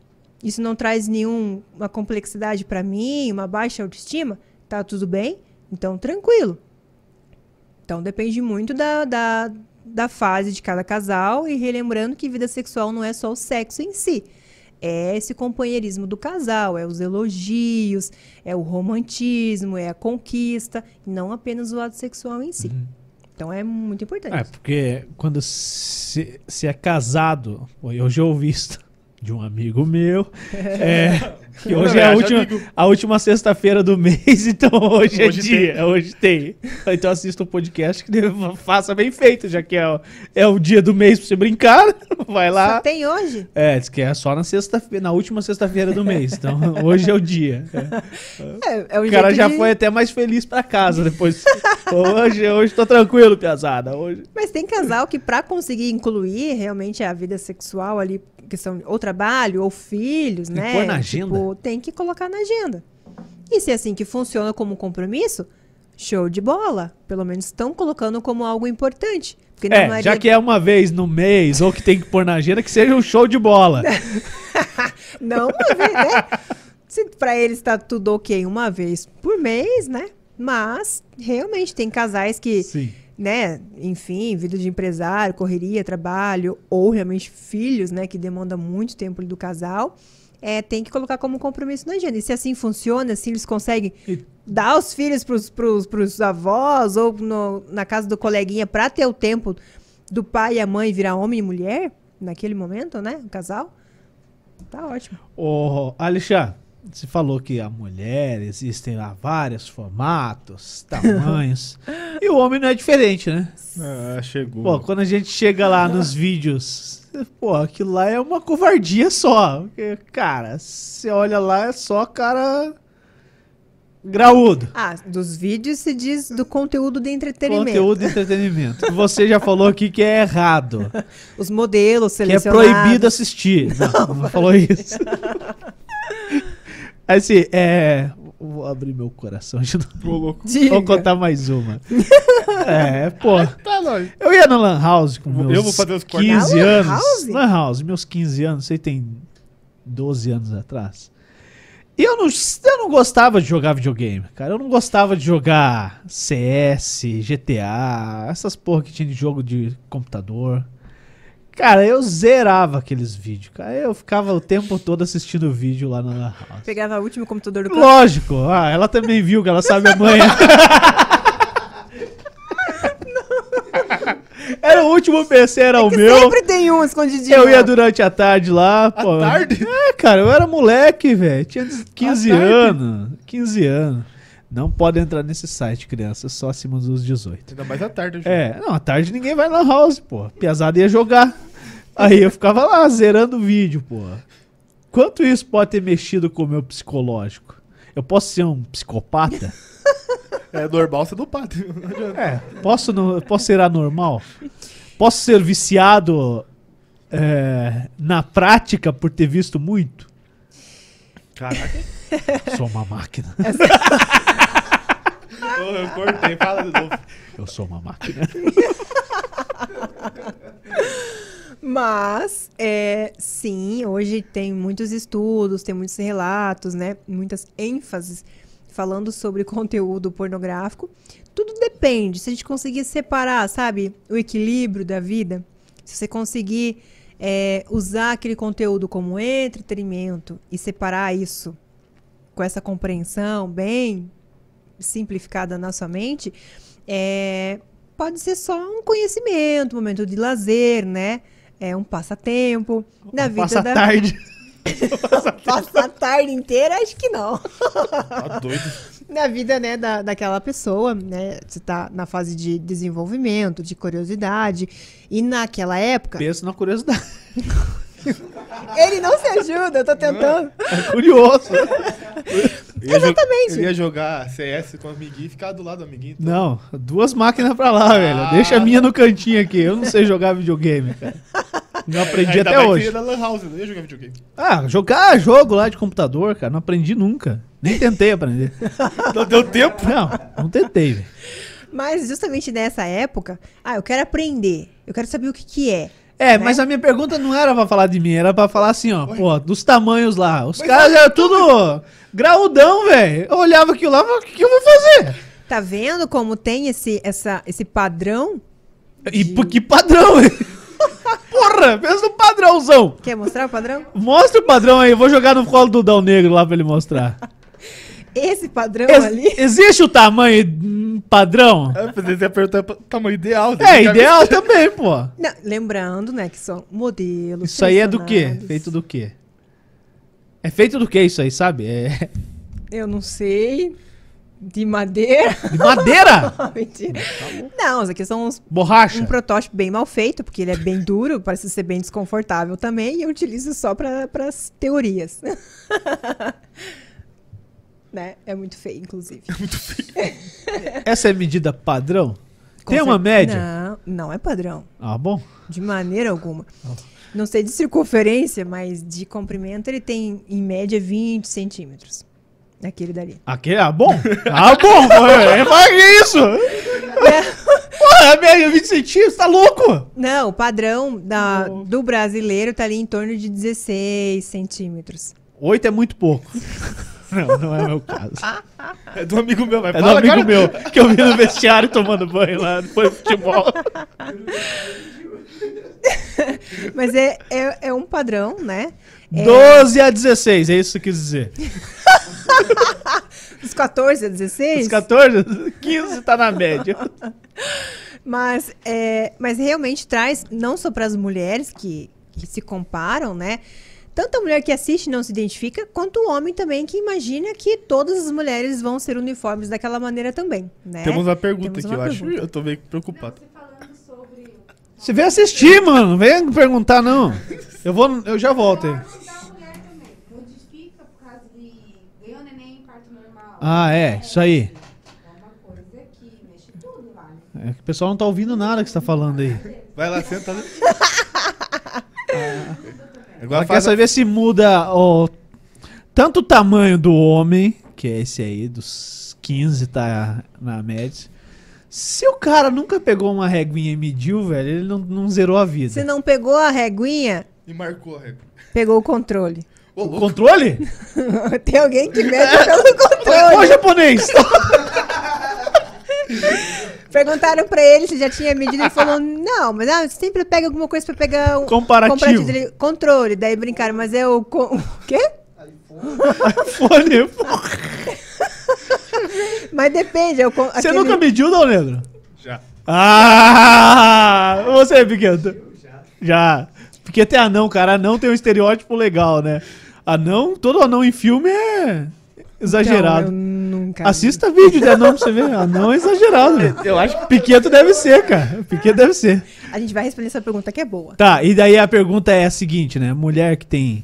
isso não traz nenhuma complexidade para mim, uma baixa autoestima, tá tudo bem? Então, tranquilo. Então, depende muito da, da, da fase de cada casal e relembrando que vida sexual não é só o sexo em si. É esse companheirismo do casal, é os elogios, é o romantismo, é a conquista, não apenas o ato sexual em si. Então é muito importante. É, porque quando se, se é casado, eu já ouvi isso de um amigo meu, é, que hoje é a Não, última, a última sexta-feira do mês, então hoje, Hoje é dia, hoje tem. Então assista o podcast que faça bem feito, já que é, o- é o dia do mês pra você brincar, vai Só lá. tem hoje? É, diz que é só na sexta-feira, na última sexta-feira do mês, então hoje é o dia. É. É, é um O cara jeito já de- foi até mais feliz pra casa depois. Hoje, hoje tô tranquilo, piazada. Hoje. Mas tem casal que, pra conseguir incluir realmente a vida sexual ali, questão ou trabalho ou filhos, Tem né? pôr na agenda. Tipo, tem que colocar na agenda. E se é assim que funciona como compromisso, show de bola. Pelo menos estão colocando como algo importante. É, maioria- já que é uma vez no mês ou que tem que pôr na agenda, que seja um show de bola. Não uma vez, né? Se pra eles tá tudo ok uma vez por mês, né? Mas realmente tem casais que Sim. né, enfim, vida de empresário, correria, trabalho, ou realmente filhos, né, que demanda muito tempo do casal, é, tem que colocar como compromisso na agenda. E se assim funciona, se eles conseguem E- dar os filhos pros, pros, pros avós ou no- na casa do coleguinha pra ter o tempo do pai e a mãe virar homem e mulher, naquele momento, né, o casal, tá ótimo. Ô, Alexandre, você falou que a mulher existem lá vários formatos, tamanhos. e o homem não é diferente, né? Ah, chegou. Pô, quando a gente chega lá nos vídeos, pô, aquilo lá é uma covardia só. Porque, cara, você olha lá, é só cara graúdo. Ah, dos vídeos se diz do conteúdo de entretenimento. Conteúdo de entretenimento. Você já falou aqui que é errado. Os modelos Que é selecionados. proibido assistir. Não, não falou isso. Assim, é. Vou abrir meu coração de novo. Vou contar mais uma. É, pô. Tá, nós. Eu ia na Lan House com Eu meus vou fazer os cortes. 15 Na Lan anos. House? Lan House, meus 15 anos, você tem 12 anos atrás. E eu não, eu não gostava de jogar videogame, cara. Eu não gostava de jogar CS, GTA, essas porra que tinha de jogo de computador. Cara, eu zerava aqueles vídeos, cara. Eu ficava o tempo todo assistindo vídeo lá na House. Pegava o último computador do canto. Lógico, ah, ela também viu que ela sabe a manha. Era o último PC, era o Que meu. sempre tem um escondidinho. Eu ia durante a tarde lá. pô. tarde? É, cara, eu era moleque, velho. Tinha 15 À tarde? anos. 15 anos. Não pode entrar nesse site, crianças, só acima dos 18. Ainda mais à tarde. eu É, não, à tarde ninguém vai na house, pô. Piazada ia jogar. Aí eu ficava lá zerando o vídeo, pô. Quanto isso pode ter mexido com o meu psicológico? Eu posso ser um psicopata? É normal ser do adianta. É, posso, não, posso ser anormal? Posso ser viciado é, na prática por ter visto muito? Caraca. Sou uma máquina. Ô, eu cortei. Fala de novo. Eu sou uma máquina. Mas, é, sim, hoje tem muitos estudos, tem muitos relatos, né? Muitas ênfases falando sobre conteúdo pornográfico. Tudo depende. Se a gente conseguir separar, sabe, o equilíbrio da vida, se você conseguir é, usar aquele conteúdo como entretenimento e separar isso com essa compreensão bem simplificada na sua mente, é, pode ser só um conhecimento, um momento de lazer, né? É um passatempo na vida Passa a da tarde. Passa a tarde inteira, acho que não. Tá doido. Na vida, né, da, daquela pessoa, né? Você tá na fase de desenvolvimento, de curiosidade. E naquela época, Penso na curiosidade. ele não se ajuda, eu tô tentando. É curioso. Ia jo- Exatamente. Ele ia jogar CS com o amiguinho e ficar do lado do amiguinho. Não, duas máquinas pra lá, velho. Deixa a minha no cantinho aqui. Eu não sei jogar videogame, cara. Não aprendi Ainda até que hoje. ia na Lan House, não ia jogar videogame. Ah, jogar jogo lá de computador, cara. Não aprendi nunca. Nem tentei aprender. Não deu tempo. Não, não tentei, velho. Mas justamente nessa época, ah, eu quero aprender, eu quero saber o que que é. É, né? mas a minha pergunta não era pra falar de mim, era pra falar assim, ó, pô, dos tamanhos lá. Os caras eram tudo graudão, velho. Eu olhava aquilo lá e falava, o que, que eu vou fazer? Tá vendo como tem esse, essa, esse padrão? E por que padrão, hein? Porra, pensa no padrãozão. Quer mostrar o padrão? Mostra o padrão aí, eu vou jogar no colo do Dão Negro lá pra ele mostrar. Esse padrão Ex- ali. existe o tamanho hum, padrão? Que você ia perguntar o tamanho ideal. É, ideal também, pô. Não, lembrando, né, que são modelos. Isso aí é do quê? Feito do quê? É feito do quê isso aí, sabe? É Eu não sei. De madeira. de madeira? Mentira. Não, isso aqui são uns Borracha? um protótipo bem mal feito, porque ele é bem duro, parece ser bem desconfortável também, e eu utilizo só para as teorias. né? É muito feio, inclusive. Essa é medida padrão? Com Tem uma média? Não, não é padrão. Ah, bom. De maneira alguma. Não sei de circunferência, mas de comprimento ele tem, em média, 20 centímetros. Aquele dali. Aquele, ah, bom? Ah, bom! É, que isso? Porra, média 20 centímetros, tá louco? Não, o padrão da, do brasileiro tá ali em torno de 16 centímetros. 8 é muito pouco. Não, não é o meu caso. É do amigo meu, vai É do fala amigo agora. meu, que eu vi no vestiário tomando banho lá depois do futebol. Mas é, é, é um padrão, né? É, 12 a 16, é isso que quis dizer. dos 14 a 16. Os 14, 15 tá na média. Mas, é, mas realmente traz, não só para as mulheres que, que se comparam, né? Tanto a mulher que assiste e não se identifica, quanto o homem também que imagina que todas as mulheres vão ser uniformes daquela maneira também, né? Temos uma pergunta Temos aqui, uma eu acho. pergunta. Eu tô meio preocupado. Você vem assistir, mano. Não vem perguntar, não. Eu, vou, eu já volto aí. da mulher também. Modifica por causa de ganhou neném em parto normal. Ah, é, isso aí. É que? É que o pessoal não tá ouvindo nada que você tá falando aí. Vai lá, senta ali. Ela Agora quer saber se muda o, tanto o tamanho do homem, que é esse aí, dos 15 tá na média. Se o cara nunca pegou uma reguinha e mediu, velho, ele não, não zerou a vida. Se não pegou a reguinha, E marcou a regra. pegou o controle. Ô, O controle? Tem alguém que mede pelo Ô, controle. japonês! Perguntaram pra ele se já tinha medido, ele falou, não, mas ah, sempre pega alguma coisa pra pegar um Comparativo. Ele, controle. Daí brincaram, mas é o... O quê? Fone. Mas depende. É o, con- Você aquele- nunca mediu, não, Leandro? Já. Ah! Você, Piqueta? Já. Já. Porque tem anão, cara. Anão tem um estereótipo legal, né? Anão, todo anão em filme é exagerado. Então, nunca. Assista vídeo de anão pra você ver. Anão é exagerado, velho. Eu acho que Piqueto deve ser, cara. Piqueto deve ser. A gente vai responder essa pergunta que é boa. Tá, e daí a pergunta é a seguinte, né? Mulher que tem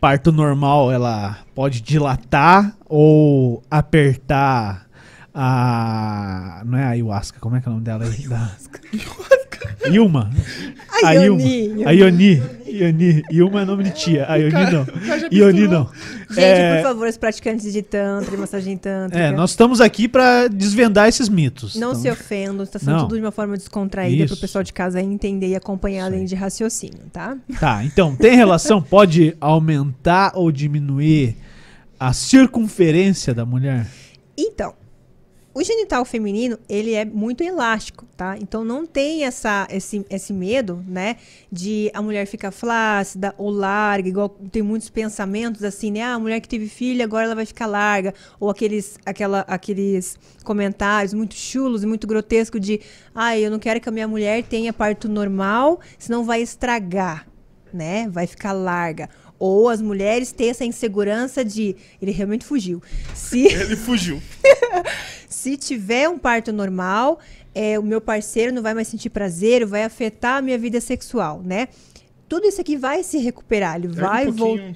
parto normal, ela pode dilatar ou apertar a. Não é a ayahuasca, como é que é o nome dela aí? Da... Ilma. A Ilma. Ioni. A Ioni. Ioni. Ilma é nome de tia. A Ioni não. já Ioni não. Gente, É, por favor, os praticantes de tantra, de massagem tântrica. É, nós estamos aqui pra desvendar esses mitos. Não Então, se ofendam, está sendo Não. tudo de uma forma descontraída para o pessoal de casa entender e acompanhar a linha de raciocínio, tá? Tá, então, tem relação? Pode aumentar ou diminuir a circunferência da mulher? Então, o genital feminino, ele é muito elástico, tá? Então não tem essa, esse, esse medo, né? De a mulher ficar flácida ou larga, igual tem muitos pensamentos assim, né? Ah, a mulher que teve filho, agora ela vai ficar larga. Ou aqueles, aquela, aqueles comentários muito chulos e muito grotescos de ah, eu não quero que a minha mulher tenha parto normal, senão vai estragar, né? Vai ficar larga. Ou as mulheres têm essa insegurança de. Ele realmente fugiu. Se. Ele fugiu. Se tiver um parto normal, é, o meu parceiro não vai mais sentir prazer, vai afetar a minha vida sexual, né? Tudo isso aqui vai se recuperar. Ele vai um voltar.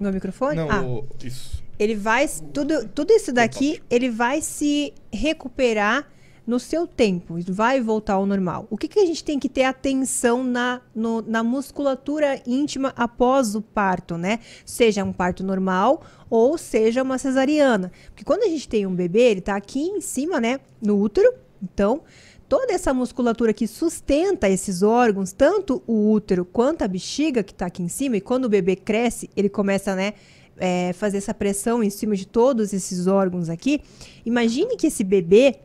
Meu microfone? Não, ah, o- isso. ele vai. Tudo, tudo isso daqui, ele vai se recuperar no seu tempo. Vai voltar ao normal. O que, que a gente tem que ter atenção na, no- na musculatura íntima após o parto, né? Seja um parto normal ou seja uma cesariana. Porque quando a gente tem um bebê, ele tá aqui em cima, né? No útero. Então, toda essa musculatura que sustenta esses órgãos, tanto o útero quanto a bexiga que está aqui em cima, e quando o bebê cresce, ele começa, né, é, fazer essa pressão em cima de todos esses órgãos aqui. Imagine que esse bebê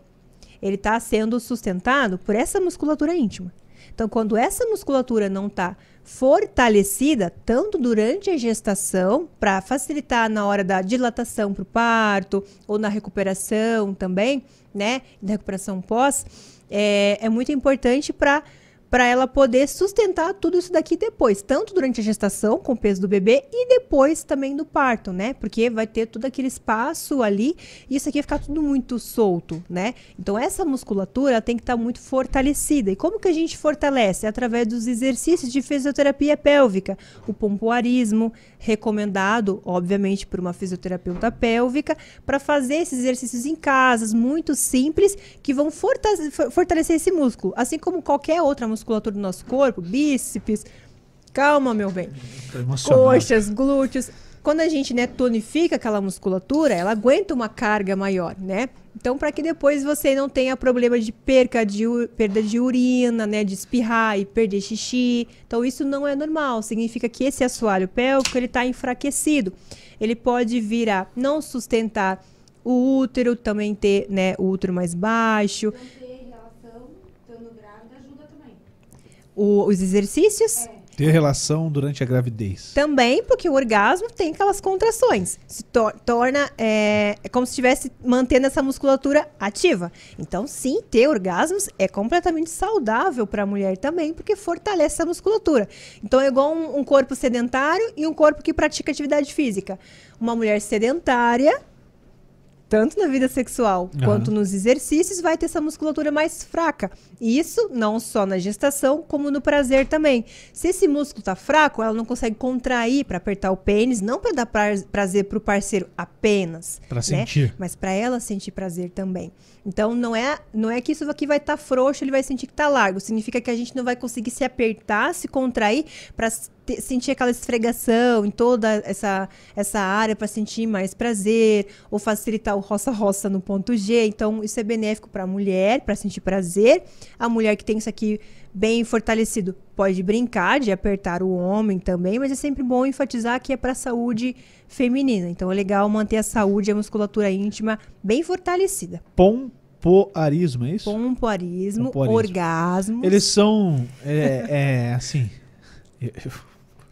ele está sendo sustentado por essa musculatura íntima. Então, quando essa musculatura não está fortalecida, tanto durante a gestação, para facilitar na hora da dilatação para o parto, ou na recuperação também, né? Na recuperação pós, é, é muito importante para para ela poder sustentar tudo isso daqui depois, tanto durante a gestação, com o peso do bebê, e depois também do parto, né? Porque vai ter todo aquele espaço ali e isso aqui vai ficar tudo muito solto, né? Então, essa musculatura tem que estar tá muito fortalecida. E como que a gente fortalece? Através dos exercícios de fisioterapia pélvica. O pompoarismo, recomendado, obviamente, por uma fisioterapeuta pélvica, para fazer esses exercícios em casas, muito simples, que vão fortalecer esse músculo. Assim como qualquer outra musculatura musculatura do nosso corpo, bíceps. Calma, meu bem. Coxas, glúteos. Quando a gente né, tonifica aquela musculatura, ela aguenta uma carga maior, né? Então, para que depois você não tenha problema de perca de perda de urina, né, de espirrar e perder xixi. Então, isso não é normal. Significa que esse assoalho pélvico ele está enfraquecido. Ele pode vir a não sustentar o útero, também ter né, o útero mais baixo. O, os exercícios. Ter relação durante a gravidez. Também, porque o orgasmo tem aquelas contrações. Se to torna. É, é como se estivesse mantendo essa musculatura ativa. Então, sim, ter orgasmos é completamente saudável para a mulher também, porque fortalece essa musculatura. Então, é igual um, um corpo sedentário e um corpo que pratica atividade física. Uma mulher sedentária tanto na vida sexual uhum. quanto nos exercícios, vai ter essa musculatura mais fraca. E isso não só na gestação, como no prazer também. Se esse músculo está fraco, ela não consegue contrair para apertar o pênis, não para dar prazer para o parceiro apenas, para né? sentir, mas para ela sentir prazer também. Então não é, não é que isso aqui vai estar tá frouxo, ele vai sentir que está largo. Significa que a gente não vai conseguir se apertar, se contrair para sentir aquela esfregação em toda essa, essa área para sentir mais prazer ou facilitar o roça-roça no ponto G. Então isso é benéfico para a mulher, para sentir prazer. A mulher que tem isso aqui bem fortalecido pode brincar de apertar o homem também, mas é sempre bom enfatizar que é para a saúde feminina. Então é legal manter a saúde e a musculatura íntima bem fortalecida. Pompoarismo, é isso? Pompoarismo, Pompoarismo. orgasmo. Eles são, é, é assim, eu,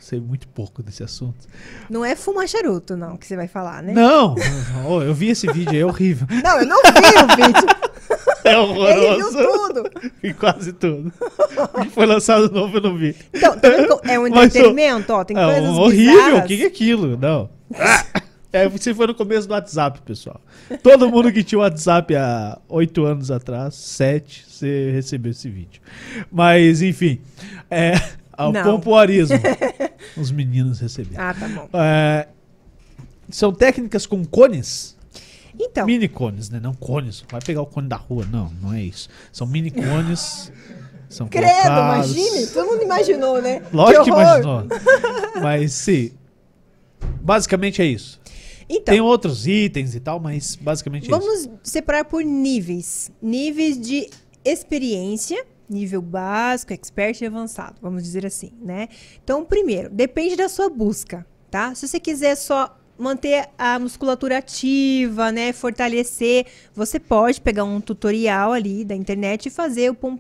sei muito pouco desse assunto. Não é fumar charuto, não, que você vai falar, né? Não! oh, eu vi esse vídeo aí, é horrível. Não, eu não vi o vídeo. É horroroso. Ele viu tudo. E quase tudo. Foi lançado novo eu não vi. Então, tá é um entretenimento, ó, tem é, coisas Horrível, o que é aquilo? Não. É, você foi no começo do WhatsApp, pessoal. Todo mundo que tinha o WhatsApp há oito anos atrás, sete, você recebeu esse vídeo. Mas, enfim. É, o pompoarismo. Os meninos receberam. Ah, tá bom. É, são técnicas com cones? Então. Mini cones, né? Não cones. Vai pegar o cone da rua. Não, não é isso. São mini cones. São Credo, colocados... imagine. Todo mundo imaginou, né? Lógico que, que imaginou. Mas sim. Basicamente é isso. Então, Tem outros itens e tal, mas basicamente vamos é isso. Vamos separar por níveis. Níveis de experiência nível básico, expert e avançado, vamos dizer assim, né? Então, primeiro, depende da sua busca, tá? Se você quiser só manter a musculatura ativa, né, fortalecer, você pode pegar um tutorial ali da internet e fazer o pom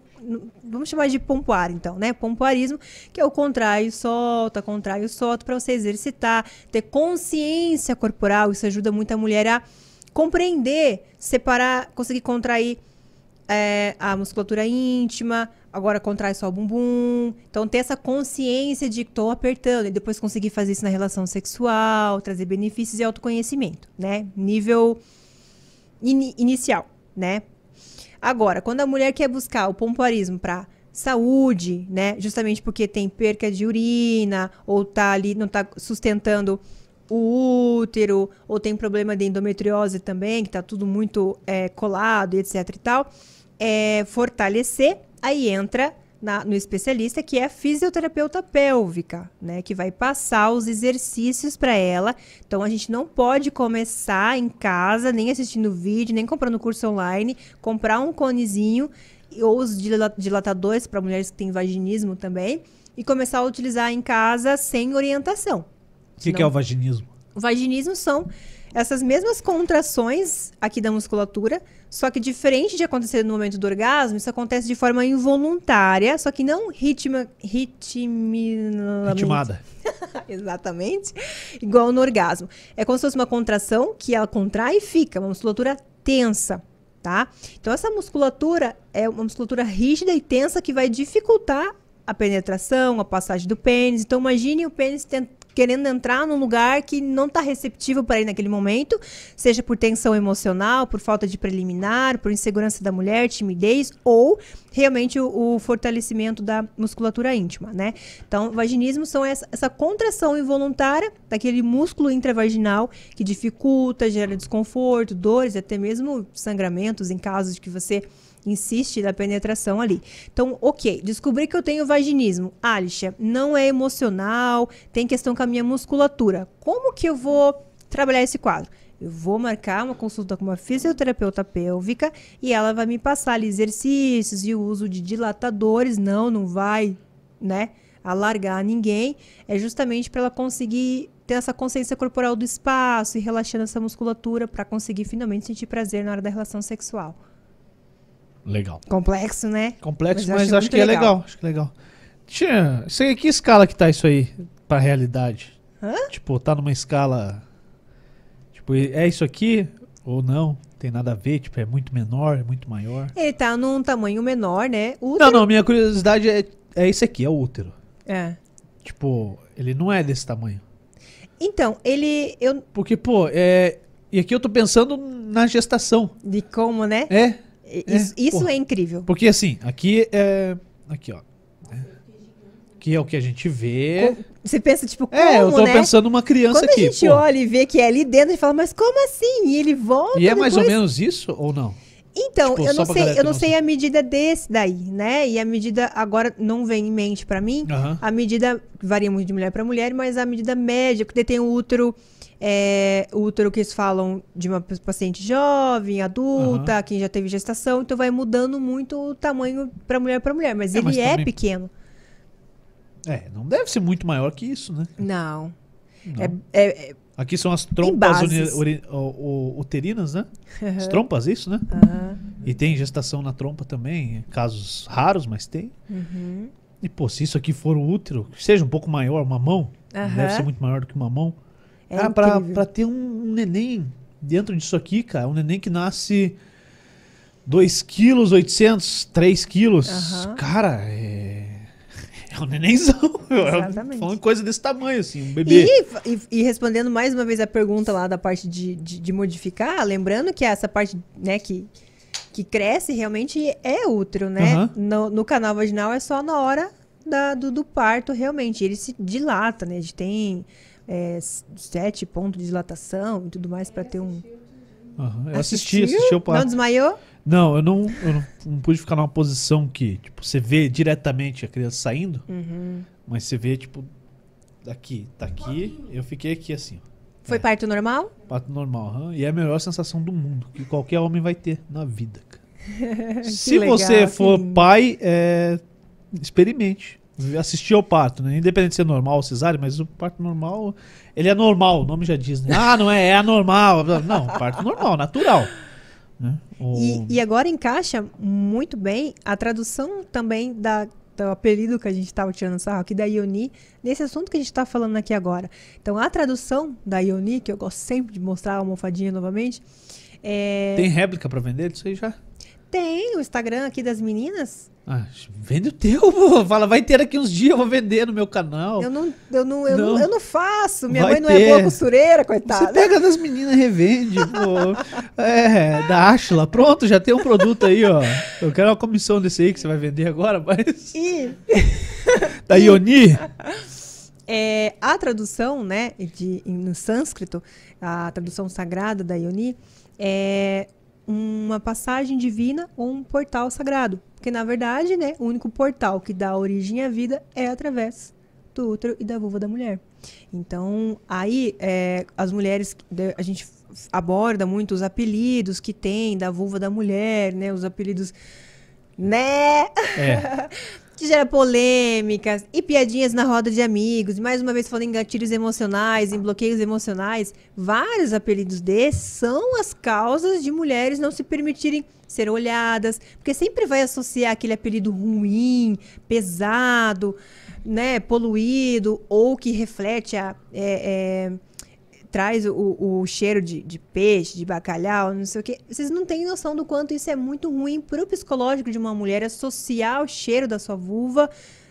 vamos chamar de pompoar então, né? Pompoarismo, que é o contrai, solta, contrai, solta para você exercitar, ter consciência corporal, isso ajuda muito a mulher a compreender, separar, conseguir contrair é, a musculatura íntima, agora contrai só o bumbum. Então, ter essa consciência de que estou apertando e depois conseguir fazer isso na relação sexual, trazer benefícios e autoconhecimento, né? Nível in inicial, né? Agora, quando a mulher quer buscar o pompoarismo para saúde, né? Justamente porque tem perca de urina ou tá ali, não tá sustentando o útero, ou tem problema de endometriose também, que tá tudo muito é, colado etc e tal é, fortalecer, aí entra na, no especialista, que é a fisioterapeuta pélvica, né? Que vai passar os exercícios para ela. Então a gente não pode começar em casa, nem assistindo vídeo, nem comprando curso online, comprar um conezinho ou os dila- dilatadores para mulheres que têm vaginismo também, e começar a utilizar em casa sem orientação. O que, que é o vaginismo? O vaginismo são essas mesmas contrações aqui da musculatura, só que diferente de acontecer no momento do orgasmo, isso acontece de forma involuntária, só que não ritma, ritminamente. Ritmada. Exatamente. Igual no orgasmo. É como se fosse uma contração que ela contrai e fica, uma musculatura tensa, tá? Então essa musculatura é uma musculatura rígida e tensa que vai dificultar a penetração, a passagem do pênis. Então imagine o pênis tent- querendo entrar num lugar que não está receptivo para ir naquele momento, seja por tensão emocional, por falta de preliminar, por insegurança da mulher, timidez ou realmente o, o fortalecimento da musculatura íntima, né? Então, vaginismo são essa, essa contração involuntária daquele músculo intravaginal que dificulta, gera desconforto, dores, até mesmo sangramentos em casos de que você insiste na penetração ali. Então, ok, descobri que eu tenho vaginismo. Alicia, não é emocional, tem questão com a minha musculatura. Como que eu vou trabalhar esse quadro? Eu vou marcar uma consulta com uma fisioterapeuta pélvica e ela vai me passar ali exercícios e o uso de dilatadores. Não, não vai, né, alargar ninguém. É justamente para ela conseguir ter essa consciência corporal do espaço e relaxando essa musculatura para conseguir finalmente sentir prazer na hora da relação sexual. Legal. Complexo, né? Complexo, Mas mas, acho que é legal. legal. Acho que é legal. Tia, isso aí, que escala que tá isso aí pra realidade? Hã? Tipo, tá numa escala. Tipo, é isso aqui ou não? Tem nada a ver, tipo, é muito menor, é muito maior. Ele tá num tamanho menor, né? O Não, não, minha curiosidade é, é esse aqui, é o útero. É. Tipo, ele não é desse tamanho. Então, ele. Eu, Porque, pô, é. E aqui eu tô pensando na gestação. de como, né? É. Isso, é, isso porra. é incrível. Porque assim, aqui é. Aqui, ó. É. Aqui é o que a gente vê. Você pensa, tipo, como, É, eu tô né? pensando numa criança Quando aqui. a gente olha e vê que é ali dentro, gente fala, mas como assim? E ele volta. E é mais ou depois? menos isso ou não? Então, Tipo, eu não sei, eu não sei a medida desse daí, né? E a medida agora não vem em mente pra mim. Aham. A medida varia muito de mulher pra mulher, mas a medida média, porque tem o útero, é, útero que eles falam de uma paciente jovem, adulta, quem já teve gestação, então vai mudando muito o tamanho pra mulher pra mulher, mas É, ele mas é também- pequeno. É, não deve ser muito maior que isso, né? Não. Não. É, é- é- Aqui são as trompas uterinas, né? As trompas, é isso, né? Aham. E tem gestação na trompa também, casos raros, mas tem. Uhum. E, pô, se isso aqui for o útero, que seja um pouco maior, uma mão, deve ser muito maior do que uma mão. É ah, pra, pra ter um, neném dentro disso aqui, cara, um neném que nasce 2 quilos, 800, 3 quilos, cara, é... É um nenenzão. Exatamente. Falando coisa desse tamanho, assim, um bebê. E, e- e respondendo mais uma vez a pergunta lá da parte de, de, de modificar, lembrando que essa parte, né, que, que cresce realmente é útero, né? Aham. No, no canal vaginal é só na hora da- do, do parto, realmente. Ele se dilata, né? A gente tem é, sete pontos de dilatação e tudo mais para ter um. Aham, Eu assisti, assisti o Não desmaiou? Não, eu não, eu não, não pude ficar numa posição que, tipo, você vê diretamente a criança saindo, Uhum. mas você vê, tipo, daqui, tá aqui, eu fiquei aqui assim. Foi parto normal? Parto normal, aham, e é a melhor sensação do mundo, que qualquer homem vai ter na vida, cara. Se legal, você for lindo. pai, é, experimente. Assistir ao parto, né? Independente de ser normal ou cesárea, mas o parto normal, ele é normal, o nome já diz, né? Ah, não é, é anormal. Não, parto normal, natural. Né? O- E, e agora encaixa muito bem a tradução também da, do apelido que a gente estava tirando sarro aqui da Ioni, nesse assunto que a gente está falando aqui agora. Então, a tradução da Ioni, que eu gosto sempre de mostrar a almofadinha novamente, é, Tem réplica pra vender disso aí já? tem o Instagram aqui das meninas. Ah, vende o teu, pô. Fala, vai ter aqui uns dias, eu vou vender no meu canal. Eu não, eu, não, eu, não. Não. eu não faço. Minha Vai mãe não é boa ter. costureira, Você coitada. pega das meninas e revende, pô. É, da Ashla. Pronto, já tem um produto aí, ó. Eu quero uma comissão desse aí que você vai vender agora, mas. E Da Ioni? É, a tradução, né, de, no sânscrito, a tradução sagrada da Ioni, é uma passagem divina ou um portal sagrado. Porque, na verdade, né, o único portal que dá origem à vida é através do útero e da vulva da mulher. Então, aí, é, as mulheres, a gente aborda muito os apelidos que tem da vulva da mulher, né, os apelidos né? É. que gera polêmicas e piadinhas na roda de amigos. Mais uma vez falando em gatilhos emocionais, em bloqueios emocionais, vários apelidos desses são as causas de mulheres não se permitirem ser olhadas, porque sempre vai associar aquele apelido ruim, pesado, né, poluído ou que reflete a é, é, traz o, o cheiro de, de, peixe, de bacalhau, não sei o que. Vocês não têm noção do quanto isso é muito ruim para o psicológico de uma mulher associar o cheiro da sua vulva,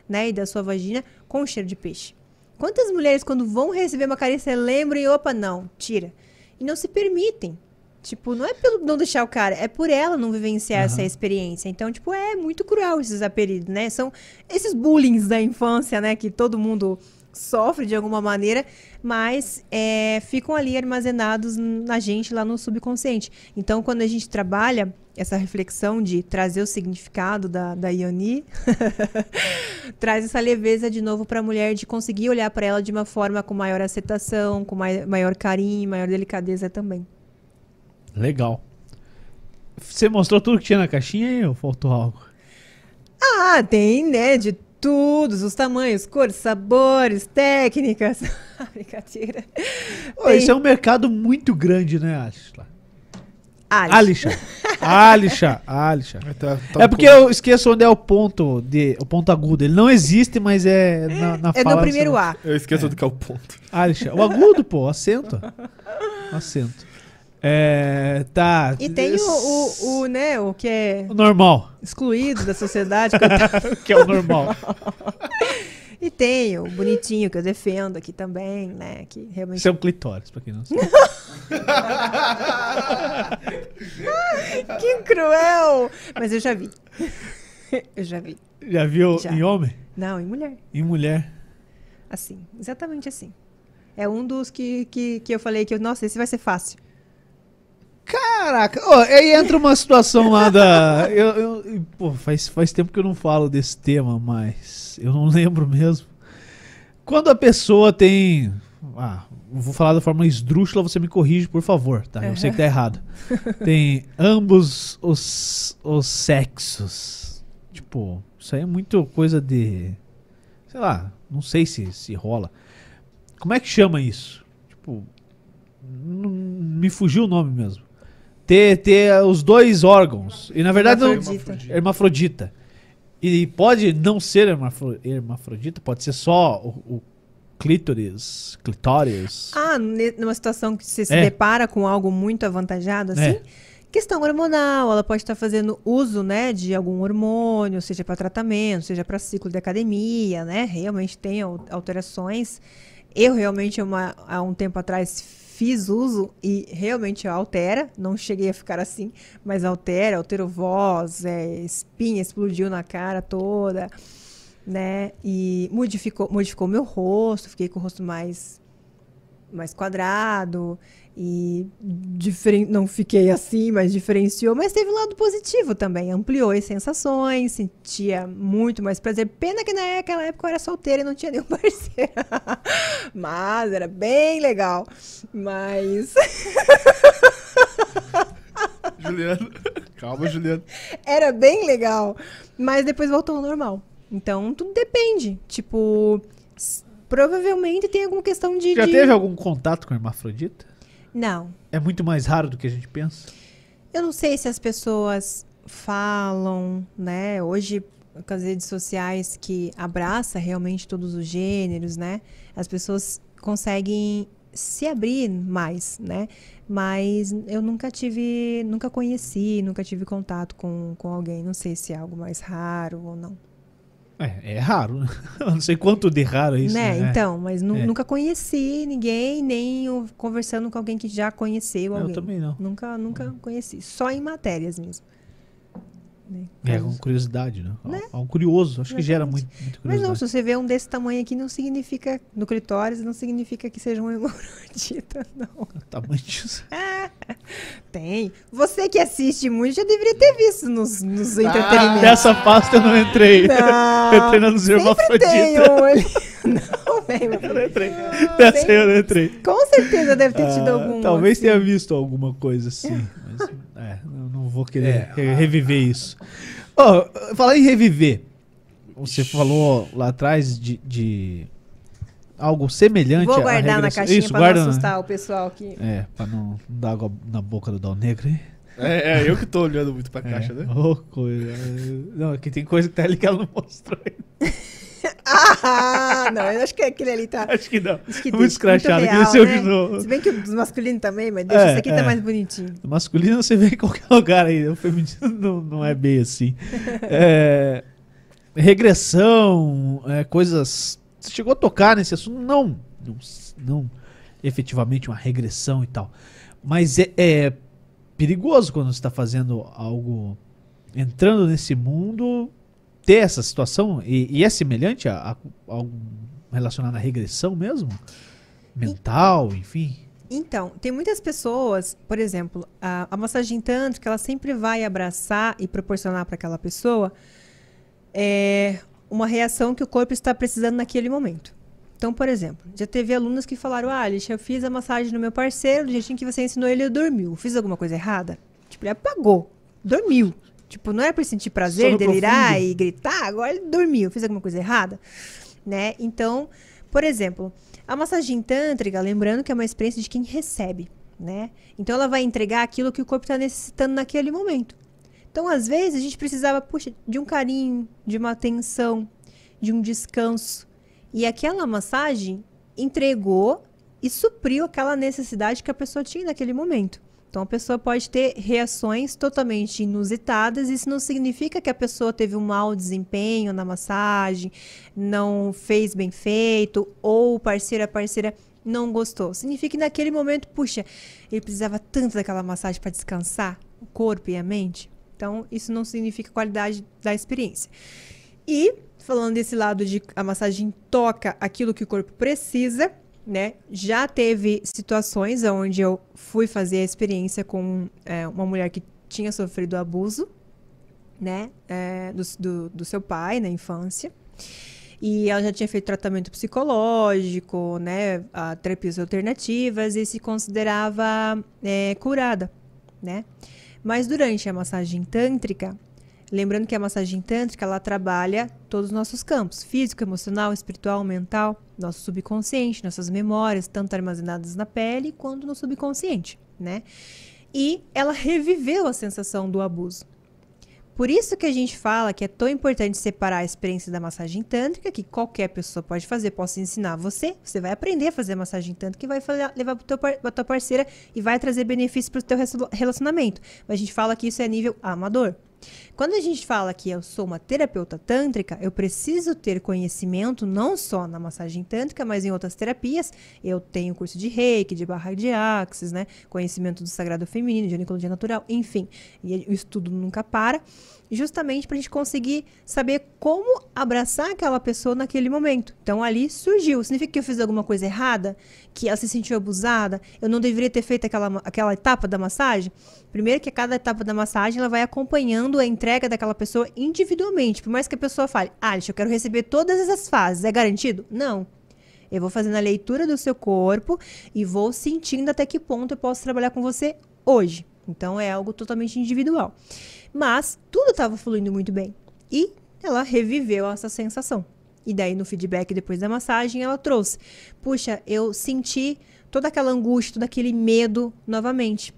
né, e da sua vagina com o cheiro de peixe. Quantas mulheres, quando vão receber uma carícia, lembram e opa, não, tira. E não se permitem. Tipo, não é pelo não deixar o cara, é por ela não vivenciar uhum. essa experiência. Então, tipo, é muito cruel esses apelidos, né? São esses bullying da infância, né? Que todo mundo sofre de alguma maneira, mas é, ficam ali armazenados na gente lá no subconsciente. Então, quando a gente trabalha essa reflexão de trazer o significado da, da Ioni, traz essa leveza de novo para a mulher de conseguir olhar para ela de uma forma com maior aceitação, com mai, maior carinho, maior delicadeza também. Legal. Você mostrou tudo que tinha na caixinha ou faltou algo? Ah, tem, né? De todos os tamanhos, cores, sabores, técnicas. Brincadeira. Oh, Isso é um mercado muito grande, né, Alisha? Alisha. Alisha. Alisha. Tá, tá é porque eu esqueço onde é o ponto de, o ponto agudo. Ele não existe, mas é na, na É no primeiro A. Eu esqueço é. do que é o ponto. Alisha. O agudo, pô, acento. Acento. É, tá. E tem o, o, o, né, o que é. O normal. Excluído da sociedade. que é o normal. e tem o bonitinho que eu defendo aqui também, né? Que realmente. Isso é um clitóris, pra quem não sabe. que cruel! Mas eu já vi. eu já vi. Já viu já. em homem? Não, em mulher. Em mulher. Assim, exatamente assim. É um dos que, que, que eu falei que, nossa, esse vai ser fácil. Caraca, oh, aí entra uma situação lá da. Eu, eu, pô, faz, faz tempo que eu não falo desse tema, mas eu não lembro mesmo. Quando a pessoa tem. Ah, vou falar da forma esdrúxula, você me corrige, por favor, tá? Eu sei que tá errado. Tem ambos os, os sexos. Tipo, isso aí é muito coisa de. Sei lá, não sei se, se rola. Como é que chama isso? Tipo. Me fugiu o nome mesmo ter, ter os dois órgãos. E na verdade hermafrodita. não. Hermafrodita. E pode não ser hermafro, hermafrodita, pode ser só o, o clítoris, clitóris. Ah, numa situação que você se é. depara com algo muito avantajado assim? É. Questão hormonal, ela pode estar fazendo uso, né, de algum hormônio, seja para tratamento, seja para ciclo de academia, né? Realmente tem alterações. Eu realmente uma, há um tempo atrás fiz uso e realmente altera, não cheguei a ficar assim, mas altera, alterou voz, é, espinha explodiu na cara toda, né? E modificou, modificou meu rosto, fiquei com o rosto mais mais quadrado e diferen... não fiquei assim, mas diferenciou, mas teve um lado positivo também, ampliou as sensações, sentia muito mais prazer. Pena que naquela época eu era solteira e não tinha nenhum parceiro. mas era bem legal. Mas Juliano, calma, Juliano. Era bem legal, mas depois voltou ao normal. Então, tudo depende. Tipo, provavelmente tem alguma questão de. Já de... teve algum contato com hermafrodita? Não. É muito mais raro do que a gente pensa? Eu não sei se as pessoas falam, né? Hoje, com as redes sociais que abraça realmente todos os gêneros, né? As pessoas conseguem se abrir mais, né? Mas eu nunca tive, nunca conheci, nunca tive contato com, com alguém. Não sei se é algo mais raro ou não. É, é raro, né? Não sei quanto de raro é isso. Né? né? Então, mas é. nunca conheci ninguém, nem conversando com alguém que já conheceu alguém. Eu também não. Nunca, nunca conheci. Só em matérias mesmo. Né? É, com curiosidade, né? né? Algo curioso, acho que gera muito, muito curiosidade. Mas não, se você vê um desse tamanho aqui, não significa, no clitóris, não significa que seja um hemorroidita, não. Tamanho disso. Tem. Você que assiste muito já deveria ter visto nos, nos ah, entretenimentos. Nessa pasta eu não entrei. Não, eu entrei nos hermafroditas. Um. Não, velho. Eu não entrei. Nessa eu não entrei. Com certeza deve ter tido ah, algum. Talvez assim. tenha visto alguma coisa assim. É, vou querer é, reviver isso. Ó, falar em reviver. Você falou lá atrás de, de algo semelhante Vou à guardar na caixinha Isso, pra guarda não na- assustar o pessoal aqui. É, pra não, dar água na boca do Dal Negro, hein? É, é, eu que tô olhando muito pra caixa, né? Ô, coisa. Não, aqui tem coisa que tá ali que ela não mostrou ainda. Ah, não, eu acho que aquele ali tá. Acho que não. Acho que muito escrachado. muito real, né? Se bem que o dos masculinos também, mas deixa É, esse aqui é. tá mais bonitinho. O masculino você vê em qualquer lugar aí. O feminino não, não é bem assim. É, regressão, é, coisas. Você chegou a tocar nesse assunto? Não. Não, não efetivamente uma regressão e tal. Mas é, é perigoso quando você está fazendo algo. Entrando nesse mundo, ter essa situação. E, e é semelhante a, a algo relacionado à regressão mesmo? Mental, enfim. Então, tem muitas pessoas, por exemplo, a, a massagem tântrica, ela sempre vai abraçar e proporcionar para aquela pessoa é, uma reação que o corpo está precisando naquele momento. Então, por exemplo, já teve alunos que falaram: Ah, Alice, eu fiz a massagem no meu parceiro, do jeitinho que você ensinou ele, ele dormiu. Fiz alguma coisa errada? Tipo, ele apagou, dormiu. Tipo, não era para sentir prazer, Sono delirar profundo. e gritar, agora ele dormiu. Fiz alguma coisa errada? Né? Então, por exemplo, a massagem tântrica, lembrando que é uma experiência de quem recebe, né? Então ela vai entregar aquilo que o corpo está necessitando naquele momento. Então, às vezes, a gente precisava, puxa, de um carinho, de uma atenção, de um descanso. E aquela massagem entregou e supriu aquela necessidade que a pessoa tinha naquele momento. Então, a pessoa pode ter reações totalmente inusitadas. Isso não significa que a pessoa teve um mau desempenho na massagem, não fez bem feito, ou o parceiro, a parceira não gostou. Significa que naquele momento, puxa, ele precisava tanto daquela massagem para descansar o corpo e a mente. Então, isso não significa qualidade da experiência. E, falando desse lado de a massagem toca aquilo que o corpo precisa, né? Já teve situações onde eu fui fazer a experiência com é, uma mulher que tinha sofrido abuso, né? É, do, do, do seu pai na infância. E ela já tinha feito tratamento psicológico, né? A terapias alternativas e se considerava é, curada, né? Mas durante a massagem tântrica, lembrando que a massagem tântrica ela trabalha todos os nossos campos: físico, emocional, espiritual, mental, nosso subconsciente, nossas memórias, tanto armazenadas na pele quanto no subconsciente, né? E ela reviveu a sensação do abuso. Por isso que a gente fala que é tão importante separar a experiência da massagem tântrica, que qualquer pessoa pode fazer, posso ensinar você, você vai aprender a fazer a massagem tântrica e vai levar para tua parceira e vai trazer benefícios para o teu relacionamento. Mas a gente fala que isso é nível amador. Quando a gente fala que eu sou uma terapeuta tântrica, eu preciso ter conhecimento não só na massagem tântrica, mas em outras terapias. Eu tenho curso de reiki, de barra de axis, né? Conhecimento do sagrado feminino, de ginecologia natural, enfim. E o estudo nunca para. Justamente para a gente conseguir saber como abraçar aquela pessoa naquele momento. Então ali surgiu. Significa que eu fiz alguma coisa errada? Que ela se sentiu abusada? Eu não deveria ter feito aquela, aquela etapa da massagem? Primeiro que cada etapa da massagem ela vai acompanhando a entrega daquela pessoa individualmente. Por mais que a pessoa fale, Alice, eu quero receber todas essas fases, é garantido? Não. Eu vou fazendo a leitura do seu corpo e vou sentindo até que ponto eu posso trabalhar com você hoje. Então é algo totalmente individual. Mas tudo estava fluindo muito bem. E ela reviveu essa sensação. E daí no feedback depois da massagem ela trouxe: "Puxa, eu senti toda aquela angústia, todo aquele medo novamente.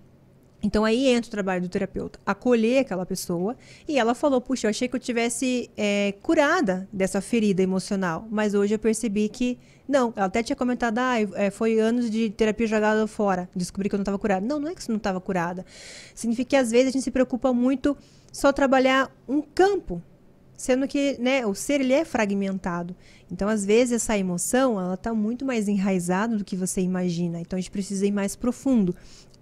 Então aí entra o trabalho do terapeuta, acolher aquela pessoa. E ela falou: Puxa, eu achei que eu tivesse é, curada dessa ferida emocional, mas hoje eu percebi que não. Ela até tinha comentado: Ah, é, foi anos de terapia jogada fora. Descobri que eu não estava curada. Não, não é que você não estava curada. Significa que às vezes a gente se preocupa muito só trabalhar um campo, sendo que né, o ser ele é fragmentado. Então, às vezes, essa emoção ela está muito mais enraizada do que você imagina. Então, a gente precisa ir mais profundo.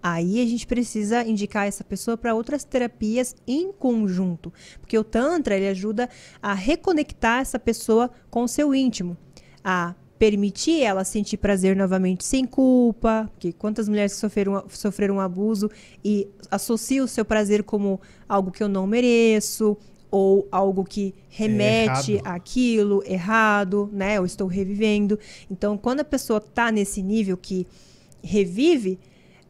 Aí a gente precisa indicar essa pessoa para outras terapias em conjunto, porque o tantra ele ajuda a reconectar essa pessoa com o seu íntimo, a permitir ela sentir prazer novamente sem culpa, porque quantas mulheres sofreram, sofreram um abuso e associam o seu prazer como algo que eu não mereço, ou algo que remete errado. àquilo errado, né? Eu estou revivendo. Então, quando a pessoa está nesse nível que revive,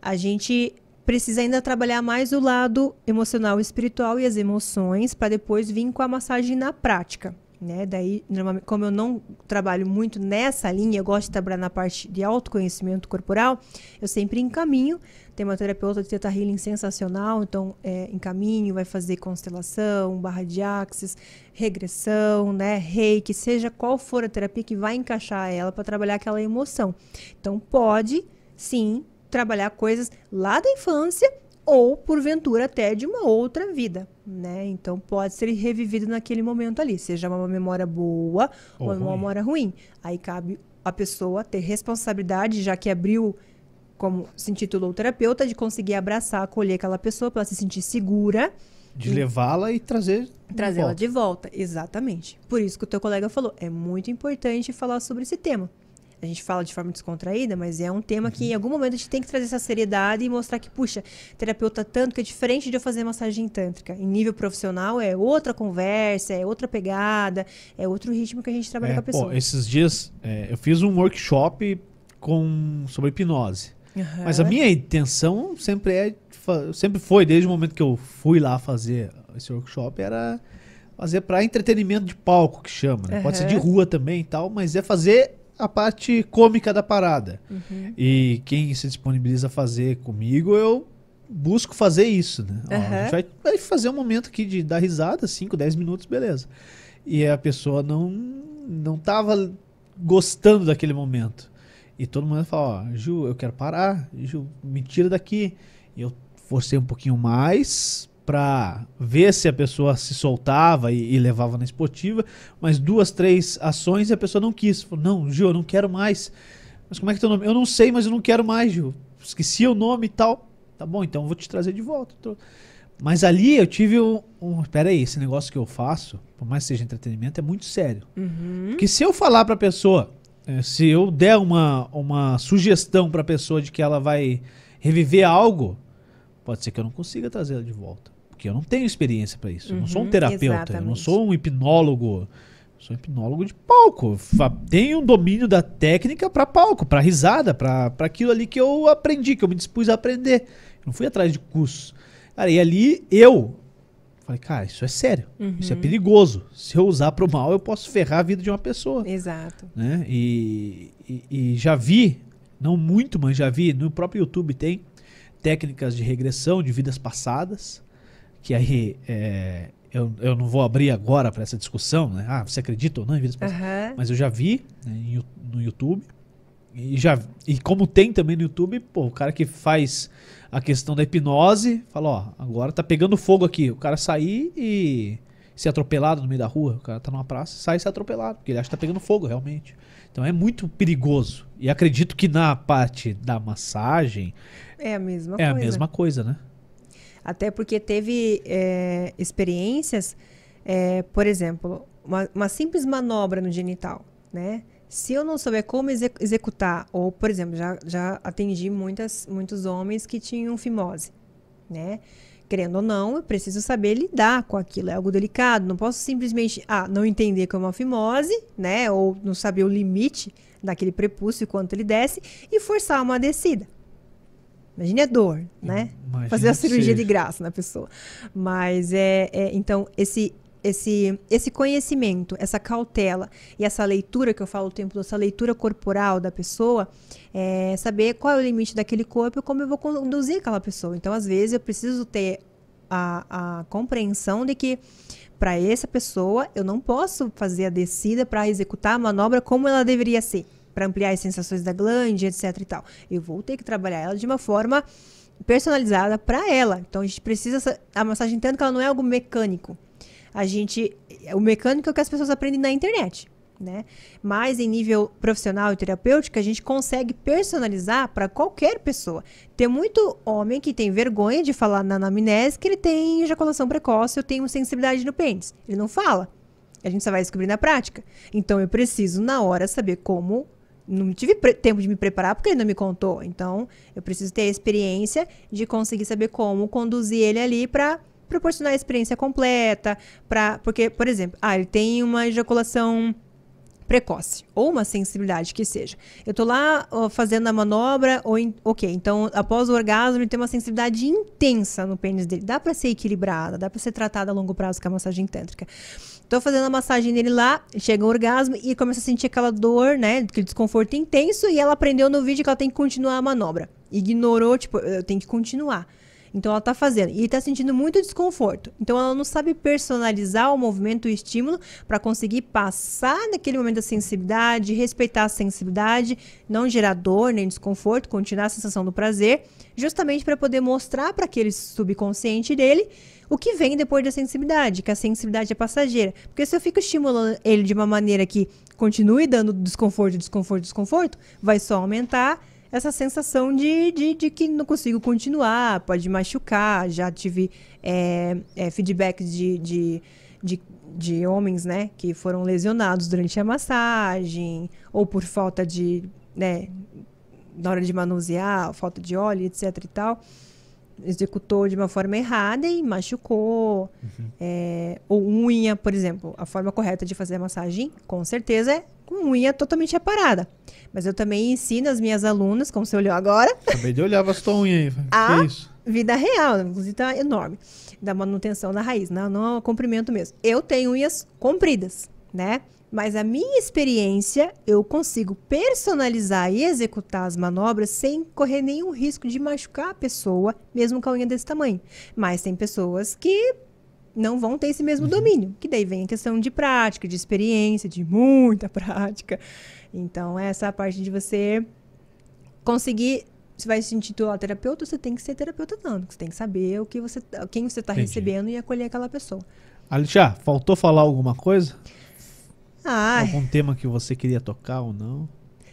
a gente precisa ainda trabalhar mais o lado emocional, espiritual e as emoções para depois vir com a massagem na prática. Né? Daí, como eu não trabalho muito nessa linha, eu gosto de trabalhar na parte de autoconhecimento corporal, eu sempre encaminho. Tem uma terapeuta de Theta Healing sensacional, então é, encaminho, vai fazer constelação, barra de axis, regressão, né, reiki, seja qual for a terapia que vai encaixar ela para trabalhar aquela emoção. Então, pode, sim, trabalhar coisas lá da infância ou porventura até de uma outra vida, né? Então pode ser revivido naquele momento ali, seja uma memória boa ou, Ou uma ruim. memória ruim. Aí cabe a pessoa ter responsabilidade, já que abriu, como se intitulou terapeuta, de conseguir abraçar, acolher aquela pessoa para ela se sentir segura, De levá-la e trazer. trazê-la de volta. Exatamente. Por isso que o teu colega falou, é muito importante falar sobre esse tema. A gente fala de forma descontraída, mas é um tema que em algum momento a gente tem que trazer essa seriedade e mostrar que, puxa, terapeuta tanto que é diferente de eu fazer massagem tântrica. Em nível profissional é outra conversa, é outra pegada, é outro ritmo que a gente trabalha É, com a pô, pessoa. esses dias é, eu fiz um workshop com, sobre hipnose. Aham. Mas a minha intenção sempre é sempre foi desde o momento que eu fui lá fazer esse workshop era fazer para entretenimento de palco que chama, né? Pode ser de rua também e tal, mas é fazer a parte cômica da parada. Uhum. E quem se disponibiliza a fazer comigo, eu busco fazer isso, né? Ó, a gente vai, vai fazer um momento aqui de dar risada, 5, 10 minutos, beleza. E a pessoa não não tava gostando daquele momento. E todo mundo fala, ó, Ju, eu quero parar, Ju, me tira daqui. E eu forcei um pouquinho mais pra ver se a pessoa se soltava e, e levava na esportiva, mas duas, três ações e a pessoa não quis. Falou, não, Ju, eu não quero mais. Mas como é que é teu nome? Eu não sei, mas eu não quero mais, Ju. Esqueci o nome e tal. Tá bom, então eu vou te trazer de volta. Tô- Mas ali eu tive um, um. Pera aí, esse negócio que eu faço, por mais que seja entretenimento, é muito sério. Uhum. Porque se eu falar pra pessoa, eh, se eu der uma, uma sugestão pra pessoa de que ela vai reviver algo, pode ser que eu não consiga trazê-la de volta. Porque eu não tenho experiência pra isso. Eu não sou um Uhum, terapeuta, eu não exatamente. sou um hipnólogo. Eu sou um hipnólogo de palco. Tenho um domínio da técnica pra palco, pra risada, pra pra aquilo ali que eu aprendi, que eu me dispus a aprender. Eu não fui atrás de cursos. Cara, e ali eu falei, cara, isso é sério. Isso é Uhum. perigoso. Se eu usar pro mal, eu posso ferrar a vida de uma pessoa Exato. né? E, e- e já vi, não muito, mas já vi, no próprio YouTube tem técnicas de regressão de vidas passadas, que aí é, eu, eu não vou abrir agora para essa discussão, né? Ah, você acredita ou não em vidas passadas? Aham. Mas eu já vi né, no YouTube. E, já, e como tem também no YouTube, pô, o cara que faz a questão da hipnose, fala, ó, agora tá pegando fogo aqui. O cara sair e ser atropelado no meio da rua, o cara tá numa praça, sai e ser atropelado, porque ele acha que tá pegando fogo realmente. Então é muito perigoso. E acredito que na parte da massagem É a mesma é coisa. a mesma coisa, né? Até porque teve é, experiências, é, por exemplo, uma, uma simples manobra no genital, né? Se eu não souber como exec- executar, ou, por exemplo, já, já atendi muitas, muitos homens que tinham fimose, né? Querendo ou não, eu preciso saber lidar com aquilo. É algo delicado. Não posso simplesmente, ah, não entender que é uma fimose, né? Ou não saber o limite daquele prepúcio quanto ele desce e forçar uma descida. Imagine a dor, né? Imagino fazer a cirurgia de graça na pessoa. Mas é, é, então esse esse esse conhecimento, essa cautela e essa leitura que eu falo o tempo todo, essa leitura corporal da pessoa, é saber qual é o limite daquele corpo e como eu vou conduzir aquela pessoa. Então, às vezes eu preciso ter a, a compreensão de que para essa pessoa eu não posso fazer a descida para executar a manobra como ela deveria ser, para ampliar as sensações da glande, etc e tal. Eu vou ter que trabalhar ela de uma forma personalizada para ela. Então a gente precisa sa- a massagem que ela não é algo mecânico. A gente o mecânico é o que as pessoas aprendem na internet, né? Mas em nível profissional e terapêutico a gente consegue personalizar para qualquer pessoa. Tem muito homem que tem vergonha de falar na anamnese que ele tem ejaculação precoce ou tem sensibilidade no pênis. Ele não fala. A gente só vai descobrir na prática. Então eu preciso na hora saber como não tive tempo de me preparar porque ele não me contou. Então, eu preciso ter a experiência de conseguir saber como conduzir ele ali para proporcionar a experiência completa, para porque, por exemplo, ah, ele tem uma ejaculação precoce ou uma sensibilidade que seja. Eu tô lá ó, fazendo a manobra, ou em- ok, então após o orgasmo ele tem uma sensibilidade intensa no pênis dele. Dá pra ser equilibrada, dá pra ser tratada a longo prazo com a massagem tântrica. Tô fazendo a massagem nele lá, chega o orgasmo e começa a sentir aquela dor, né? Aquele desconforto intenso. E ela aprendeu no vídeo que ela tem que continuar a manobra. Ignorou, tipo, eu tenho que continuar. Então ela tá fazendo. E tá sentindo muito desconforto. Então ela não sabe personalizar o movimento o estímulo para conseguir passar naquele momento da sensibilidade, respeitar a sensibilidade, não gerar dor nem desconforto, continuar a sensação do prazer, justamente para poder mostrar para aquele subconsciente dele o que vem depois da sensibilidade, que a sensibilidade é passageira. Porque se eu fico estimulando ele de uma maneira que continue dando desconforto, desconforto, desconforto, vai só aumentar essa sensação de, de, de que não consigo continuar, pode machucar. Já tive é, é, feedbacks de, de, de, de homens, né, que foram lesionados durante a massagem, ou por falta de, né, na hora de manusear, falta de óleo, etc e tal executou de uma forma errada e machucou. É, ou unha, por exemplo. A forma correta de fazer a massagem, com certeza, é com unha totalmente aparada. Mas eu também ensino as minhas alunas, como você olhou agora, Acabei de olhar pra sua unha aí. Ah. Que isso? vida real, inclusive tá enorme, da manutenção da raiz, não, não é comprimento mesmo. Eu tenho unhas compridas, né? Mas a minha experiência, eu consigo personalizar e executar as manobras sem correr nenhum risco de machucar a pessoa, mesmo com a unha desse tamanho. Mas tem pessoas que não vão ter esse mesmo domínio, que daí vem a questão de prática, de experiência, de muita prática. Então, essa é parte de você conseguir você vai se intitular terapeuta, você tem que ser terapeuta tanto. Você tem que saber o que você, quem você está recebendo e acolher aquela pessoa. Alixá, faltou falar alguma coisa? Ah, Algum tema que você queria tocar ou não?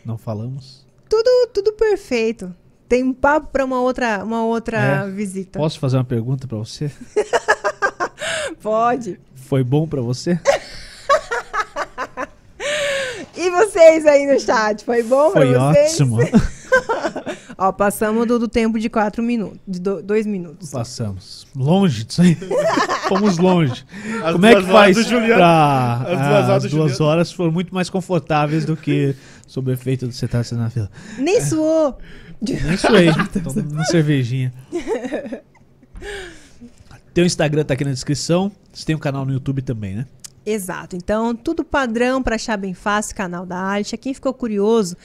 Não falamos? tudo, tudo perfeito. Tem um papo para uma outra, uma outra É. visita. Posso fazer uma pergunta pra você? Pode. Foi bom pra você? E vocês aí no chat, foi bom Foi pra vocês? ótimo. Ó, passamos do, do tempo de quatro minutos, de do- dois minutos. Passamos. Longe disso aí. Fomos longe. As Como é que faz pra... as duas Ah, horas as duas horas foram muito mais confortáveis do que sob o efeito do cetáceo na fila. Nem suou. Nem suei. Tô tomando cervejinha. Teu Instagram tá aqui na descrição. Você tem um canal no YouTube também, né? Exato. Então, tudo padrão para achar bem fácil, canal da Arte. Quem ficou curioso,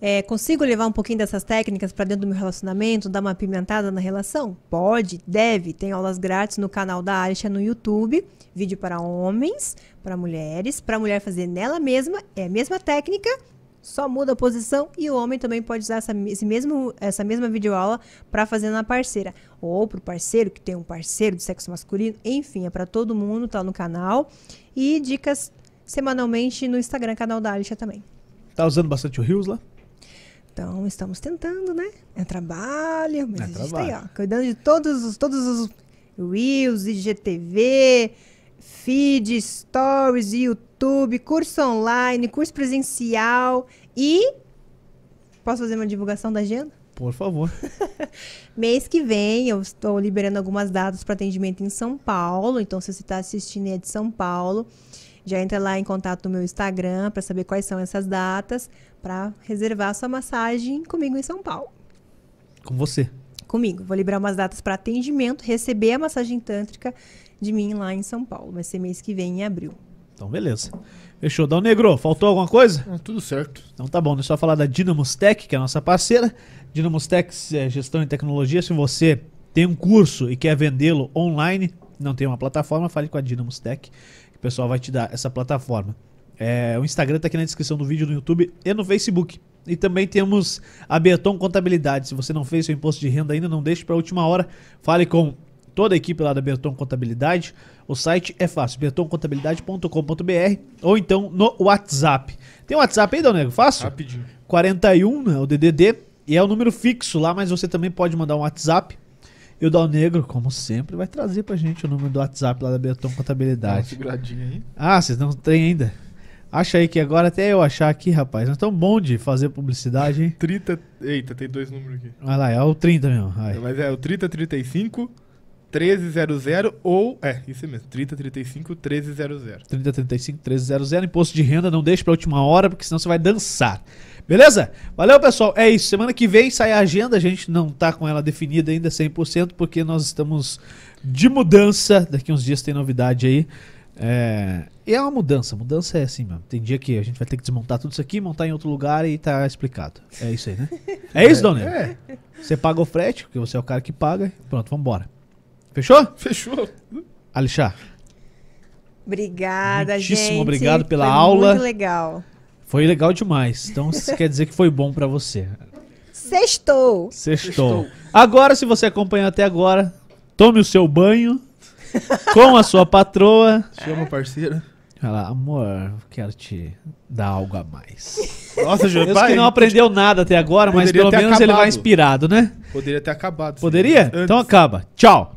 é, consigo levar um pouquinho dessas técnicas para dentro do meu relacionamento, dar uma apimentada na relação? Pode, deve. Tem aulas grátis no canal da Arte no YouTube. Vídeo para homens, para mulheres. Para mulher fazer nela mesma, é a mesma técnica, só muda a posição e o homem também pode usar essa, esse mesmo, essa mesma videoaula para fazer na parceira. Ou para o parceiro, que tem um parceiro do sexo masculino. Enfim, é para todo mundo, tá no canal. E dicas semanalmente no Instagram, canal da Alicia também. Tá usando bastante o Rios lá? Então, estamos tentando, né? É trabalho, mas É a gente tá trabalho. aí, ó, cuidando de todos os, todos os Reels, IGTV, feed, stories, YouTube, curso online, curso presencial e... Posso fazer uma divulgação da agenda? Por favor. Mês que vem eu estou liberando algumas datas para atendimento em São Paulo. Então, se você está assistindo e é de São Paulo, já entra lá em contato no meu Instagram para saber quais são essas datas para reservar sua massagem comigo em São Paulo. Com você. Comigo. Vou liberar umas datas para atendimento, receber a massagem tântrica de mim lá em São Paulo. Vai ser mês que vem, em abril. Então, beleza. Fechou. Dá um negro. Faltou alguma coisa? Ah, tudo certo. Então tá bom, é só falar da Dynamos Tech, que é a nossa parceira. Dynamos Tech é gestão e tecnologia. Se você tem um curso e quer vendê-lo online, não tem uma plataforma, fale com a Dynamos Tech, que o pessoal vai te dar essa plataforma. É, o Instagram tá aqui na descrição do vídeo no YouTube e no Facebook. E também temos a Beton Contabilidade. Se você não fez seu imposto de renda ainda, não deixe para a última hora. Fale com toda a equipe lá da Beton Contabilidade. O site é fácil, betoncontabilidade.com.br ou então no WhatsApp. Tem um WhatsApp aí, Dão Nego? Fácil? Rapidinho. 41, 41, né, o DDD, e é o número fixo lá, mas você também pode mandar um WhatsApp. E o Dal Negro, como sempre, vai trazer pra gente o número do WhatsApp lá da Dá uma Contabilidade. seguradinha aí. Ah, vocês não tem ainda? Acha aí que agora até eu achar aqui, rapaz. Não é tão bom de fazer publicidade, hein? 30. Eita, tem dois números aqui. Olha lá, é o 30 mesmo. Vai. Mas é o 3035 1300 ou. É, isso mesmo. 3035 1300. 3035 1300, imposto de renda, não deixe pra última hora, porque senão você vai dançar. Beleza? Valeu, pessoal. É isso. Semana que vem sai a agenda, a gente não tá com ela definida ainda 100%, porque nós estamos de mudança. Daqui uns dias tem novidade aí. É... E é uma mudança. Mudança é assim mesmo. Tem dia que a gente vai ter que desmontar tudo isso aqui, montar em outro lugar e tá explicado. É isso aí, né? É isso, Dona? É, Você paga o frete, porque você é o cara que paga. Pronto, vambora. Fechou? fechou. Alixá, Obrigada, Muitíssimo gente. obrigado pela Foi aula. Muito legal. foi legal demais. Então isso quer dizer que foi bom pra você. Sextou. Sextou. Agora, se você acompanhou até agora, tome o seu banho com a sua patroa. Chama o parceiro. Fala, amor, quero te dar algo a mais. Nossa, Jô, Mesmo que não aprendeu nada até agora, mas pelo menos ele vai acabado. inspirado, né? Poderia ter acabado. Poderia? Antes. Então acaba. Tchau.